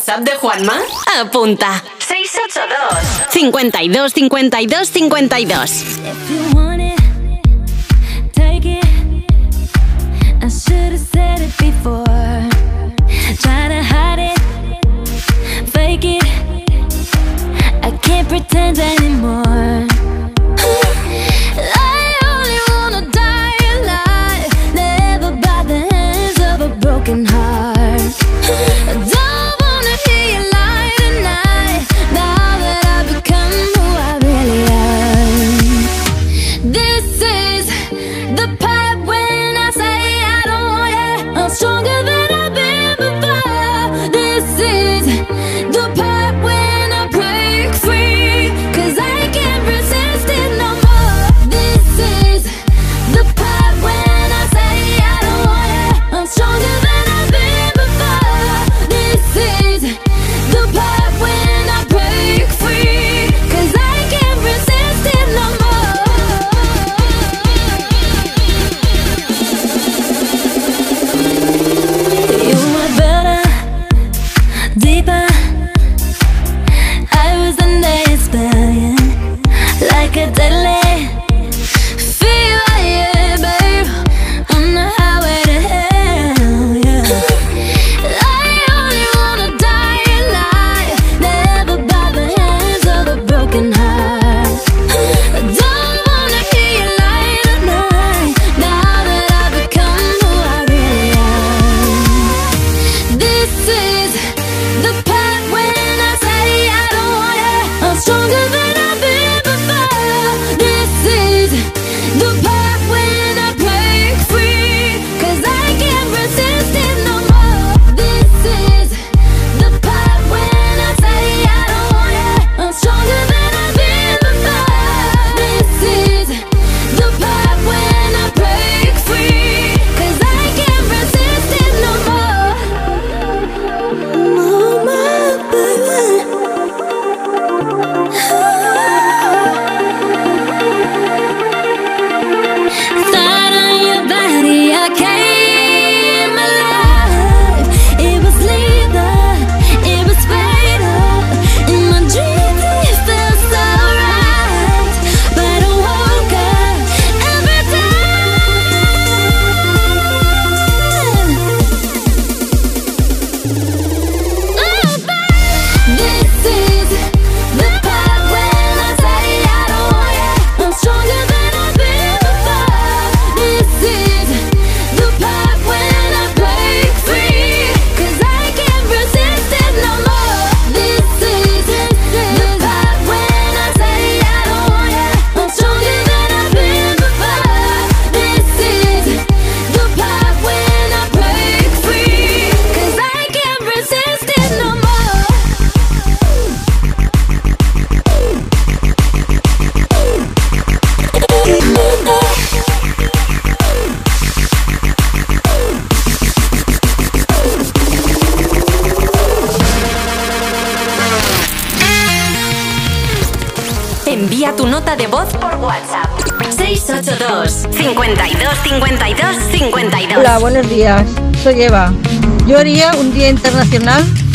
WhatsApp de Juanma? Apunta. 682 52 52 52 you want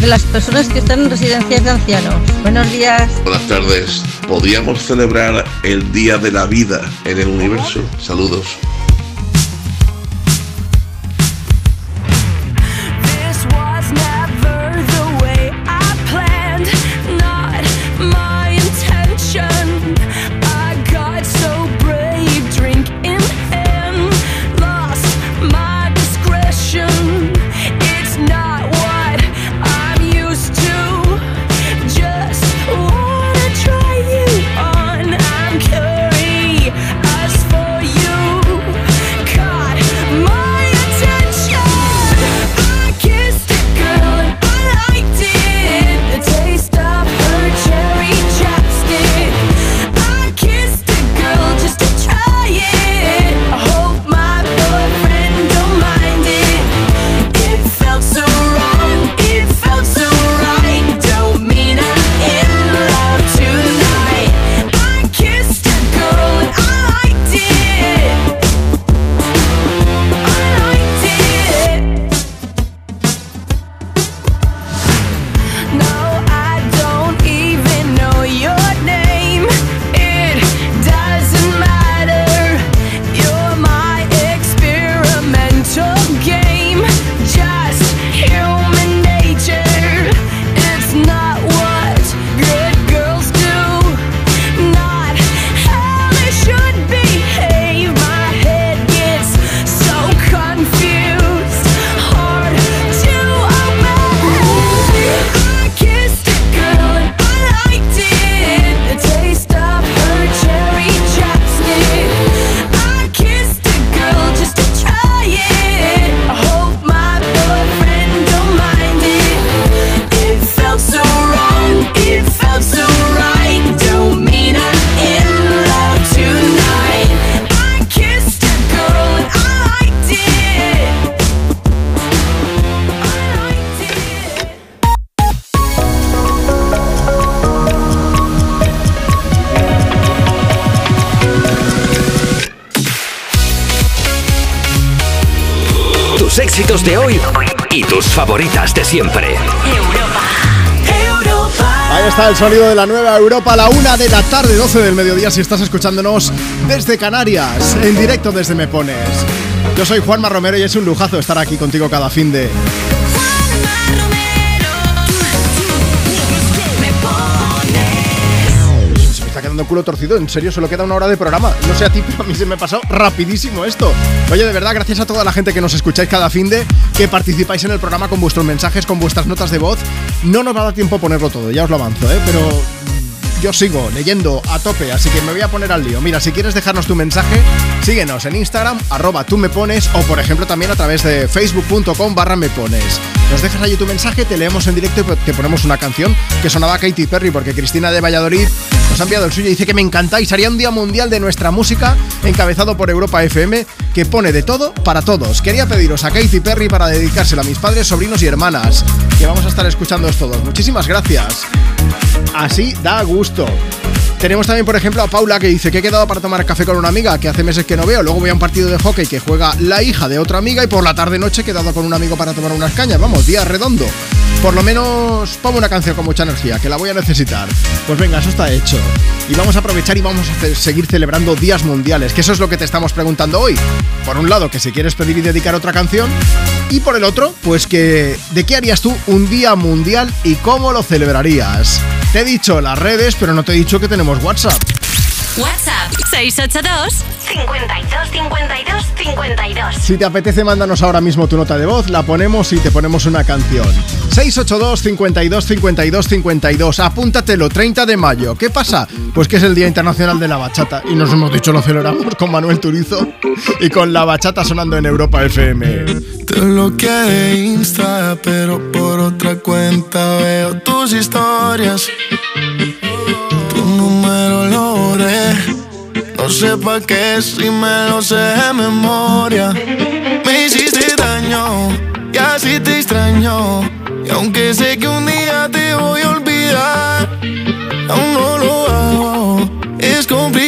las personas que están en residencias de ancianos. Buenos días. Buenas tardes. ¿Podríamos celebrar el Día de la Vida en el universo? Saludos. Tus éxitos de hoy y tus favoritas de siempre. Ahí está el sonido de la nueva Europa a la una de la tarde, 12 del mediodía, si estás escuchándonos desde Canarias, en directo desde Me Pones. Yo soy Juanma Romero y es un lujazo estar aquí contigo cada fin de. Culo torcido, en serio, solo queda una hora de programa. No sé a ti, pero a mí se me pasó rapidísimo esto. Oye, de verdad, gracias a toda la gente que nos escucháis cada fin de, que participáis en el programa con vuestros mensajes, con vuestras notas de voz. No nos va a dar tiempo ponerlo todo, ya os lo avanzo, ¿eh? Pero yo sigo leyendo a tope, así que me voy a poner al lío. Mira, si quieres dejarnos tu mensaje, síguenos en Instagram, arroba tú me pones, o por ejemplo también a través de facebook.com barra me pones. Nos dejas allí tu mensaje, te leemos en directo y te ponemos una canción que sonaba Katy Perry, porque Cristina de Valladolid nos ha enviado el suyo y dice que me encantáis. Haría un día mundial de nuestra música, encabezado por Europa FM, que pone de todo para todos. Quería pediros a Katy Perry para dedicárselo a mis padres, sobrinos y hermanas, que vamos a estar escuchándoos todos. Muchísimas gracias. Así da gusto. Tenemos también, por ejemplo, a Paula que dice que he quedado para tomar café con una amiga que hace meses que no veo. Luego voy a un partido de hockey que juega la hija de otra amiga y por la tarde-noche he quedado con un amigo para tomar unas cañas. Vamos, día redondo. Por lo menos pongo una canción con mucha energía, que la voy a necesitar. Pues venga, eso está hecho. Y vamos a aprovechar y vamos a seguir celebrando días mundiales, que eso es lo que te estamos preguntando hoy. Por un lado, que si quieres pedir y dedicar otra canción. Y por el otro, pues que ¿de qué harías tú un día mundial y cómo lo celebrarías? Te he dicho las redes, pero no te he dicho que tenemos WhatsApp. WhatsApp 682 52 52 52 Si te apetece, mándanos ahora mismo tu nota de voz, la ponemos y te ponemos una canción. 682 52 52 52. Apúntatelo, 30 de mayo. ¿Qué pasa? Pues que es el Día Internacional de la Bachata y nos hemos dicho lo celebramos con Manuel Turizo y con la bachata sonando en Europa FM. Te bloqueé de Insta, pero por otra cuenta veo tus historias. No sé pa' qué si me lo sé de memoria. Me hiciste daño y así te extraño. Y aunque sé que un día te voy a olvidar, aún no lo hago. es complicado.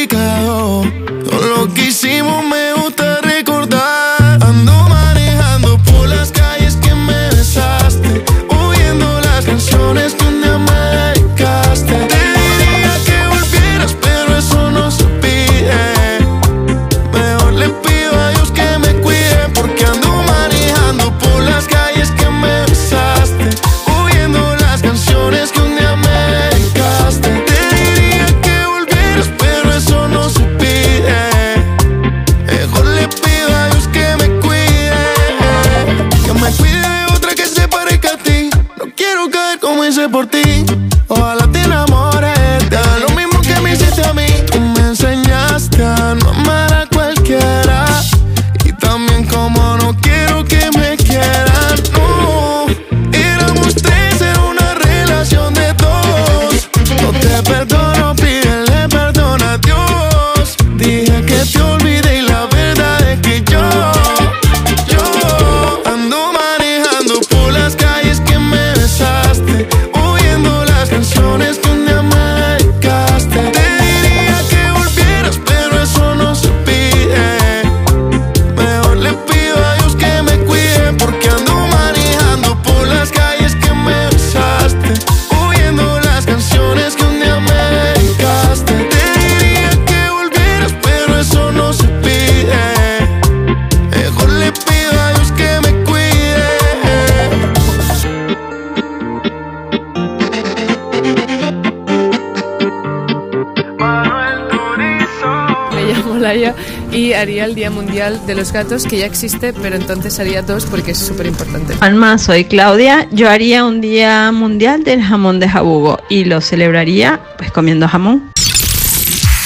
Haría el Día Mundial de los Gatos, que ya existe, pero entonces haría dos porque es súper importante. Alma, soy Claudia. Yo haría un día mundial del jamón de jabugo y lo celebraría pues comiendo jamón.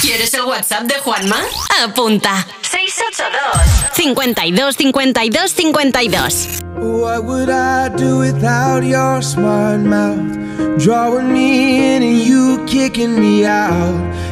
¿Quieres el WhatsApp de Juanma? Apunta. 682 52 52 52 What would I do without your smart mouth? Drawing me in and you kicking me out.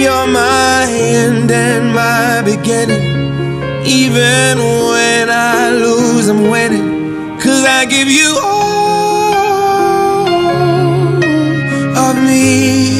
You're my end and my beginning. Even when I lose, I'm winning. Cause I give you all of me.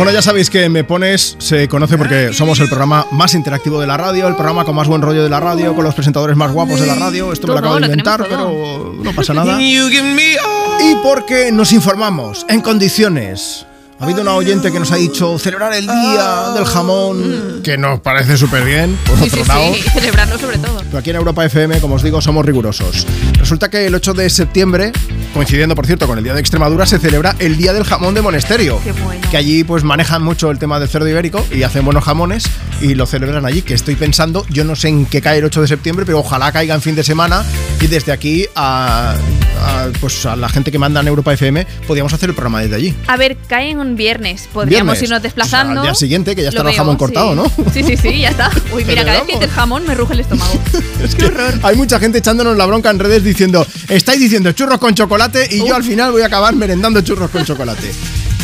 Bueno, ya sabéis que Me Pones se conoce porque somos el programa más interactivo de la radio, el programa con más buen rollo de la radio, con los presentadores más guapos de la radio. Esto me lo acabo de inventar, pero no pasa nada. You give me all Y porque nos informamos en condiciones Ha habido una oyente que nos ha dicho celebrar el día del jamón, que nos parece súper bien. Por Sí, otro sí, lado, sí, celebrarlo sobre todo. pero aquí en Europa FM, como os digo, somos rigurosos. Resulta que el 8 de septiembre, coincidiendo por cierto con el Día de Extremadura, se celebra el Día del Jamón de Monesterio. Qué bueno. Que allí pues manejan mucho el tema del cerdo ibérico y hacen buenos jamones y lo celebran allí. Que estoy pensando, yo no sé en qué cae el 8 de septiembre, pero ojalá caiga en fin de semana y desde aquí a, a, pues a la gente que manda en Europa FM podíamos hacer el programa desde allí. A ver, cae en un viernes. Podríamos Viernes. irnos desplazando. O sea, al día siguiente, que ya Lo estará el jamón cortado, sí. ¿no? Sí, sí, sí, ya está. Uy, mira, cada vez que dices jamón me ruge el estómago. Es que hay mucha gente echándonos la bronca en redes diciendo, estáis diciendo churros con chocolate y yo al final voy a acabar merendando churros con chocolate.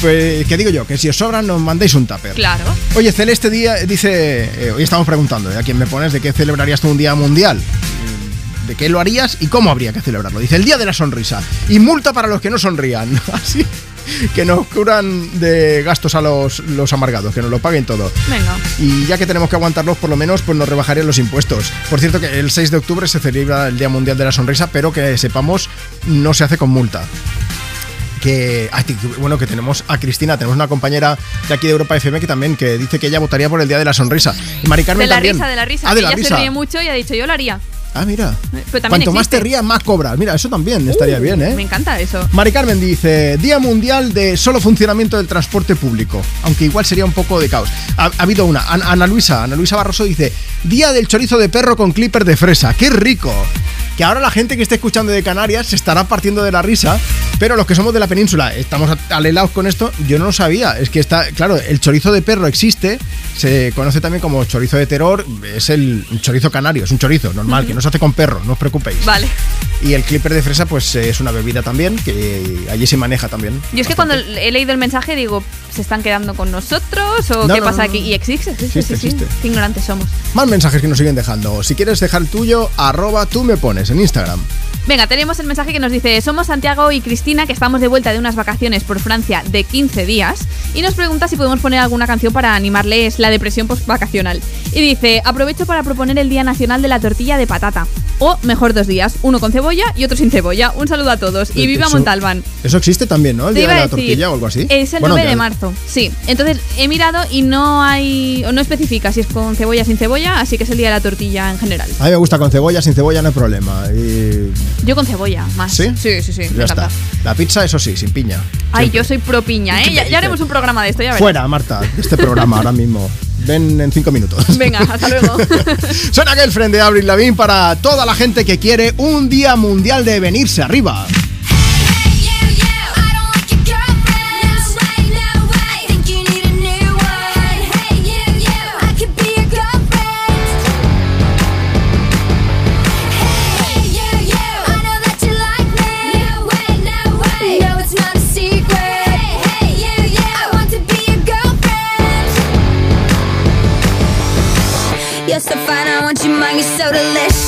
Pues, ¿qué digo yo? Que si os sobran nos mandéis un tupper. Claro. Oye, Celeste Día dice, eh, hoy estamos preguntando, ¿eh? ¿a quién me pones de qué celebrarías tú un día mundial? ¿De qué lo harías y cómo habría que celebrarlo? Dice, el Día de la Sonrisa. Y multa para los que no sonrían. Así que nos curan de gastos a los, los amargados, que nos lo paguen todo. Venga. Y ya que tenemos que aguantarlos, por lo menos, pues nos rebajarían los impuestos. Por cierto, que el 6 de octubre se celebra el Día Mundial de la Sonrisa, pero que sepamos, no se hace con multa. Que, que- bueno, que tenemos a Cristina, tenemos una compañera de aquí de Europa FM que también que dice que ella votaría por el Día de la Sonrisa. Y Mari Carmen de la también. risa, de la risa. Ah, de la Ella risa. se ríe mucho y ha dicho, yo lo haría. Ah, mira. Cuanto más te rías, más cobras. Mira, eso también estaría Uh, bien, ¿eh? Me encanta eso. Mari Carmen dice, Día Mundial de solo funcionamiento del transporte público, aunque igual sería un poco de caos. Ha, ha habido una, An- Ana Luisa, Ana Luisa Barroso dice, Día del chorizo de perro con clipper de fresa, ¡qué rico! Que ahora la gente que esté escuchando de Canarias se estará partiendo de la risa, pero los que somos de la península estamos alelados con esto, yo no lo sabía. Es que está, claro, el chorizo de perro existe, se conoce también como chorizo de terror, es el chorizo canario, es un chorizo normal, que no se hace con perro, no os preocupéis. Vale. Y el clipper de fresa, pues es una bebida también, que allí se maneja también. Yo es que cuando he leído el mensaje digo, ¿se están quedando con nosotros o No, qué no, pasa no, aquí? Y existe, existe, Existe, existe. Qué ignorantes somos. Más mensajes que nos siguen dejando. Si quieres dejar el tuyo, arroba tú me pones en Instagram. Venga, tenemos el mensaje que nos dice, somos Santiago y Cristina, que estamos de vuelta de unas vacaciones por Francia de 15 días, y nos pregunta si podemos poner alguna canción para animarles la depresión post-vacacional. Y dice, aprovecho para proponer el Día Nacional de la Tortilla de Patata. O mejor dos días, uno con cebolla y otro sin cebolla. Un saludo a todos. Y Eh, viva eso- Montalbán. Eso existe también, ¿no? El Te día de la decir, tortilla o algo así. Es el Bueno, 9 de marzo, sí. Entonces he mirado y no hay, o no especifica si es con cebolla o sin cebolla, así que es el día de la tortilla en general. A mí me gusta con cebolla, sin cebolla no hay problema. Y Yo con cebolla, más. ¿Sí? Sí, sí, sí. me ya encanta. está. La pizza, eso sí, sin piña. Ay, yo soy pro piña, ¿eh? Ya, ya haremos un programa de esto, ya verás. Fuera, Marta, de este programa ahora mismo. Ven en cinco minutos. Venga, hasta luego. Suena Girlfriend de Avril Lavigne para toda la gente que quiere un día mundial de venirse arriba. So delicious.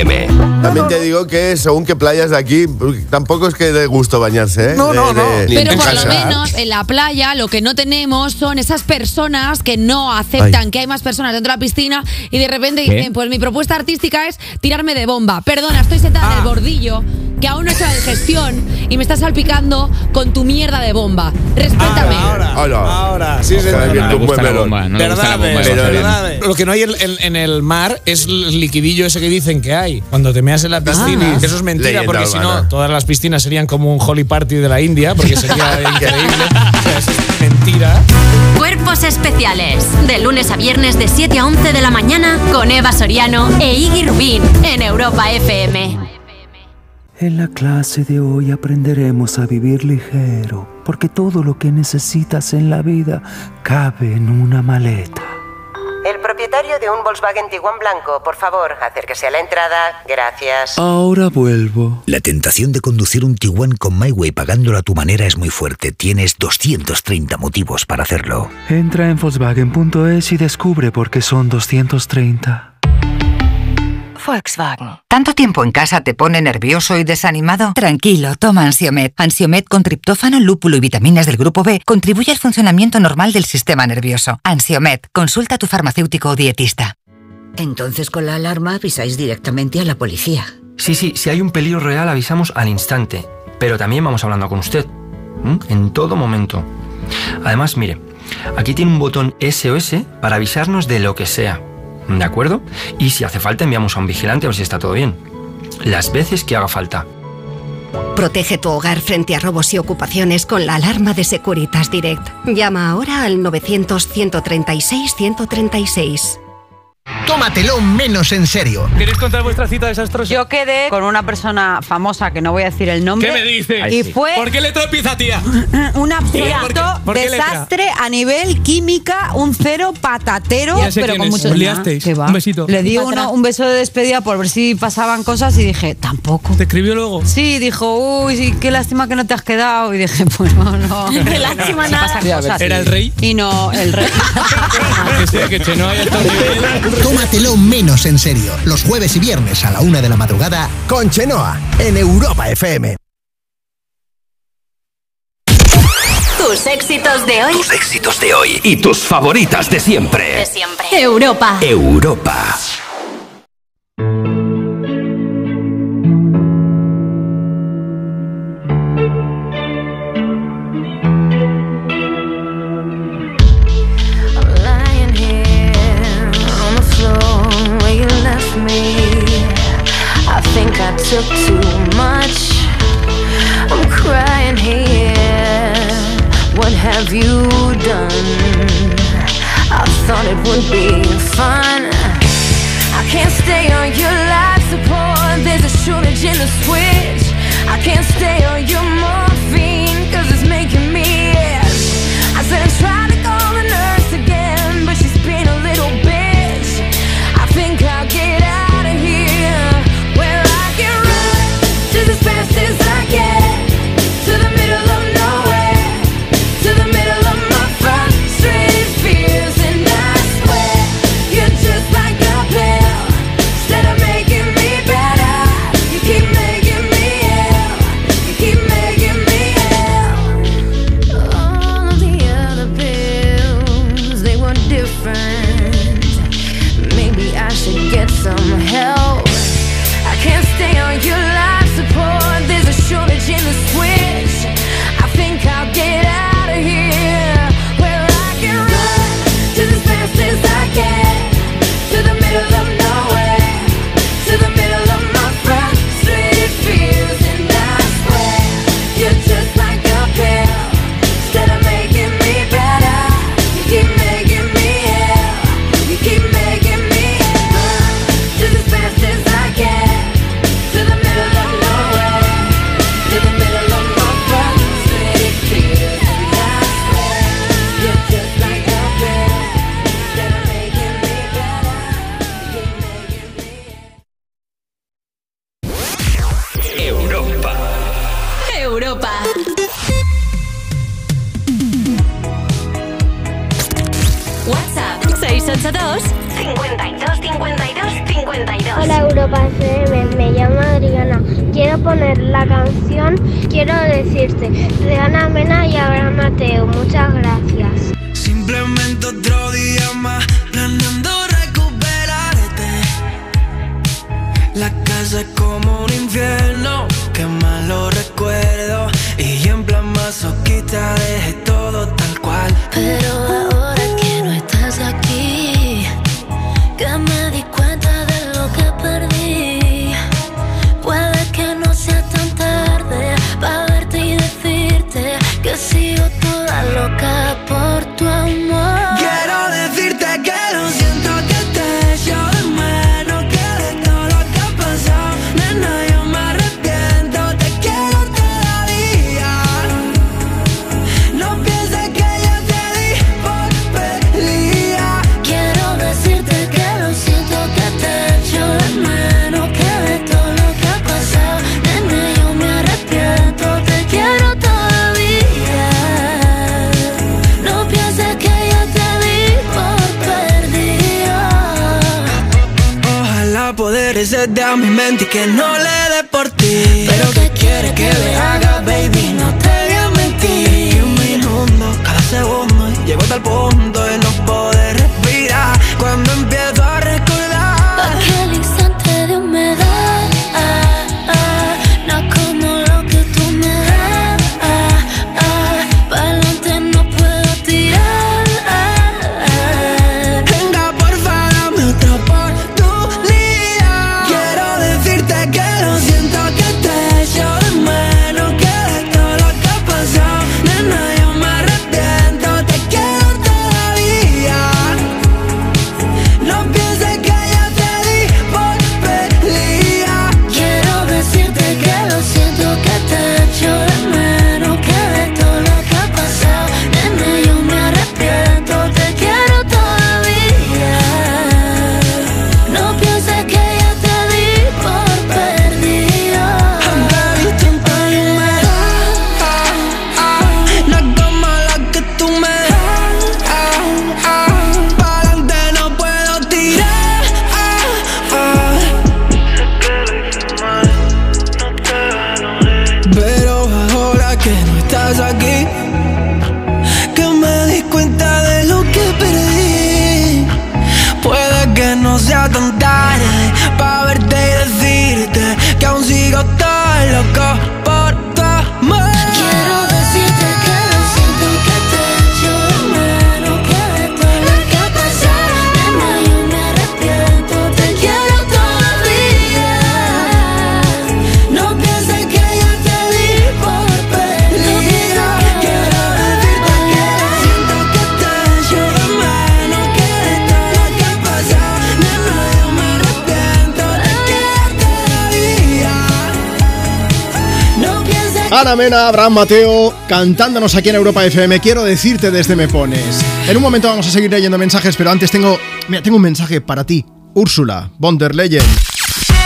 FM. También te digo que según qué playas de aquí, tampoco es que dé gusto bañarse, ¿eh? No, no, De- no. de- Pero por lo menos en la playa lo que no tenemos son esas personas que no aceptan Ay. que hay más personas dentro de la piscina y de repente ¿Qué? dicen, pues mi propuesta artística es tirarme de bomba. Perdona, estoy sentada Ah. en el bordillo que aún no he hecho la digestión y me estás salpicando con tu mierda de bomba. Respétame. Ahora, Ahora, sí, Ojalá señor. No no gusta la Verdad. Lo que no hay en, en- en el mar es el liquidillo ese que dicen que hay. Cuando te meas en la piscina. Ah. Eso es mentira, Leyenda porque si no, todas las piscinas serían como un holy party de la India, porque sería increíble. O sea, eso es mentira. Cuerpos especiales. De lunes a viernes de 7 a 11 de la mañana con Eva Soriano e Iggy Rubín en Europa FM. En la clase de hoy aprenderemos a vivir ligero, porque todo lo que necesitas en la vida cabe en una maleta. El propietario de un Volkswagen Tiguan blanco, por favor, acérquese a la entrada. Gracias. Ahora vuelvo. La tentación de conducir un Tiguan con MyWay pagándolo a tu manera es muy fuerte. Tienes 230 motivos para hacerlo. Entra en Volkswagen.es y descubre por qué son 230. Volkswagen. ¿Tanto tiempo en casa te pone nervioso y desanimado? Tranquilo, toma Ansiomed. Ansiomed con triptófano, lúpulo y vitaminas del grupo B contribuye al funcionamiento normal del sistema nervioso. Ansiomed, consulta a tu farmacéutico o dietista. Entonces con la alarma avisáis directamente a la policía. Sí, sí, si hay un peligro real avisamos al instante, pero también vamos hablando con usted, ¿m? en todo momento. Además, mire, aquí tiene un botón SOS para avisarnos de lo que sea, ¿de acuerdo? Y si hace falta enviamos a un vigilante a ver si está todo bien. Las veces que haga falta. Protege tu hogar frente a robos y ocupaciones con la alarma de Securitas Direct. Llama ahora al 900-136-136. Tómatelo menos en serio. ¿Queréis contar vuestra cita desastrosa? Yo quedé con una persona famosa que no voy a decir el nombre. ¿Qué me dices? Y fue ¿Por qué letra empieza, tía? un absoluto desastre a nivel química, un cero patatero, Ya sé pero quién con es. mucho Os liasteis. ¿Qué va? Un besito. Le di uno- un beso de despedida por ver si pasaban cosas y dije, tampoco. ¿Te escribió luego? Sí, dijo, uy, sí, qué lástima que no te has quedado. Y dije, pues no, no. Qué lástima nada. pasan cosas. ¿era el rey? Y no, el rey. que sí, que Chenoa haya estado. Tómatelo menos en serio. Los jueves y viernes a la una de la madrugada con Chenoa en Europa FM. Tus éxitos de hoy. Tus éxitos de hoy y tus favoritas de siempre. De siempre. Europa. Europa. Took too much. I'm crying here. What have you done? I thought it would be fun. I can't stay on your life support. There's a shortage in the switch. I can't stay on your morphine, 682 52 52 52. Hola Europa FM, me llamo Adriana. Quiero poner la canción Quiero decirte de Ana Mena y Abraham Mateo. Muchas gracias. Simplemente otro día más planeando recuperarte. La casa es como un infierno, que malo recuerdo. Y en plan masoquista dejé todo tal cual. Pero dé a mi mente y que no le dé por ti. Pero que quiere que le haga, baby, Ana Mena, Abraham Mateo, cantándonos aquí en Europa FM. Quiero decirte desde Me Pones. En un momento vamos a seguir leyendo mensajes, pero antes tengo. Mira, tengo un mensaje para ti. Úrsula, von der Leyen.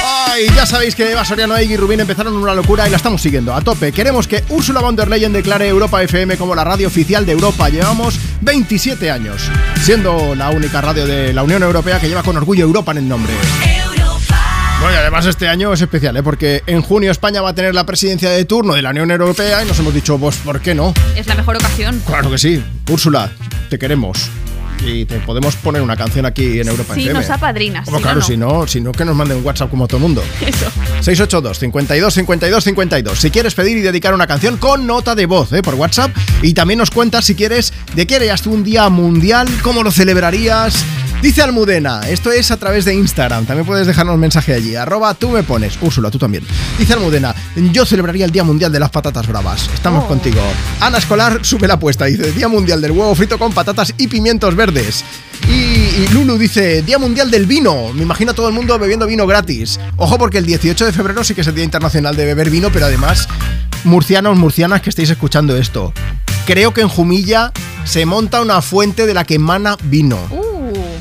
Ay, ya sabéis que Eva Soriano y Rubín empezaron una locura y la estamos siguiendo a tope. Queremos que Úrsula von der Leyen declare Europa FM como la radio oficial de Europa. Llevamos 27 años, siendo la única radio de la Unión Europea que lleva con orgullo Europa en el nombre. Bueno, y además este año es especial, ¿eh? porque en junio España va a tener la presidencia de turno de la Unión Europea y nos hemos dicho, pues, ¿por qué no? Es la mejor ocasión. Claro que sí. Úrsula, te queremos. Y te podemos poner una canción aquí en Europa Si FM. nos apadrinas. Como si claro, no, no. si no, si no, que nos manden un WhatsApp como todo el mundo. Eso. 682 52 52 52. Si quieres pedir y dedicar una canción con nota de voz ¿eh? por WhatsApp. Y también nos cuentas si quieres de qué harías tú un día mundial, cómo lo celebrarías. Dice Almudena, esto es a través de Instagram, también puedes dejarnos un mensaje allí, arroba tú me pones, Úrsula, tú también. Dice Almudena, yo celebraría el Día Mundial de las Patatas Bravas, estamos Oh. contigo. Ana Escolar sube la apuesta, dice, Día Mundial del huevo frito con patatas y pimientos verdes. Y, y Lulu dice, Día Mundial del Vino, me imagino a todo el mundo bebiendo vino gratis. Ojo porque el 18 de febrero sí que es el Día Internacional de Beber Vino, pero además, murcianos, murcianas que estáis escuchando esto, creo que en Jumilla se monta una fuente de la que emana vino.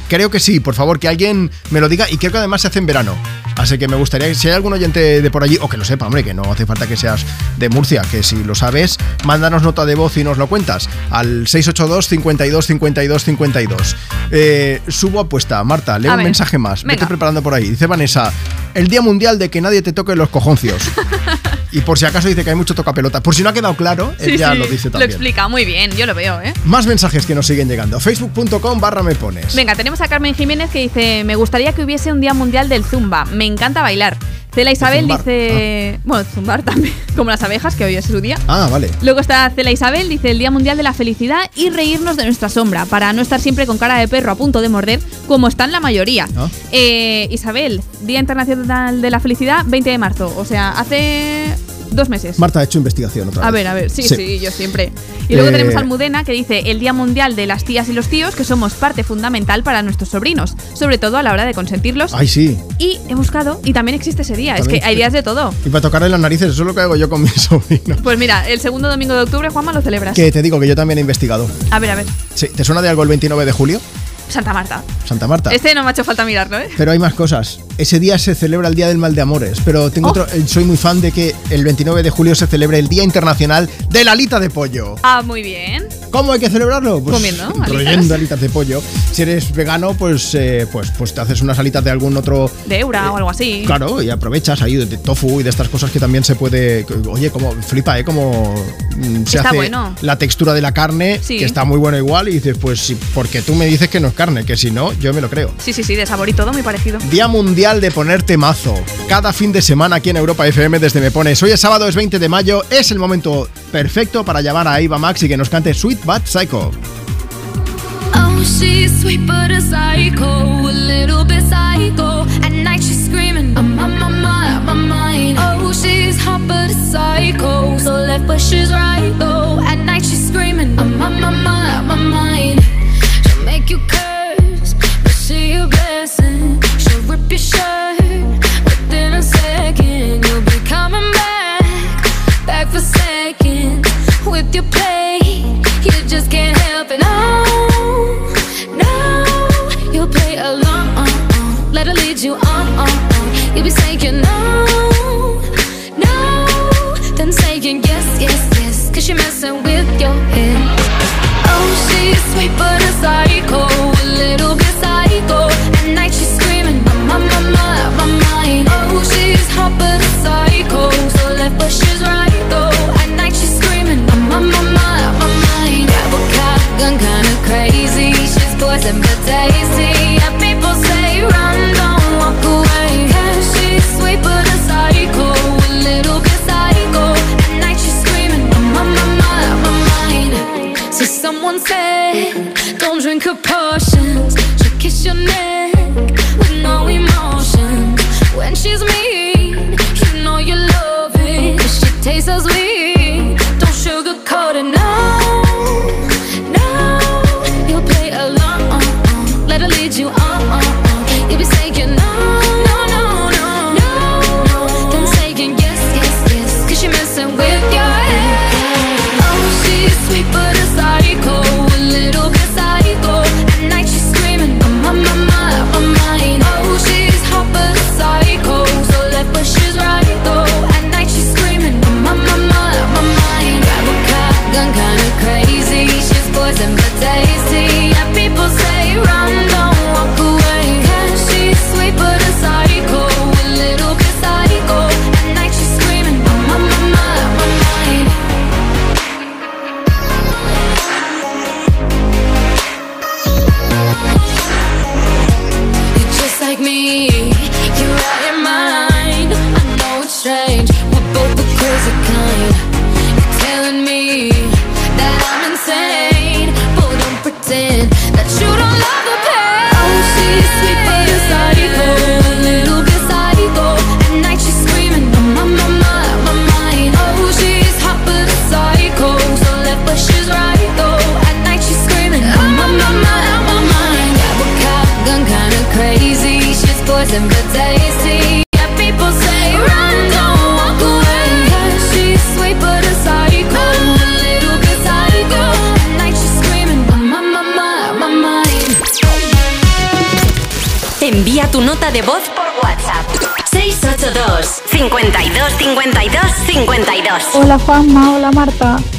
Creo que sí, por favor, que alguien me lo diga y creo que además se hace en verano. Así que me gustaría, si hay algún oyente de por allí, o que lo sepa, hombre, que no hace falta que seas de Murcia, que si lo sabes, mándanos nota de voz y nos lo cuentas al 682 52 52 52. Eh, subo apuesta, Marta, leo A un ver, mensaje más. Vete venga. preparando por ahí. Dice Vanessa, el Día Mundial de que nadie te toque los cojoncios. y por si acaso dice que hay mucho tocapelota. Por si no ha quedado claro, él Sí, ya sí, lo dice Lo también. explica muy bien, yo lo veo, ¿eh? Más mensajes que nos siguen llegando. Facebook.com barra me pones. Venga, tenemos a Carmen Jiménez que dice: Me gustaría que hubiese un día mundial del Zumba. Me encanta bailar. Cela Isabel zumbar, dice. Bueno, zumbar también, como las abejas, que hoy es su día. Ah, vale. Luego está Cela Isabel, dice el Día Mundial de la Felicidad y reírnos de nuestra sombra, para no estar siempre con cara de perro a punto de morder, como están la mayoría. Ah. Eh, Isabel, Día Internacional de la Felicidad, 20 de marzo, o sea, hace dos meses. Marta ha hecho investigación otra A vez. ver, a ver, sí, sí, yo siempre. Y luego Eh, tenemos a Almudena que dice el Día Mundial de las tías y los tíos, que somos parte fundamental para nuestros sobrinos, sobre todo a la hora de consentirlos. Ay, sí. Y he buscado, y también existe ese día, es que hay días de todo. Y para tocarle las narices, eso es lo que hago yo con mi sobrino. Pues mira, el segundo domingo de octubre, Juanma, lo celebras. Que te digo que yo también he investigado. A ver, a ver. Sí, ¿Te suena de algo el 29 de julio? Santa Marta. Santa Marta. Este no me ha hecho falta mirarlo, ¿eh? Pero hay más cosas. Ese día se celebra el Día del Mal de Amores, pero tengo Oh. otro- eh, soy muy fan de que el 29 de julio se celebre el Día Internacional de la Alita de Pollo. Ah, muy bien. ¿Cómo hay que celebrarlo? Pues Comiendo alitas. royendo alitas de pollo. Si eres vegano, pues, eh, pues, pues te haces unas alitas de algún otro De Eura o algo así. Claro, y aprovechas ahí de tofu y de estas cosas que también se puede. Oye, como flipa, ¿eh? Como mm, se Está hace bueno. la textura de la carne, Sí. que está muy bueno igual, y dices, pues sí, porque tú me dices que no es carne, que si no, yo me lo creo. Sí, sí, sí, de sabor y todo muy parecido. Día Mundial de ponerte mazo. Cada fin de semana aquí en Europa FM desde Me Pones. Hoy es sábado, es 20 de mayo. Es el momento perfecto para llamar a Eva Max y que nos cante Sweet But Psycho. Oh, she's sweet but a psycho, a little bit psycho. At night she's screaming, I'm on my mind, my mind. Oh, she's hot but a psycho, so left but she's right though. At night she's screaming, I'm on my mind, my mind. She'll make you curse, A second. You'll be coming back, back for seconds with your play.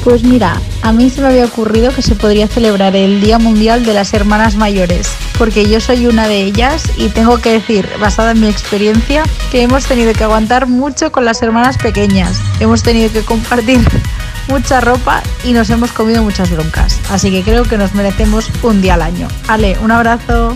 Pues mira, a mí se me había ocurrido que se podría celebrar el Día Mundial de las Hermanas Mayores, porque yo soy una de ellas y tengo que decir, basada en mi experiencia, que hemos tenido que aguantar mucho con las hermanas pequeñas. Hemos tenido que compartir mucha ropa y nos hemos comido muchas broncas. Así que creo que nos merecemos un día al año. Ale, un abrazo.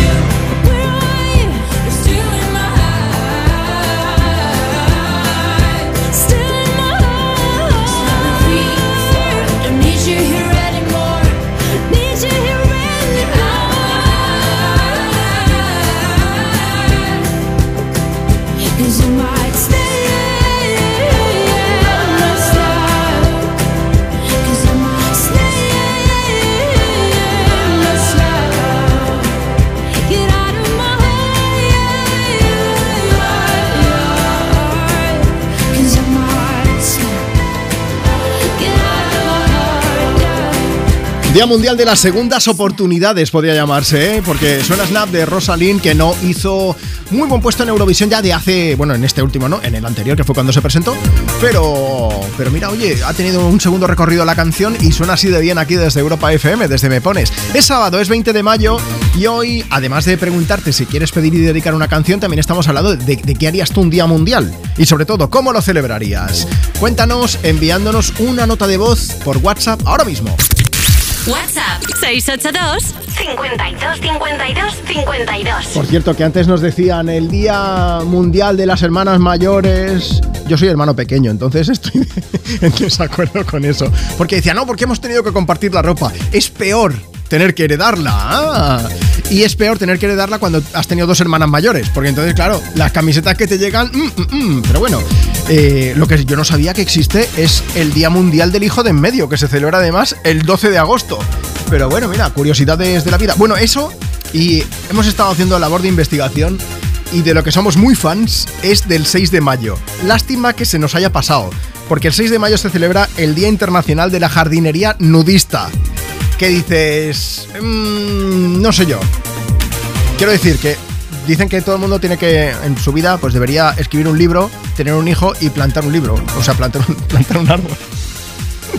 Día Mundial de las Segundas Oportunidades podría llamarse, ¿eh? porque suena Snap de Rosalind que no hizo muy buen puesto en Eurovisión ya de hace, bueno, en este último no, en el anterior que fue cuando se presentó, pero, pero mira, oye, ha tenido un segundo recorrido la canción y suena así de bien aquí desde Europa FM, desde Me Pones. Es sábado, es 20 de mayo y hoy, además de preguntarte si quieres pedir y dedicar una canción, también estamos hablando de, de qué harías tú un Día Mundial y sobre todo, cómo lo celebrarías. Cuéntanos enviándonos una nota de voz por WhatsApp ahora mismo. WhatsApp 682 52 52 52. Por cierto, que antes nos decían el Día Mundial de las Hermanas Mayores. Yo soy hermano pequeño, entonces estoy en desacuerdo con eso. Porque decían, no, porque hemos tenido que compartir la ropa. Es peor tener que heredarla. Ah. Y es peor tener que heredarla cuando has tenido dos hermanas mayores. Porque entonces, claro, las camisetas que te llegan. mm, mm, mm. Pero bueno, eh, lo que yo no sabía que existe es el Día Mundial del Hijo de en Medio, que se celebra además el 12 de agosto. Pero bueno, mira, curiosidades de la vida. Bueno, eso, y hemos estado haciendo labor de investigación. Y de lo que somos muy fans es del 6 de mayo. Lástima que se nos haya pasado, porque el 6 de mayo se celebra el Día Internacional de la Jardinería Nudista. ¿Qué dices? Mm, no sé yo. Quiero decir que dicen que todo el mundo tiene que, en su vida, pues debería escribir un libro, tener un hijo y plantar un libro. O sea, plantar un árbol.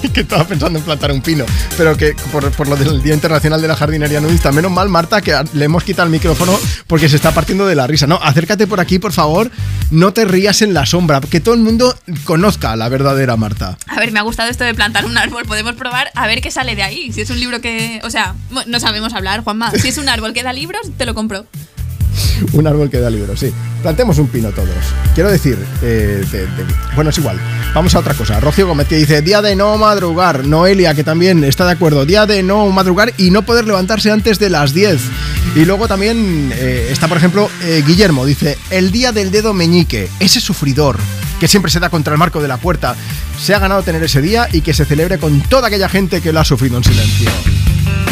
que estaba pensando en plantar un pino. Pero que por, por lo del Día Internacional de la Jardinería Nudista. Menos mal, Marta, que le hemos quitado el micrófono porque se está partiendo de la risa. No, acércate por aquí, por favor. No te rías en la sombra. Que todo el mundo conozca a la verdadera Marta. A ver, me ha gustado esto de plantar un árbol. Podemos probar a ver qué sale de ahí. Si es un libro que. O sea, no sabemos hablar, Juanma. Si es un árbol que da libros, te lo compro. Un árbol que da libros, sí. Plantemos un pino todos. Quiero decir, eh, bueno, es igual. Vamos a otra cosa. Rocío Gómez que dice, día de no madrugar. Noelia, que también está de acuerdo. Día de no madrugar y no poder levantarse antes de las 10. Y luego también eh, está, por ejemplo, eh, Guillermo. Dice, el día del dedo meñique. Ese sufridor que siempre se da contra el marco de la puerta. Se ha ganado tener ese día y que se celebre con toda aquella gente que lo ha sufrido en silencio.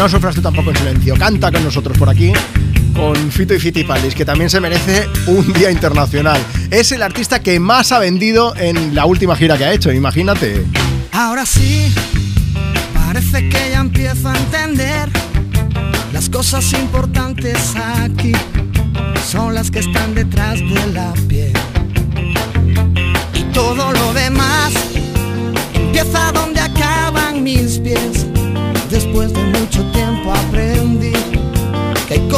No sufras tú tampoco en silencio. Canta con nosotros por aquí. Con Fito y Fitipalis, que también se merece un día internacional. Es el artista que más ha vendido en la última gira que ha hecho, imagínate. Ahora sí, parece que ya empiezo a entender las cosas importantes aquí son las que están detrás de la piel. Y todo lo demás empieza donde acaban mis pies. Después de mucho tiempo hay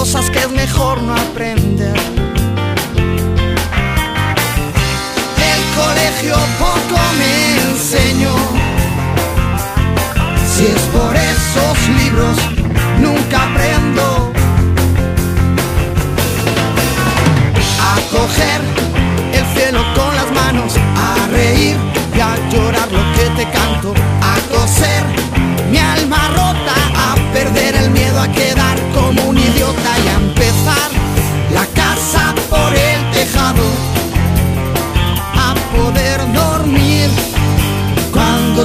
cosas que es mejor no aprender. El colegio poco me enseñó. Si es por esos libros, nunca aprendo. A coger el cielo con las manos, a reír y a llorar lo que te canto, a coser mi alma rota, a perder el miedo a quedar con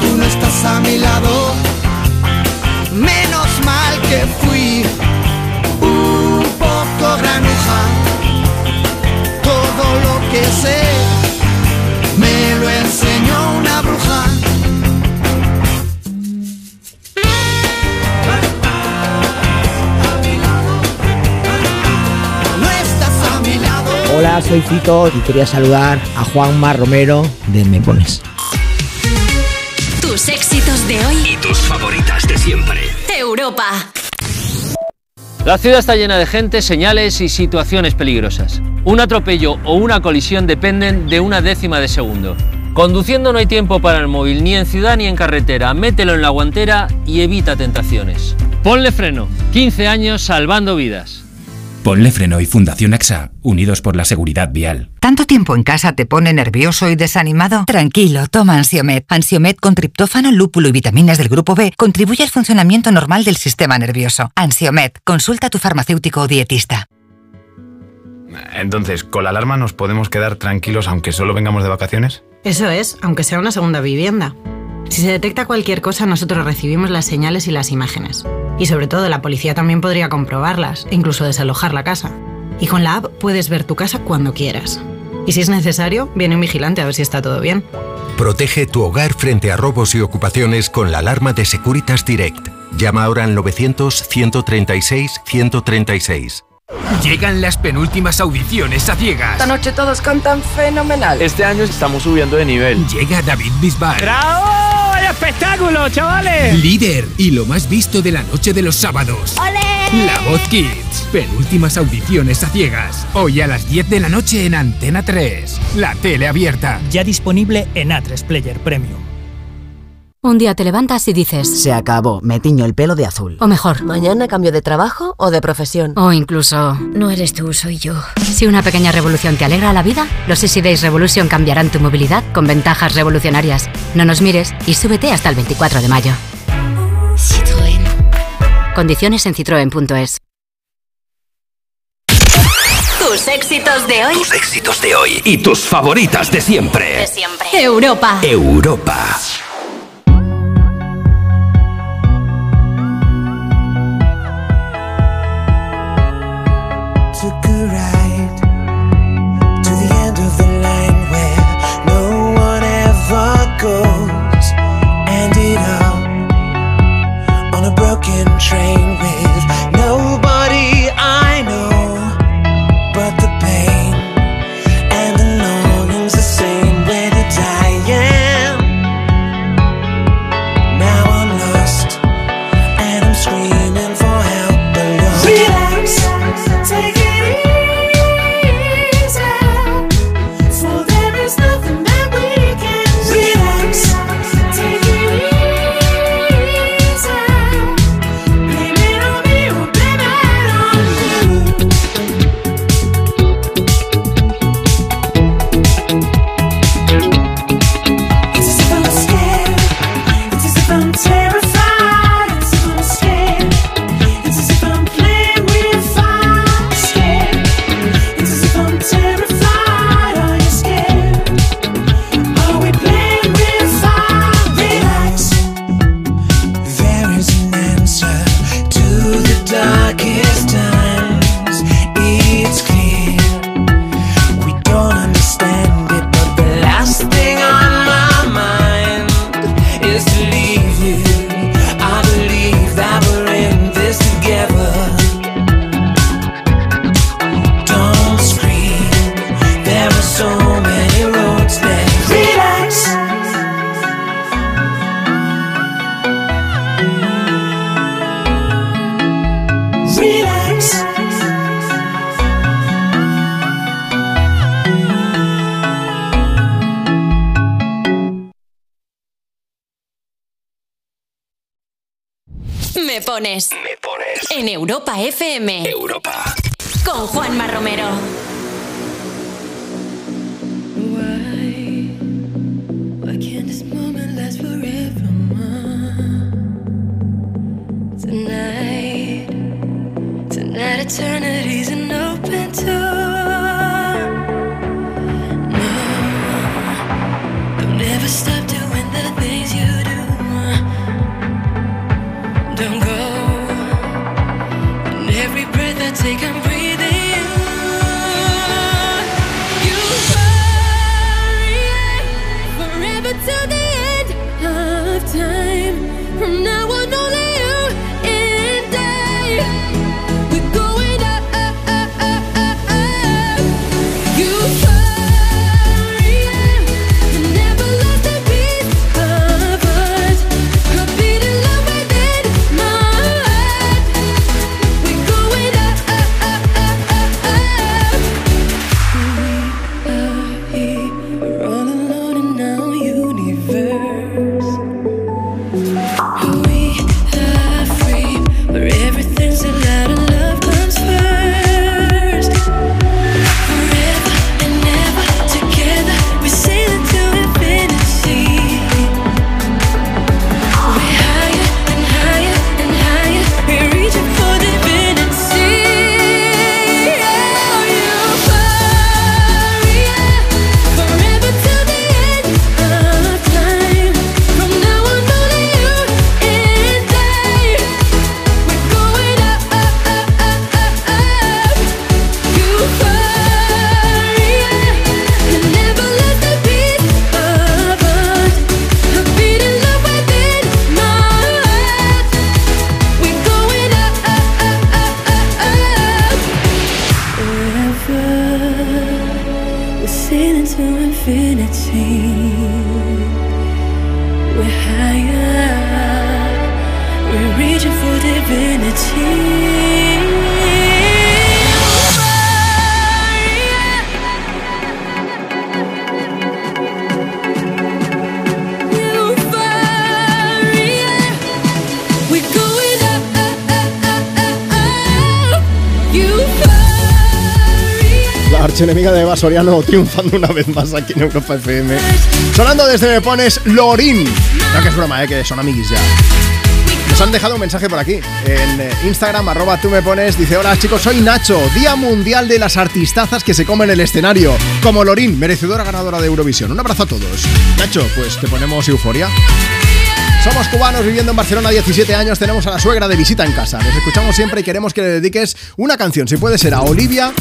tú no estás a mi lado. Menos mal que fui un poco granuja. Todo lo que sé me lo enseñó una bruja. Hola, soy Fito y quería saludar a Juanma Romero de Me Pones. De hoy. Y tus favoritas de siempre. Europa. La ciudad está llena de gente, señales y situaciones peligrosas. Un atropello o una colisión dependen de una décima de segundo. Conduciendo no hay tiempo para el móvil, ni en ciudad ni en carretera. Mételo en la guantera y evita tentaciones. Ponle freno. 15 años salvando vidas. Ponle freno y Fundación AXA, unidos por la seguridad vial. ¿Tanto tiempo en casa te pone nervioso y desanimado? Tranquilo, toma Ansiomet. Ansiomet con triptófano, lúpulo y vitaminas del grupo B contribuye al funcionamiento normal del sistema nervioso. Ansiomet, consulta a tu farmacéutico o dietista. Entonces, ¿con la alarma nos podemos quedar tranquilos aunque solo vengamos de vacaciones? Eso es, aunque sea una segunda vivienda. Si se detecta cualquier cosa, nosotros recibimos las señales y las imágenes. Y sobre todo, la policía también podría comprobarlas e incluso desalojar la casa. Y con la app puedes ver tu casa cuando quieras. Y si es necesario, viene un vigilante a ver si está todo bien. Protege tu hogar frente a robos y ocupaciones con la alarma de Securitas Direct. Llama ahora al 900-136-136. Llegan las penúltimas audiciones a ciegas. Esta noche todos cantan fenomenal. Este año estamos subiendo de nivel. Llega David Bisbal. ¡Bravo! ¡Vaya espectáculo, chavales! Líder y lo más visto de la noche de los sábados. ¡Ole! La Voz Kids. Penúltimas audiciones a ciegas. Hoy a las 10 de la noche en Antena 3. La tele abierta. Ya disponible en A3 Player Premium. Un día te levantas y dices... Se acabó, me tiño el pelo de azul. O mejor... Mañana cambio de trabajo o de profesión. O incluso... No eres tú, soy yo. Si una pequeña revolución te alegra la vida, los Easy Days Revolution cambiarán tu movilidad con ventajas revolucionarias. No nos mires y súbete hasta el 24 de mayo. Citroën. Condiciones en citroen.es. Tus éxitos de hoy. Tus éxitos de hoy. Y tus favoritas de siempre. De siempre. Europa. Europa. Me pones. Me pones. En Europa FM. Europa. Con Juanma Romero. Why can't this moment last forever? Tonight, tonight eternity's an open door. Soriano triunfando una vez más aquí en Europa FM. Sonando desde Me Pones Lorín. No, que es broma, eh, que son amiguis ya. Nos han dejado un mensaje por aquí en eh, Instagram, arroba tú me pones. Dice: Hola chicos, soy Nacho, Día Mundial de las Artistazas que se comen el escenario. Como Lorín, merecedora ganadora de Eurovisión. Un abrazo a todos. Nacho, pues te ponemos euforia. Somos cubanos viviendo en Barcelona 17 años, tenemos a la suegra de visita en casa. Les escuchamos siempre y queremos que le dediques una canción, si puede ser a Olivia.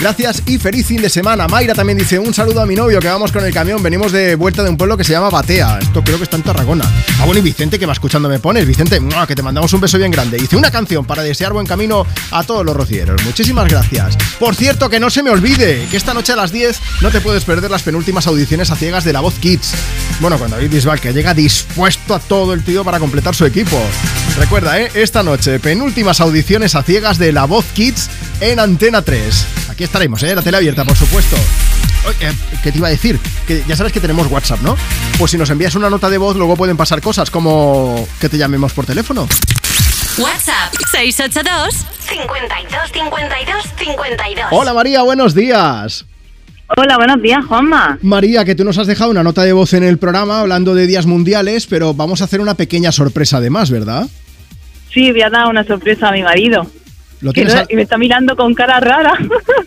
Gracias y feliz fin de semana. Mayra también dice un saludo a mi novio que vamos con el camión. Venimos de vuelta de un pueblo que se llama Batea. Esto creo que está en Tarragona. Ah, bueno, y Vicente que va escuchando me pones. Vicente, que te mandamos un beso bien grande. Dice una canción para desear buen camino a todos los rocieros. Muchísimas gracias. Por cierto, que no se me olvide que esta noche a las 10 no te puedes perder las penúltimas audiciones a ciegas de La Voz Kids. Bueno, con David Bisbal que llega dispuesto a todo el tío para completar su equipo. Recuerda, ¿eh? esta noche, penúltimas audiciones a ciegas de La Voz Kids en Antena 3. Aquí estaremos, ¿eh? La tele abierta, por supuesto. Eh, ¿Qué te iba a decir? Que ya sabes que tenemos WhatsApp, ¿no? Pues si nos envías una nota de voz, luego pueden pasar cosas como que te llamemos por teléfono. WhatsApp 682 52 52 52. Hola María, buenos días. Hola, buenos días, Juanma. María, que tú nos has dejado una nota de voz en el programa hablando de días mundiales, pero vamos a hacer una pequeña sorpresa además, ¿verdad? Sí, voy a dar una sorpresa a mi marido. Lo Que tienes no- a- y me está mirando con cara rara.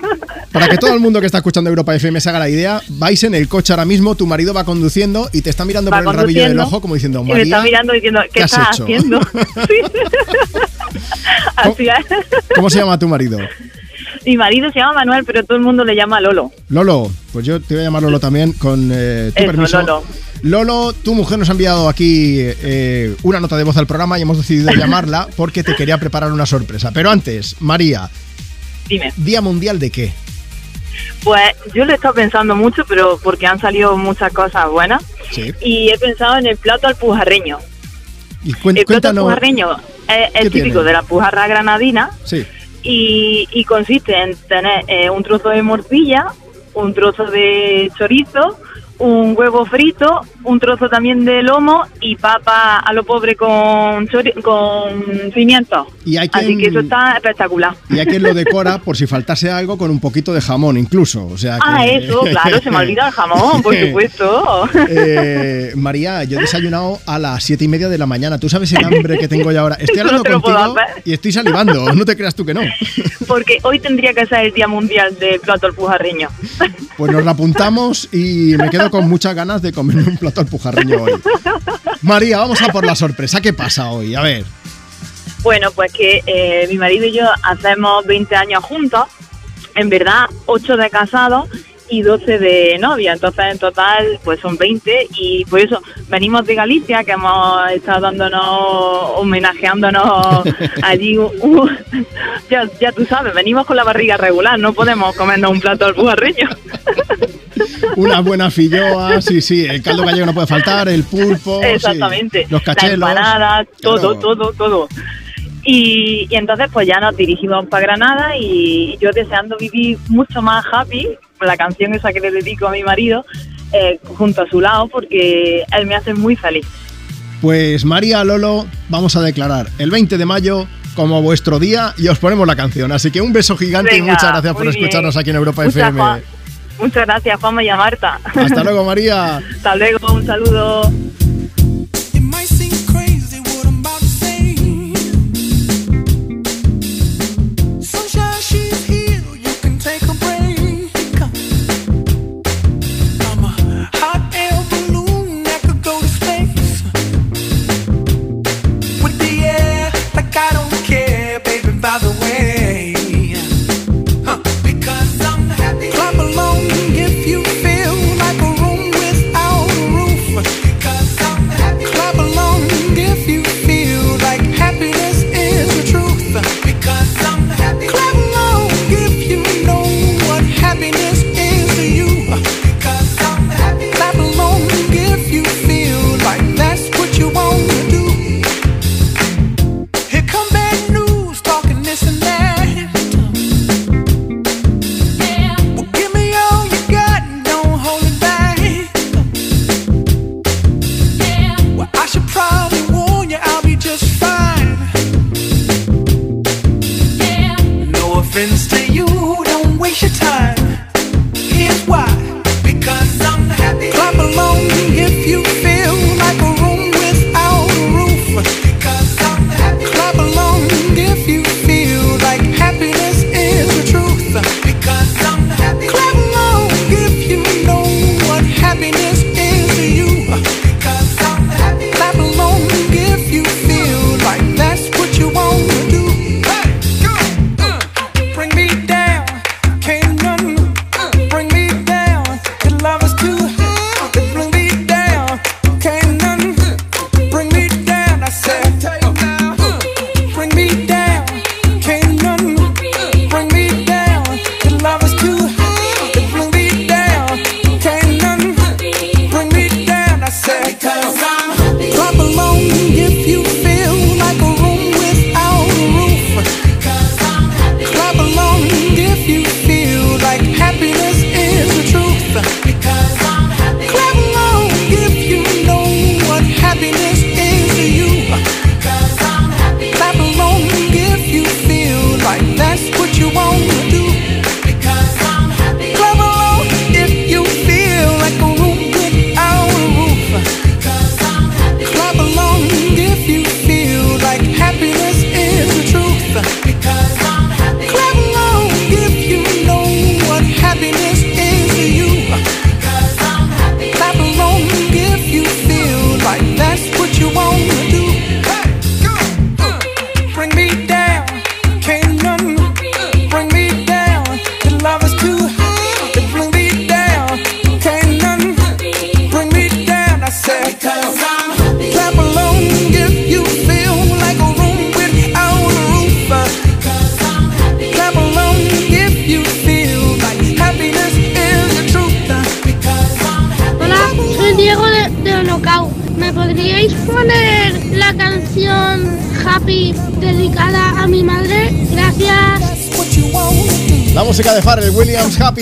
Para que todo el mundo que está escuchando Europa FM se haga la idea, vais en el coche ahora mismo, tu marido va conduciendo y te está mirando Va por el rabillo del ojo como diciendo, y me está María, mirando diciendo, ¿qué, ¿qué has estás hecho? haciendo? Así es. ¿cómo se llama tu marido? Mi marido se llama Manuel, pero todo el mundo le llama Lolo. Lolo, pues yo te voy a llamar Lolo también con eh, tu Eso, permiso. Lolo. Lolo, tu mujer nos ha enviado aquí eh, una nota de voz al programa y hemos decidido llamarla porque te quería preparar una sorpresa. Pero antes, María, Dime. ¿Día Mundial de qué? Pues yo lo he estado pensando mucho, pero porque han salido muchas cosas buenas. Sí. Y he pensado en el plato alpujarreño. Y cuen- el plato cuéntanos. alpujarreño es ¿Qué el típico tiene? de la pujarra granadina Sí. Y, y consiste en tener eh, un trozo de morcilla, un trozo de chorizo, un huevo frito, un trozo también de lomo y papa a lo pobre con, con pimiento. Y hay Así quien- que eso está espectacular. Y hay quien lo decora por si faltase algo con un poquito de jamón incluso. O sea que- Ah, eso, claro, se me ha olvidado el jamón, por supuesto. Eh, María, yo he desayunado a las siete y media de la mañana. ¿Tú sabes el hambre que tengo yo ahora? Estoy no hablando puedo contigo y estoy salivando. No te creas tú que no. Porque hoy tendría que ser el Día Mundial del Plato Alpujarreño. Pues nos la apuntamos y me quedo con muchas ganas de comerme un plato al pujarreño hoy. María, vamos a por la sorpresa. ¿Qué pasa hoy? A ver. Bueno, pues que eh, mi marido y yo hacemos 20 años juntos, en verdad 8 de casados y 12 de novia, entonces en total pues son 20 y por eso venimos de Galicia, que hemos estado dándonos, homenajeándonos allí, un- ya, ya tú sabes, venimos con la barriga regular, no podemos comernos un plato al bujarreño. Una buena filloa, sí, sí. El caldo gallego no puede faltar, el pulpo. sí, Exactamente. los cachelos. La empanada, todo, Claro. todo, todo. Y, y entonces pues ya nos dirigimos para Granada y yo deseando vivir mucho más happy, la canción esa que le dedico a mi marido, eh, junto a su lado porque él me hace muy feliz. Pues María Lolo, vamos a declarar el 20 de mayo como vuestro día y os ponemos la canción. Así que un beso gigante y muchas gracias por bien. escucharnos aquí en Europa Muchas, FM. Muchas gracias Juanma y a Marta. Hasta luego, María. Hasta luego, un saludo.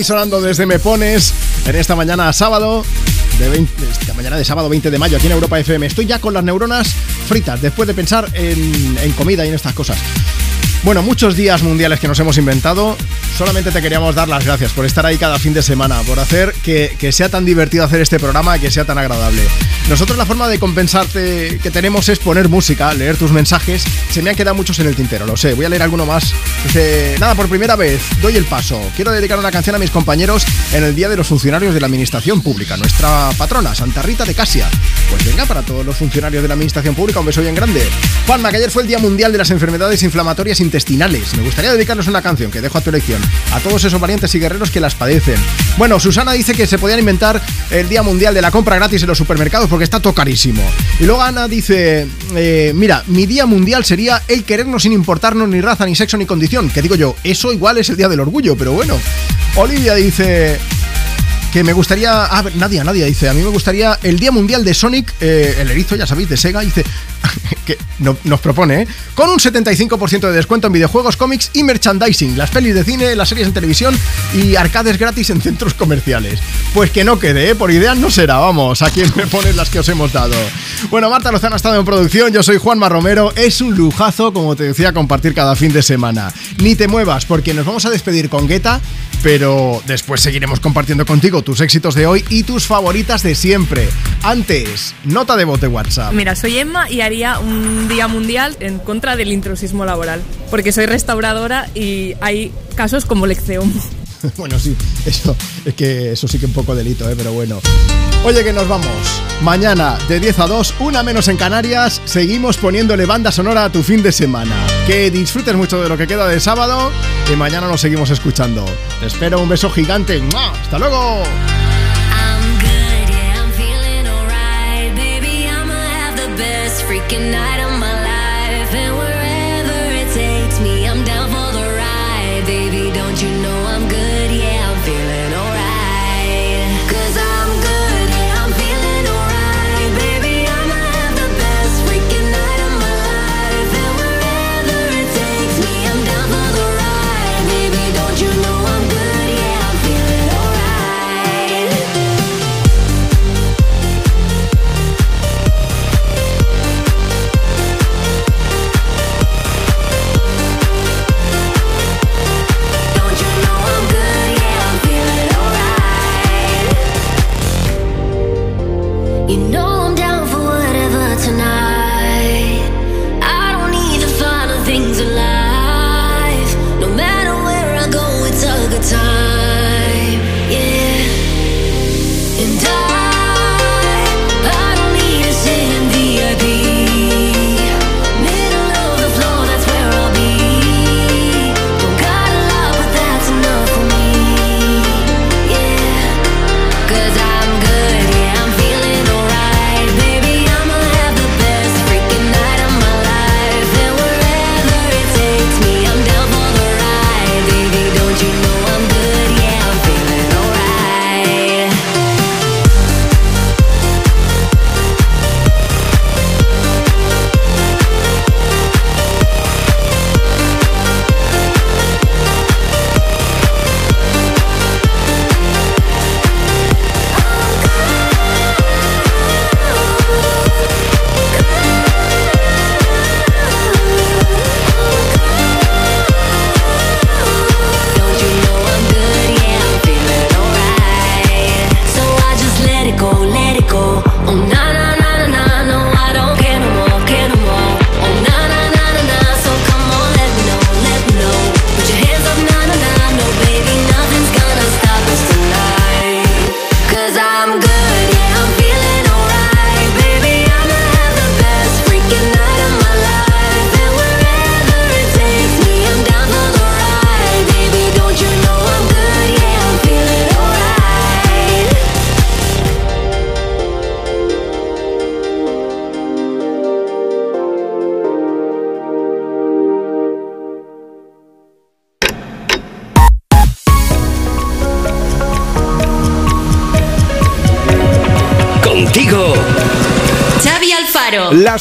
Sonando desde Me Pones en esta mañana sábado. De 20, esta mañana de sábado 20 de mayo aquí en Europa FM. Estoy ya con las neuronas fritas después de pensar en, en comida y en estas cosas. Bueno, muchos días mundiales que nos hemos inventado. Solamente te queríamos dar las gracias por estar ahí cada fin de semana, por hacer que, sea tan divertido hacer este programa, que sea tan agradable. Nosotros la forma de compensarte que tenemos es poner música, leer tus mensajes. Se me han quedado muchos en el tintero, lo sé. Voy a leer alguno más. Dice, nada, por primera vez, doy el paso. Quiero dedicar una canción a mis compañeros en el Día de los Funcionarios de la Administración Pública. Nuestra patrona, Santa Rita de Casia. Pues venga, para todos los funcionarios de la Administración Pública, un beso bien grande. Juanma, que ayer fue el Día Mundial de las Enfermedades Inflamatorias intestinales. Me gustaría dedicarles una canción que dejo a tu elección a todos esos valientes y guerreros que las padecen. Bueno, Susana dice que se podían inventar el Día Mundial de la compra gratis en los supermercados porque está todo carísimo. Y luego Ana dice, eh, mira, mi Día Mundial sería el querernos sin importarnos ni raza, ni sexo, ni condición. Que digo yo, eso igual es el Día del Orgullo, pero bueno. Olivia dice, que me gustaría. Ah, Nadia, Nadia dice: A mí me gustaría el Día Mundial de Sonic, eh, el erizo, ya sabéis, de Sega. Dice no, nos propone, ¿eh? Con un 75% de descuento en videojuegos, cómics y merchandising, las pelis de cine, las series en televisión y arcades gratis en centros comerciales. Pues que no quede, ¿eh? Por ideas no será, vamos, a quien me pones las que os hemos dado. Bueno, Marta Lozano ha estado en producción, yo soy Juanma Romero. Es un lujazo, como te decía, compartir cada fin de semana. Ni te muevas, porque nos vamos a despedir con Guetta, pero después seguiremos compartiendo contigo tus éxitos de hoy y tus favoritas de siempre. Antes, nota de voz de WhatsApp. Mira, soy Emma y haría un día mundial en contra del intrusismo laboral, porque soy restauradora y hay casos como Lecceum. bueno, sí, eso es que eso sí que un poco delito, ¿eh? pero bueno. Oye, que nos vamos. Mañana de 10 a 2, una menos en Canarias, seguimos poniéndole banda sonora a tu fin de semana. Que disfrutes mucho de lo que queda de sábado y mañana nos seguimos escuchando. Te espero un beso gigante. ¡Hasta luego! Freaking night of my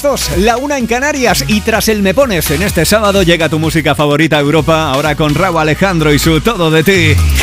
Las la una en Canarias y tras el Me Pones en este sábado llega tu música favorita Europa, ahora con Raúl Alejandro y su Todo de ti.